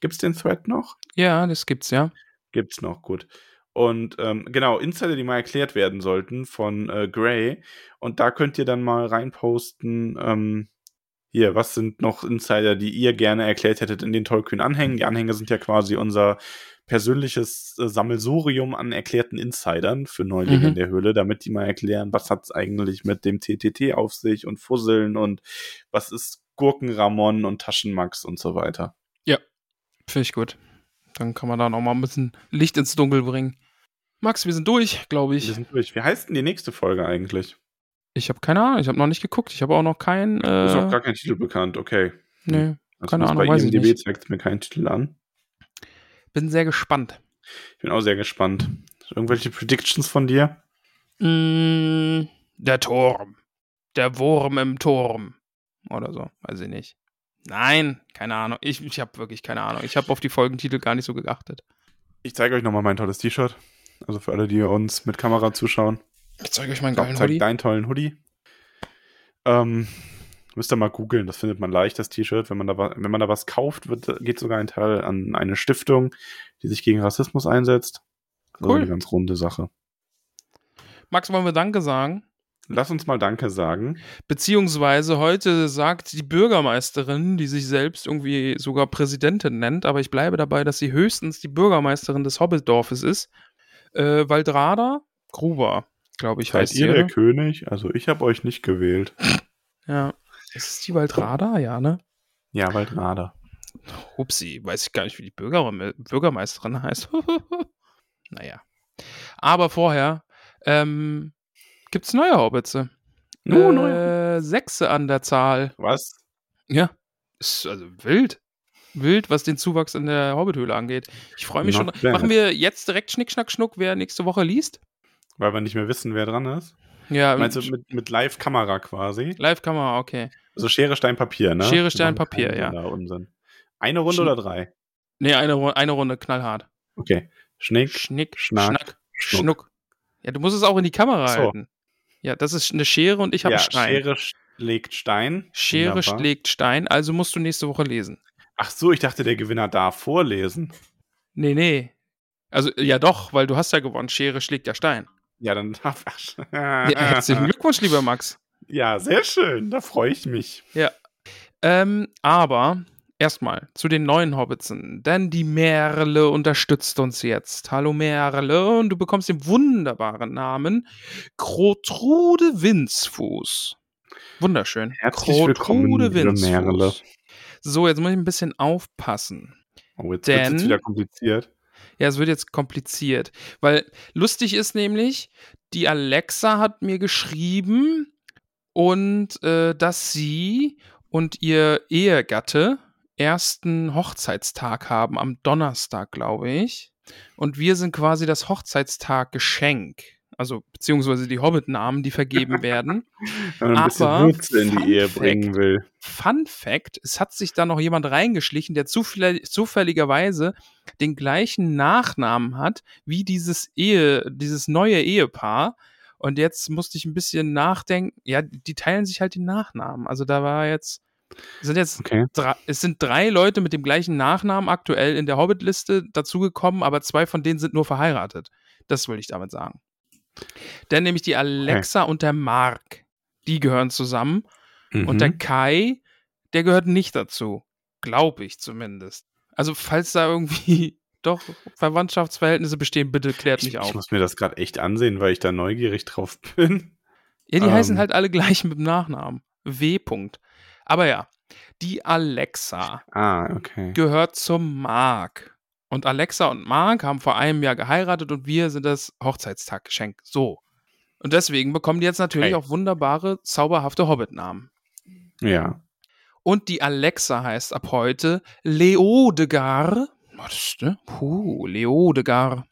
Gibt's den Thread noch? Ja, das gibt's ja. Gibt's noch, gut. Und ähm, genau, Insider, die mal erklärt werden sollten von äh, Gray. Und da könnt ihr dann mal reinposten, ähm, hier, was sind noch Insider, die ihr gerne erklärt hättet in den Tolkien-Anhängen? Die Anhänge sind ja quasi unser persönliches äh, Sammelsurium an erklärten Insidern für Neulinge Mhm. in der Höhle, damit die mal erklären, was hat's eigentlich mit dem TTT auf sich und Fusseln und was ist Gurkenramon und Taschenmax und so weiter. Finde ich gut. Dann kann man da noch mal ein bisschen Licht ins Dunkel bringen. Max, wir sind durch, glaube Wir ich. sind durch. Wie heißt denn die nächste Folge eigentlich? Ich habe keine Ahnung, ich habe noch nicht geguckt. Ich habe auch noch kein. Äh, Ist auch gar kein Titel bekannt, okay. nee, Also keine Ahnung, bei IMDb zeigt mir keinen Titel an. Bin sehr gespannt. Ich bin auch sehr gespannt. Irgendwelche Predictions von dir? Mm, der Turm. Der Wurm im Turm. Oder so, weiß ich nicht. Nein, keine Ahnung. Ich, ich habe wirklich keine Ahnung. Ich habe auf die Folgentitel gar nicht so geachtet. Ich zeige euch nochmal mein tolles T-Shirt. Also für alle, die uns mit Kamera zuschauen. Ich zeige euch meinen Ich glaub, geilen zeig Hoodie. deinen tollen Hoodie. Ähm, müsst ihr mal googeln, das findet man leicht, das T-Shirt. Wenn, man da wenn man da was kauft, wird, geht sogar ein Teil an eine Stiftung, die sich gegen Rassismus einsetzt. Also Cool. eine ganz runde Sache. Max, wollen wir Danke sagen? Lass uns mal Danke sagen. Beziehungsweise heute sagt die Bürgermeisterin, die sich selbst irgendwie sogar Präsidentin nennt, aber ich bleibe dabei, dass sie höchstens die Bürgermeisterin des Hobbitdorfes ist. Äh, Waldrada Gruber, glaube ich, Seid heißt ihr der oder? König? Also ich habe euch nicht gewählt. Ja. Ist es die Waldrada? Ja, ne? Ja, Waldrada. Upsi, weiß ich gar nicht, wie die Bürger Bürgermeisterin heißt. naja. Aber vorher ähm, gibt's neue Hobbitze. Oh, äh, neue. Sechse an der Zahl. Was? Ja, ist also wild. Wild, was den Zuwachs in der Hobbithöhle angeht. Ich freue mich Not schon. bad. Machen wir jetzt direkt Schnick, Schnack, Schnuck, wer nächste Woche liest? Weil wir nicht mehr wissen, wer dran ist. Ja, Meinst du mit, mit Live-Kamera quasi? Live-Kamera, okay. Also Schere, Stein, Papier, ne? Schere, Stein, Papier, ja. Unsinn. Eine Runde Schn- oder drei? Nee, eine, eine Runde knallhart. Okay. Schnick, Schnick, Schnack, Schnack, Schnuck. Schnuck. Ja, du musst es auch in die Kamera So. halten. Ja, das ist eine Schere und ich habe ja, einen Stein. Schere schlägt Stein. Schere Wunderbar. schlägt Stein, also musst du nächste Woche lesen. Ach so, ich dachte, der Gewinner darf vorlesen. Nee, nee. Also, ja doch, weil du hast ja gewonnen. Schere schlägt ja Stein. Ja, dann darf Ja, herzlichen Glückwunsch, lieber Max. Ja, sehr schön. Da freue ich mich. Ähm, aber erstmal zu den neuen Hobbitsen. Denn die Merle unterstützt uns jetzt. Hallo Merle. Und du bekommst den wunderbaren Namen Grotrude Winzfuß. Wunderschön. Herzlich willkommen, liebe Merle. So, jetzt muss ich ein bisschen aufpassen. Oh, jetzt wird es wieder kompliziert. Ja, es wird jetzt kompliziert. Weil lustig ist nämlich, die Alexa hat mir geschrieben und äh, dass sie und ihr Ehegatte ersten Hochzeitstag haben, am Donnerstag, glaube ich. Und wir sind quasi das Hochzeitstag-Geschenk. Also, beziehungsweise die Hobbit-Namen, die vergeben werden. Wenn man ein bisschen Aber Würze in Fun die Ehe Fact. bringen will. Fun Fact: Es hat sich da noch jemand reingeschlichen, der zufäll zufälligerweise den gleichen Nachnamen hat wie dieses Ehe, dieses neue Ehepaar. Und jetzt musste ich ein bisschen nachdenken. Ja, die teilen sich halt den Nachnamen. Also da war jetzt, sind jetzt Okay. drei, es sind drei Leute mit dem gleichen Nachnamen aktuell in der Hobbit-Liste dazugekommen, aber zwei von denen sind nur verheiratet. Das will ich damit sagen. Denn nämlich die Alexa und der Mark, die gehören zusammen. Und der Mhm. Kai, der gehört nicht dazu. Glaube ich zumindest. Also, falls da irgendwie doch Verwandtschaftsverhältnisse bestehen, bitte klärt ich, mich ich auf. muss mir das gerade echt ansehen, weil ich da neugierig drauf bin. Ja, die ähm, heißen halt alle gleich mit dem Nachnamen. W. -Punkt. Aber ja, die Alexa Ah, okay. gehört zum Mark. Und Alexa und Mark haben vor einem Jahr geheiratet und wir sind das Hochzeitstaggeschenk. So. Und deswegen bekommen die jetzt natürlich Hey. auch wunderbare, zauberhafte Hobbit-Namen. Ja. Und die Alexa heißt ab heute Leodegar. Was ist, ne? Puh, Leodegar.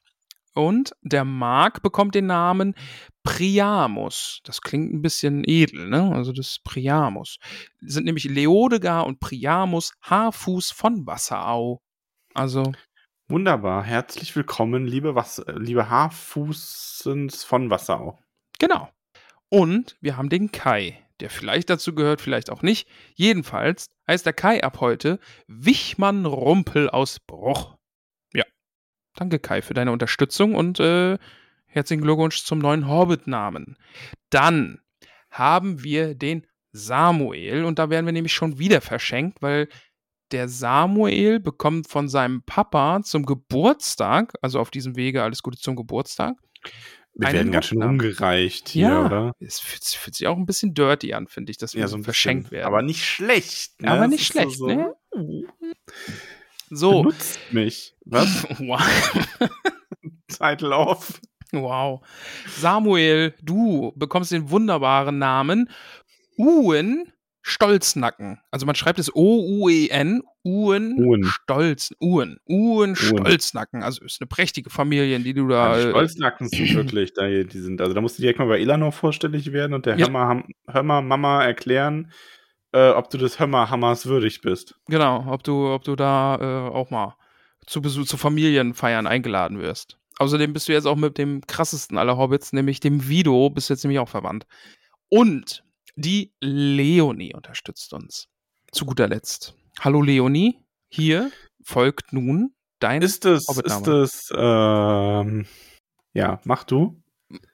Und der Mark bekommt den Namen Priamus. Das klingt ein bisschen edel, ne? Also das ist Priamus. Sind nämlich Leodegar und Priamus Haarfuß von Wasserau. Also Wunderbar. Herzlich willkommen, liebe, liebe Haarfußens von Wassau. Genau. Und wir haben den Kai, der vielleicht dazu gehört, vielleicht auch nicht. Jedenfalls heißt der Kai ab heute Wichmann Rumpel aus Bruch. Ja. Danke, Kai, für deine Unterstützung und äh, herzlichen Glückwunsch zum neuen Hobbit-Namen. Dann haben wir den Samuel und da werden wir nämlich schon wieder verschenkt, weil der Samuel bekommt von seinem Papa zum Geburtstag, also auf diesem Wege alles Gute zum Geburtstag. Wir werden ganz schön umgereicht hier, ja, oder? es fühlt, fühlt sich auch ein bisschen dirty an, finde ich, dass wir Ja, so verschenkt bisschen. werden. Aber nicht schlecht. Ne? Aber nicht schlecht, so, ne? So. So, Benutzt mich. Was? wow. Title off. wow. Samuel, du bekommst den wunderbaren Namen Uen Stolznacken. Also man schreibt es O-U-E-N, Uen, Uen. Stolz, Uen, Uen Stolznacken. Also ist eine prächtige Familie, in die du da. Ja, die äh, Stolznacken sind wirklich, da, die sind, also da musst du direkt mal bei Elanor vorstellig werden und der Ja. Hörmer Mama erklären, äh, ob du des Hörmer-Hammers würdig bist. Genau, ob du, ob du da äh, auch mal zu Besuch, zu Familienfeiern eingeladen wirst. Außerdem bist du jetzt auch mit dem krassesten aller Hobbits, nämlich dem Vido, bist du jetzt nämlich auch verwandt. Und die Leonie unterstützt uns. Zu guter Letzt. Hallo Leonie, hier folgt nun dein. Ist es, ist es, ähm, ja, mach du.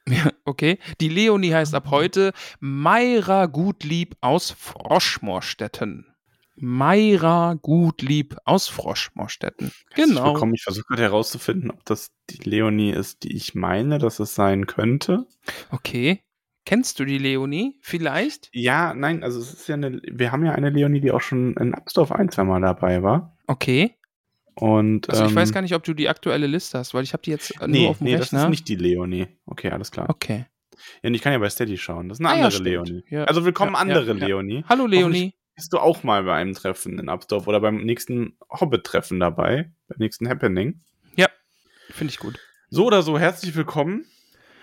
okay. Die Leonie heißt ab heute Mayra Gutlieb aus Froschmorstetten. Mayra Gutlieb aus Froschmorstetten. Genau. Ich, ich versuche gerade herauszufinden, ob das die Leonie ist, die ich meine, dass es sein könnte. Okay. Kennst du die Leonie? Vielleicht? Ja, nein, also es ist ja eine, wir haben ja eine Leonie, die auch schon in Absdorf ein, zwei Mal dabei war. Okay. Und, Also ich ähm, weiß gar nicht, ob du die aktuelle Liste hast, weil ich habe die jetzt äh, nur Nee, auf dem nee, das Rechner. ist nicht die Leonie. Okay, alles klar. okay. Ja, und ich kann ja bei Steady schauen. Das ist eine Ah ja, andere stimmt. Leonie. Ja. Also willkommen, Ja, ja, andere ja. Leonie. Hallo Leonie. Bist du auch mal bei einem Treffen in Absdorf oder beim nächsten Hobbit-Treffen dabei? Beim nächsten Happening? Finde ich gut. So oder so, herzlich willkommen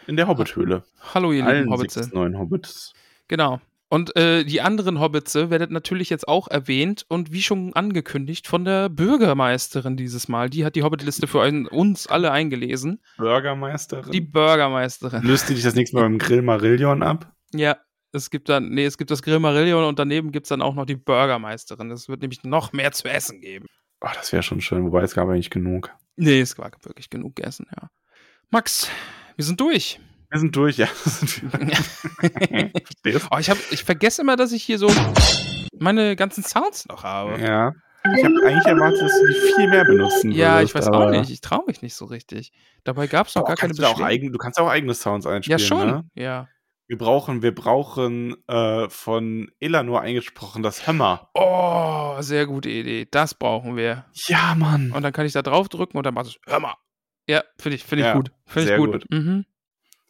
in der Hobbit-Höhle. Hallo ihr lieben Allen Hobbits. sechs neuen Hobbits. Genau. Und äh, die anderen Hobbits werdet natürlich jetzt auch erwähnt und wie schon angekündigt von der Bürgermeisterin dieses Mal. Die hat die Hobbitliste für ein, uns alle eingelesen. Bürgermeisterin. Die Bürgermeisterin. Löst die dich das nächste Mal beim Grill Marillion ab? Ja, es gibt dann, nee, es gibt das Grill Marillion und daneben gibt es dann auch noch die Bürgermeisterin. Es wird nämlich noch mehr zu essen geben. Oh, das wäre schon schön, wobei es gab eigentlich genug. Nee, es war wirklich genug Essen, ja. Max, wir sind durch. Wir sind durch, ja. Oh, ich, hab, ich vergesse immer, dass ich hier so meine ganzen Sounds noch habe. Ja. Ich habe eigentlich erwartet, dass du die viel mehr benutzen Ja, würdest, ich weiß auch nicht. Ich traue mich nicht so richtig. Dabei gab es noch gar keine du, auch eigen, du kannst auch eigene Sounds einspielen. Ja, schon. Ne? Ja. Wir brauchen, wir brauchen äh, von Elanor eingesprochen das Hammer. Oh, sehr gute Idee. Das brauchen wir. Ja, Mann. Und dann kann ich da drauf drücken und dann machst du, mal. Ja, finde ich, finde ich Ja, gut. Finde ich sehr gut. gut. Mhm.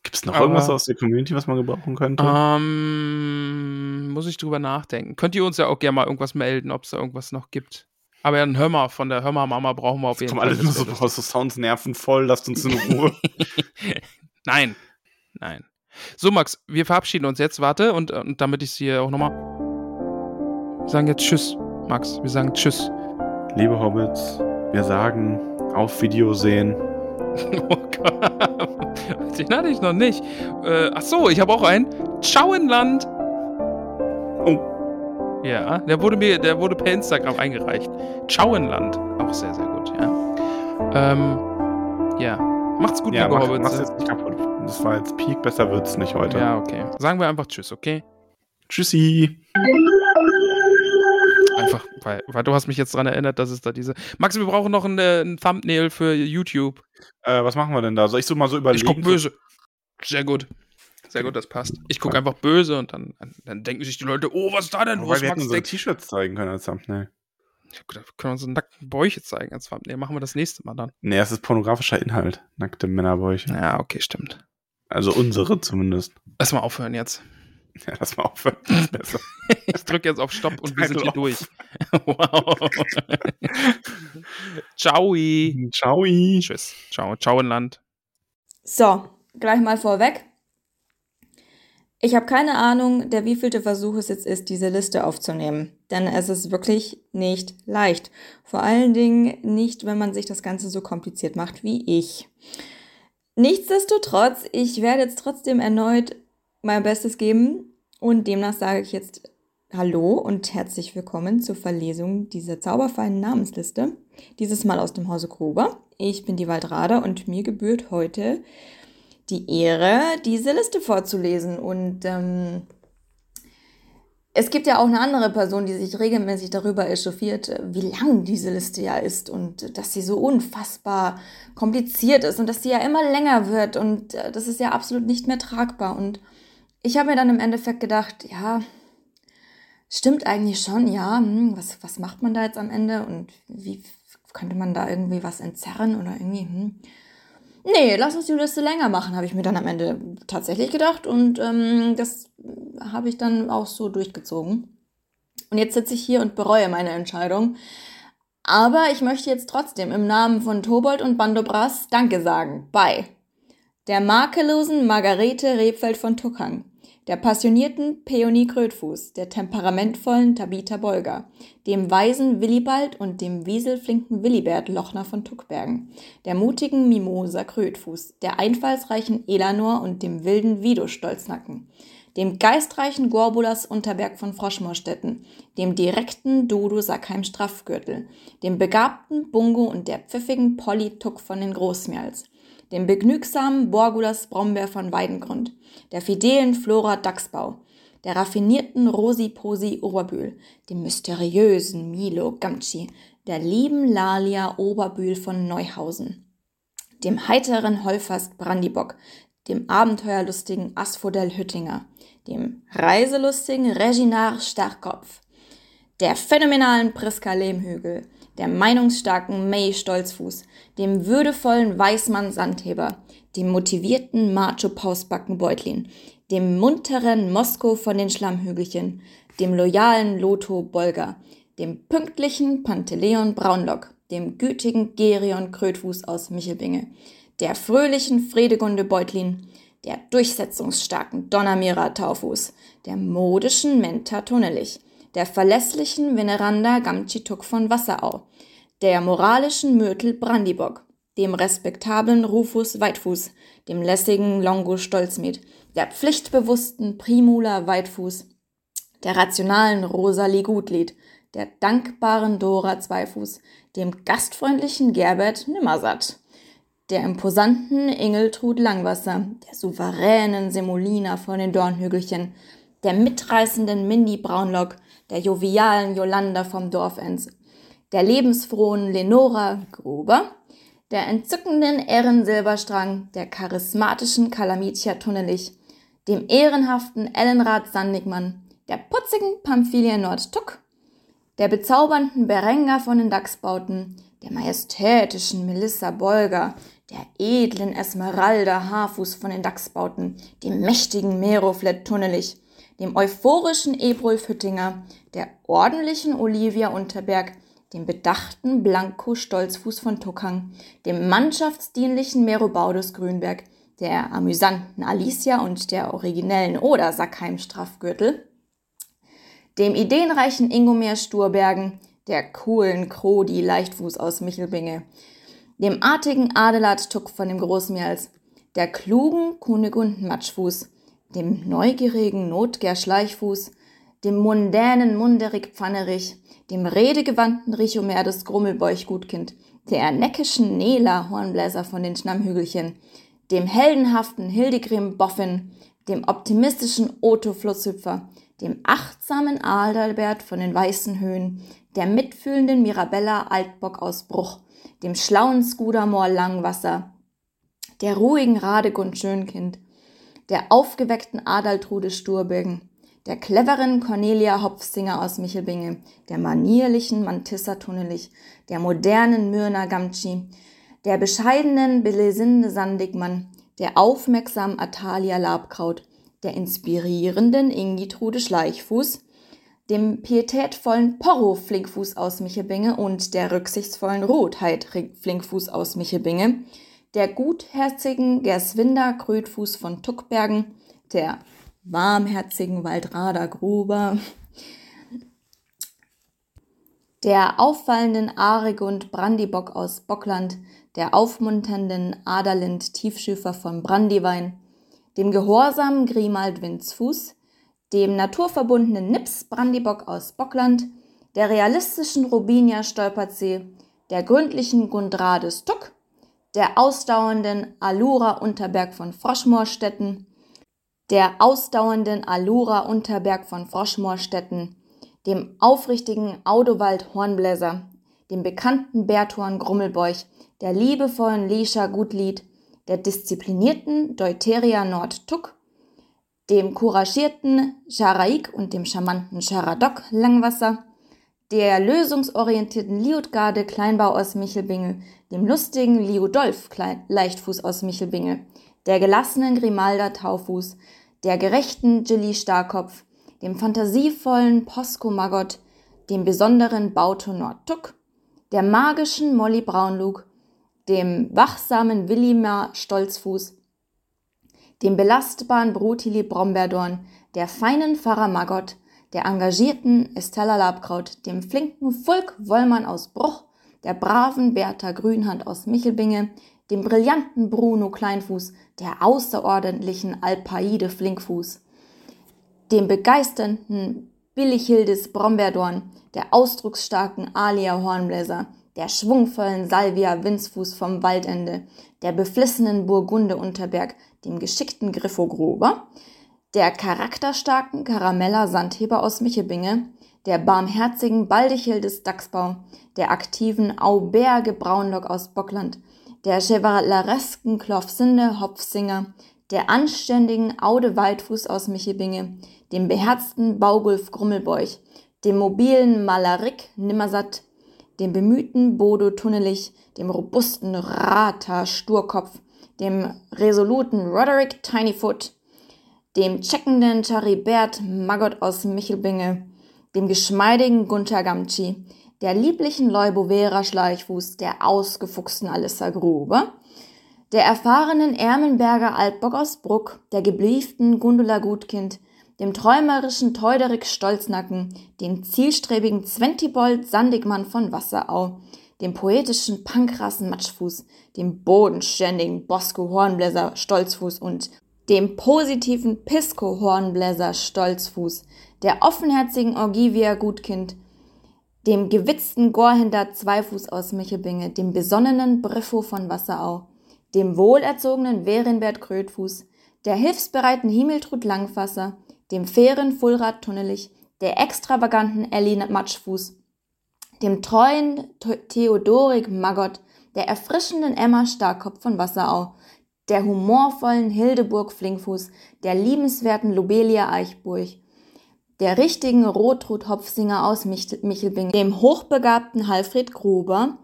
Gibt es noch aber- irgendwas aus der Community, was man gebrauchen könnte? Ähm, muss ich drüber nachdenken. Könnt ihr uns ja auch gerne mal irgendwas melden, ob es da irgendwas noch gibt. Aber ja, einen Hörmer von der Hörmer-Mama brauchen wir auf jeden kommen Fall. alle nur so raus, so Sounds nerven voll, lasst uns in Ruhe. Nein. Nein. So, Max, wir verabschieden uns jetzt. Warte, und, und damit ich es hier auch nochmal. Wir sagen jetzt Tschüss, Max. Wir sagen Tschüss. Liebe Hobbits, wir sagen auf Wiedersehen. Oh Gott. Den hatte ich noch nicht. Äh, ach so, ich habe auch einen. Schauenland. Oh, Ja, der wurde mir, der wurde per Instagram eingereicht. Schauenland. Auch sehr, sehr gut, ja. Ähm, ja. Macht's gut, ja, mach, mach's jetzt nicht kaputt. Das war jetzt Peak, besser wird's nicht heute. Ja, okay. Sagen wir einfach Tschüss, okay? Tschüssi. Einfach, weil, weil du hast mich jetzt daran erinnert, dass es da diese. Max, wir brauchen noch ein, äh, ein Thumbnail für YouTube. Äh, was machen wir denn da? Soll ich so mal so überlegen? Ich guck böse. Sehr gut. Sehr gut, das passt. Ich gucke einfach böse und dann, dann denken sich die Leute, oh, was ist da denn los? wir hätten Max unsere denkt, T-Shirts zeigen können als Thumbnail. Ja, gut, da können wir unsere nackten Bäuche zeigen als Thumbnail. Machen wir das nächste Mal dann. Nee, es ist pornografischer Inhalt. Nackte Männerbäuche. Ja, okay, stimmt. Also unsere zumindest. Lass mal aufhören jetzt. Ja, lass mal aufhören. Das ist besser. Ich drücke jetzt auf Stopp und wir sind hier durch. wow. Ciao. Ciao. Tschüss. Ciao. Ciao in Land. So, gleich mal vorweg. Ich habe keine Ahnung, der wievielte Versuch es jetzt ist, diese Liste aufzunehmen. Denn es ist wirklich nicht leicht. Vor allen Dingen nicht, wenn man sich das Ganze so kompliziert macht wie ich. Nichtsdestotrotz, ich werde jetzt trotzdem erneut mein Bestes geben und demnach sage ich jetzt Hallo und herzlich willkommen zur Verlesung dieser zauberfeinen Namensliste. Dieses Mal aus dem Hause Gruber. Ich bin die Waldrader und mir gebührt heute die Ehre, diese Liste vorzulesen. Und ähm, es gibt ja auch eine andere Person, die sich regelmäßig darüber echauffiert, wie lang diese Liste ja ist und dass sie so unfassbar kompliziert ist und dass sie ja immer länger wird und äh, das ist ja absolut nicht mehr tragbar. Und ich habe mir dann im Endeffekt gedacht, ja, stimmt eigentlich schon, ja, hm, was, was macht man da jetzt am Ende und wie könnte man da irgendwie was entzerren oder irgendwie, hm. Nee, lass uns die Liste länger machen, habe ich mir dann am Ende tatsächlich gedacht und ähm, das habe ich dann auch so durchgezogen. Und jetzt sitze ich hier und bereue meine Entscheidung. Aber ich möchte jetzt trotzdem im Namen von Tobold und Bandobras Danke sagen. Bei der makellosen Margarete Rebfeld von Tuckang, der passionierten Peonie Krötfuß, der temperamentvollen Tabitha Bolger, dem weisen Willibald und dem wieselflinken Willibert Lochner von Tuckbergen, der mutigen Mimosa Krötfuß, der einfallsreichen Elanor und dem wilden Vido Stolznacken, dem geistreichen Gorbulas Unterberg von Froschmorstetten, dem direkten Dodo Sackheim Straffgürtel, dem begabten Bungo und der pfiffigen Polly Tuck von den Großmerls, dem begnügsamen Borgulas Brombeer von Weidengrund, der fidelen Flora Dachsbau, der raffinierten Rosi Posi Oberbühl, dem mysteriösen Milo Gamci, der lieben Lalia Oberbühl von Neuhausen, dem heiteren Holfast Brandibock, dem abenteuerlustigen Asphodel Hüttinger, dem reiselustigen Reginard Starkopf, der phänomenalen Priska Lehmhügel, der meinungsstarken May Stolzfuß, dem würdevollen Weißmann Sandheber, dem motivierten Macho Pausbacken Beutlin, dem munteren Mosko von den Schlammhügelchen, dem loyalen Lotho Bolger, dem pünktlichen Panteleon Braunlock, dem gütigen Gerion Krötfuß aus Michelbinge, der fröhlichen Fredegunde Beutlin, der durchsetzungsstarken Donnermira Taufuß, der modischen Menta Tunnelich, der verlässlichen Veneranda Gamchituk von Wasserau, der moralischen Myrtel Brandibock, dem respektablen Rufus Weitfuß, dem lässigen Longo Stolzmied, der pflichtbewussten Primula Weitfuß, der rationalen Rosalie Gutlied, der dankbaren Dora Zweifuß, dem gastfreundlichen Gerbert Nimmersatt, der imposanten Ingeltrud Langwasser, der souveränen Semolina von den Dornhügelchen, der mitreißenden Mindy Braunlock, der jovialen Jolanda vom Dorfens, der lebensfrohen Lenora Gruber, der entzückenden Erin Silberstrang, der charismatischen Kalamitia Tunnelich, dem ehrenhaften Ellenrad Sandigmann, der putzigen Pamphilia Nordtuck, der bezaubernden Berenga von den Dachsbauten, der majestätischen Melissa Bolger, der edlen Esmeralda Haarfuß von den Dachsbauten, dem mächtigen Meroflet Tunnelich, dem euphorischen Ebrulf Hüttinger, der ordentlichen Olivia Unterberg, dem bedachten Blanco Stolzfuß von Tuckang, dem mannschaftsdienlichen Merobaudus Grünberg, der amüsanten Alicia und der originellen Oder Sackheim Straffgürtel, dem ideenreichen Ingomer Sturbergen, der coolen Krodi Leichtfuß aus Michelbinge, dem artigen Adelard Tuck von dem Großmjals, der klugen Kunigunden Matschfuß, dem neugierigen Notger Schleichfuß, dem mundänen Munderig Pfannerich, dem redegewandten Richomer des Grummelbeuch Gutkind, der neckischen Nela Hornbläser von den Schnammhügelchen, dem heldenhaften Hildegrim Boffin, dem optimistischen Otto Flusshüpfer, dem achtsamen Adalbert von den Weißen Höhen, der mitfühlenden Mirabella Altbock aus Bruch, dem schlauen Skudamor Langwasser, der ruhigen Radegund Schönkind, der aufgeweckten Adaltrude Sturbögen, der cleveren Cornelia Hopfsinger aus Michelbinge, der manierlichen Mantissa Tunnelich, der modernen Myrna Gamci, der bescheidenen Belesinde Sandigmann, der aufmerksamen Atalia Labkraut, der inspirierenden Ingitrude Schleichfuß, dem pietätvollen Porro Flinkfuß aus Michelbinge und der rücksichtsvollen Rotheit Flinkfuß aus Michelbinge, der gutherzigen Gerswinder Krötfuß von Tuckbergen, der warmherzigen Waldrader Gruber, der auffallenden Aregund Brandibock aus Bockland, der aufmunternden Aderlind Tiefschüfer von Brandywein, dem gehorsamen Grimald Windsfuß, dem naturverbundenen Nips Brandibock aus Bockland, der realistischen Rubinia Stolpertsee, der gründlichen Gundrades Tuck, der ausdauernden Alura Unterberg von Froschmoorstetten, der ausdauernden Alura Unterberg von Froschmoorstetten, dem aufrichtigen Audowald Hornbläser, dem bekannten Berthorn Grummelbeuch, der liebevollen Lisha Gutlied, der disziplinierten Deuteria Nord Tuck, dem couragierten Charaik und dem charmanten Charadok Langwasser, der lösungsorientierten Liutgarde Kleinbau aus Michelbingel, dem lustigen Liudolf Klein Leichtfuß aus Michelbingel, der gelassenen Grimalda Taufuß, der gerechten Gilly Starkopf, dem fantasievollen Posco Maggot, dem besonderen Bauto Nordtuck, der magischen Molly Braunlug, dem wachsamen Willimar Stolzfuß, dem belastbaren Brutili Brombeerdorn, der feinen Pfarrer Maggot, der engagierten Estella Labkraut, dem flinken Fulk Wollmann aus Bruch, der braven Bertha Grünhand aus Michelbinge, dem brillanten Bruno Kleinfuß, der außerordentlichen Alpaide Flinkfuß, dem begeisternden Billichildes Brombeerdorn, der ausdrucksstarken Alia Hornbläser, der schwungvollen Salvia Windsfuß vom Waldende, der beflissenen Burgunde Unterberg, dem geschickten Griffo Grober, der charakterstarken Karamella Sandheber aus Michelbinge, der barmherzigen Baldichildes Dachsbau, der aktiven Auberge Braunlock aus Bockland, der chevaleresken Klofsinde Hopfsinger, der anständigen Aude Waldfuß aus Michelbinge, dem beherzten Baugulf Grummelbeuch, dem mobilen Malarik Nimmersatt, dem bemühten Bodo Tunnelich, dem robusten Rata Sturkopf, dem resoluten Roderick Tinyfoot, dem checkenden Charibert Maggot aus Michelbinge, dem geschmeidigen Gunther Gamci, der lieblichen Leubovera Schleichfuß, der ausgefuchsten Alissa Gruber, der erfahrenen Ermenberger Altbock aus Bruck, der geblieften Gundula Gutkind, dem träumerischen Teuderik Stolznacken, dem zielstrebigen Zwentibold Sandigmann von Wasserau, dem poetischen Pankrassen Matschfuß, dem bodenständigen Bosco Hornbläser Stolzfuß und dem positiven Pisco Hornbläser Stolzfuß, der offenherzigen Orgivia Gutkind, dem gewitzten Gorhinder Zweifuß aus Michelbinge, dem besonnenen Briffo von Wasserau, dem wohlerzogenen Werinbert Krötfuß, der hilfsbereiten Himmeltrud Langwasser, dem fairen Fulrad Tunnelich, der extravaganten Ellie Matschfuß, dem treuen Theodorik Maggot, der erfrischenden Emma Starkopf von Wasserau, der humorvollen Hildeburg Flinkfuß, der liebenswerten Lobelia Eichburg, der richtigen Rotrud Hopfsinger aus Michelbing, dem hochbegabten Halfred Gruber,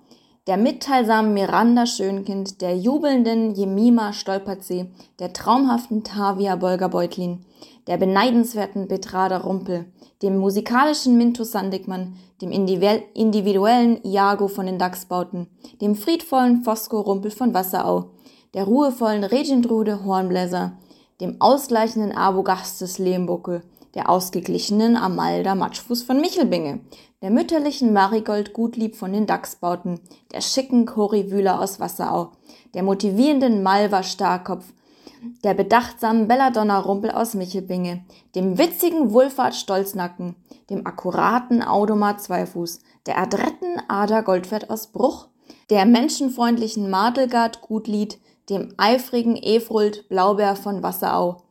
der mitteilsamen Miranda Schönkind, der jubelnden Jemima Stolpertsee, der traumhaften Tavia Bolger Beutlin, der beneidenswerten Betrader Rumpel, dem musikalischen Mintus Sandigmann, dem individuellen Iago von den Dachsbauten, dem friedvollen Fosco Rumpel von Wasserau, der ruhevollen Regentrude Hornbläser, dem ausgleichenden Abogastes Lehmbuckel, der ausgeglichenen Amalda Matschfuß von Michelbinge, der mütterlichen Marigold Gutlieb von den Dachsbauten, der schicken Corivüler aus Wasserau, der motivierenden Malva Starkopf, der bedachtsamen Belladonna Rumpel aus Michelbinge, dem witzigen Wulfhard Stolznacken, dem akkuraten Audomar Zweifuß, der adretten Ada Goldfett aus Bruch, der menschenfreundlichen Madelgard Gutlied, dem eifrigen Efrult Blaubeer von Wasserau,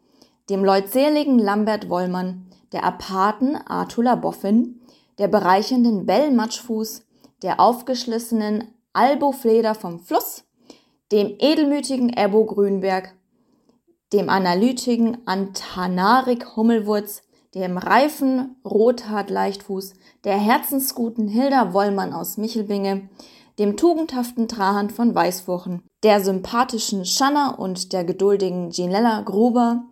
dem leutseligen Lambert Wollmann, der Apathen Arthur Boffin, der bereichernden Bell Matschfuß, der aufgeschlissenen Albo Fleder vom Fluss, dem edelmütigen Ebbo Grünberg, dem analytischen Antanarik Hummelwurz, dem reifen Rothart Leichtfuß, der herzensguten Hilda Wollmann aus Michelbinge, dem tugendhaften Trahan von Weißwochen, der sympathischen Schanna und der geduldigen Ginella Gruber,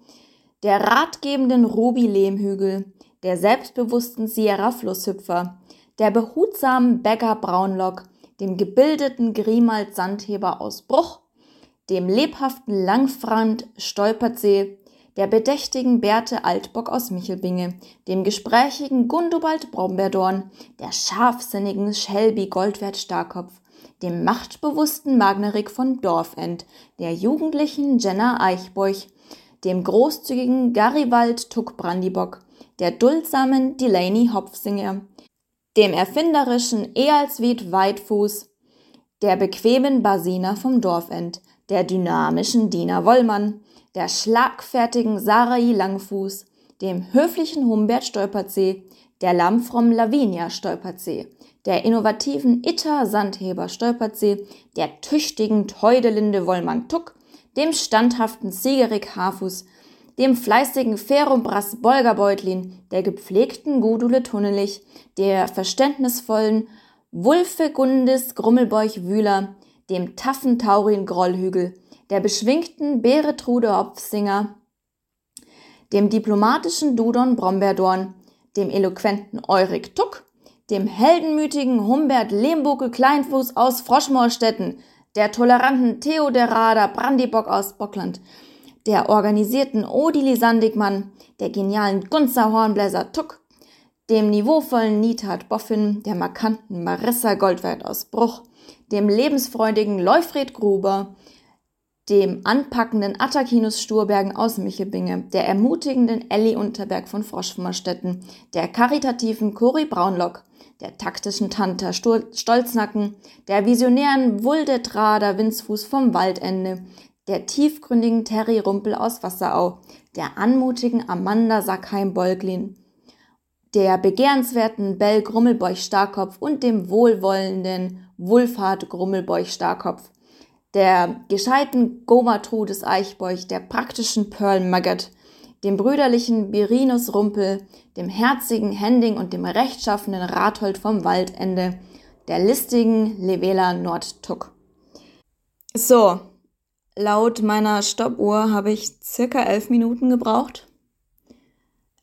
der ratgebenden Ruby Lehmhügel, der selbstbewussten Sierra Flusshüpfer, der behutsamen Bäcker Braunlock, dem gebildeten Grimald Sandheber aus Bruch, dem lebhaften Langfrand Stolpertsee, der bedächtigen Berthe Altbock aus Michelbinge, dem gesprächigen Gundobald Brombeerdorn, der scharfsinnigen Shelby Goldwert Starkopf, dem machtbewussten Magnerik von Dorfend, der jugendlichen Jenna Eichbeuch, dem großzügigen Garibald Tuck Brandibock, der duldsamen Delaney Hopfsinger, dem erfinderischen Ealswied Weitfuß, der bequemen Basina vom Dorfend, der dynamischen Dina Wollmann, der schlagfertigen Sarai Langfuß, dem höflichen Humbert Stolperzee, der Lammfrom Lavinia Stolperzee, der innovativen Itter Sandheber Stolperzee, der tüchtigen Teudelinde Wollmann Tuck, dem standhaften Siegerik Hafuß, dem fleißigen Ferumbras Bolgerbeutlin, der gepflegten Gudule Tunnelich, der verständnisvollen Wulfe Gundis Grummelbeuch Wühler, dem taffen Taurin Grollhügel, der beschwingten Beretrude Hopfsinger, dem diplomatischen Dudon Brombeerdorn, dem eloquenten Eurik Tuck, dem heldenmütigen Humbert Lehmbuckel Kleinfuß aus Froschmoorstetten, der toleranten Theoderada Brandibock aus Bockland, der organisierten Odili Sandigmann, der genialen Gunzer Hornbläser Tuck, dem niveauvollen Nitat Boffin, der markanten Marissa Goldwert aus Bruch, dem lebensfreudigen Leufred Gruber, dem anpackenden Attakinus Sturbergen aus Michelbinge, der ermutigenden Elli Unterberg von Froschfummerstetten, der karitativen Cori Braunlock, der taktischen Tante Stolznacken, der visionären Wuldetrader Winzfuß vom Waldende, der tiefgründigen Terry Rumpel aus Wasserau, der anmutigen Amanda Sackheim-Bolglin, der begehrenswerten Bell Grummelbeuch Starkopf und dem wohlwollenden Wulfhard Grummelbeuch Starkopf, der gescheiten Gomatrudes Eichbeuch, der praktischen Pearl Maggot, dem brüderlichen Birinus Rumpel, dem herzigen Hending und dem rechtschaffenen Rathold vom Waldende, der listigen Levela Nordtuck. So, laut meiner Stoppuhr habe ich circa elf Minuten gebraucht.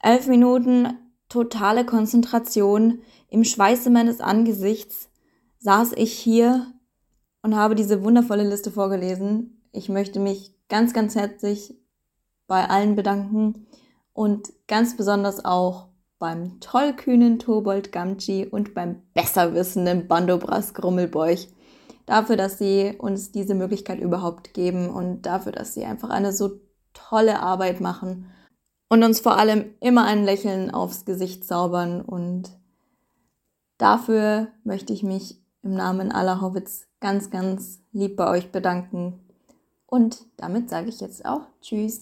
Elf Minuten totale Konzentration im Schweiße meines Angesichts saß ich hier und habe diese wundervolle Liste vorgelesen. Ich möchte mich ganz, ganz herzlich bei allen bedanken und ganz besonders auch beim tollkühnen Tobold Gamci und beim besserwissenden Bandobras Grummelbeuch dafür, dass sie uns diese Möglichkeit überhaupt geben und dafür, dass sie einfach eine so tolle Arbeit machen und uns vor allem immer ein Lächeln aufs Gesicht zaubern und dafür möchte ich mich im Namen aller Hobbits ganz, ganz lieb bei euch bedanken. Und damit sage ich jetzt auch Tschüss.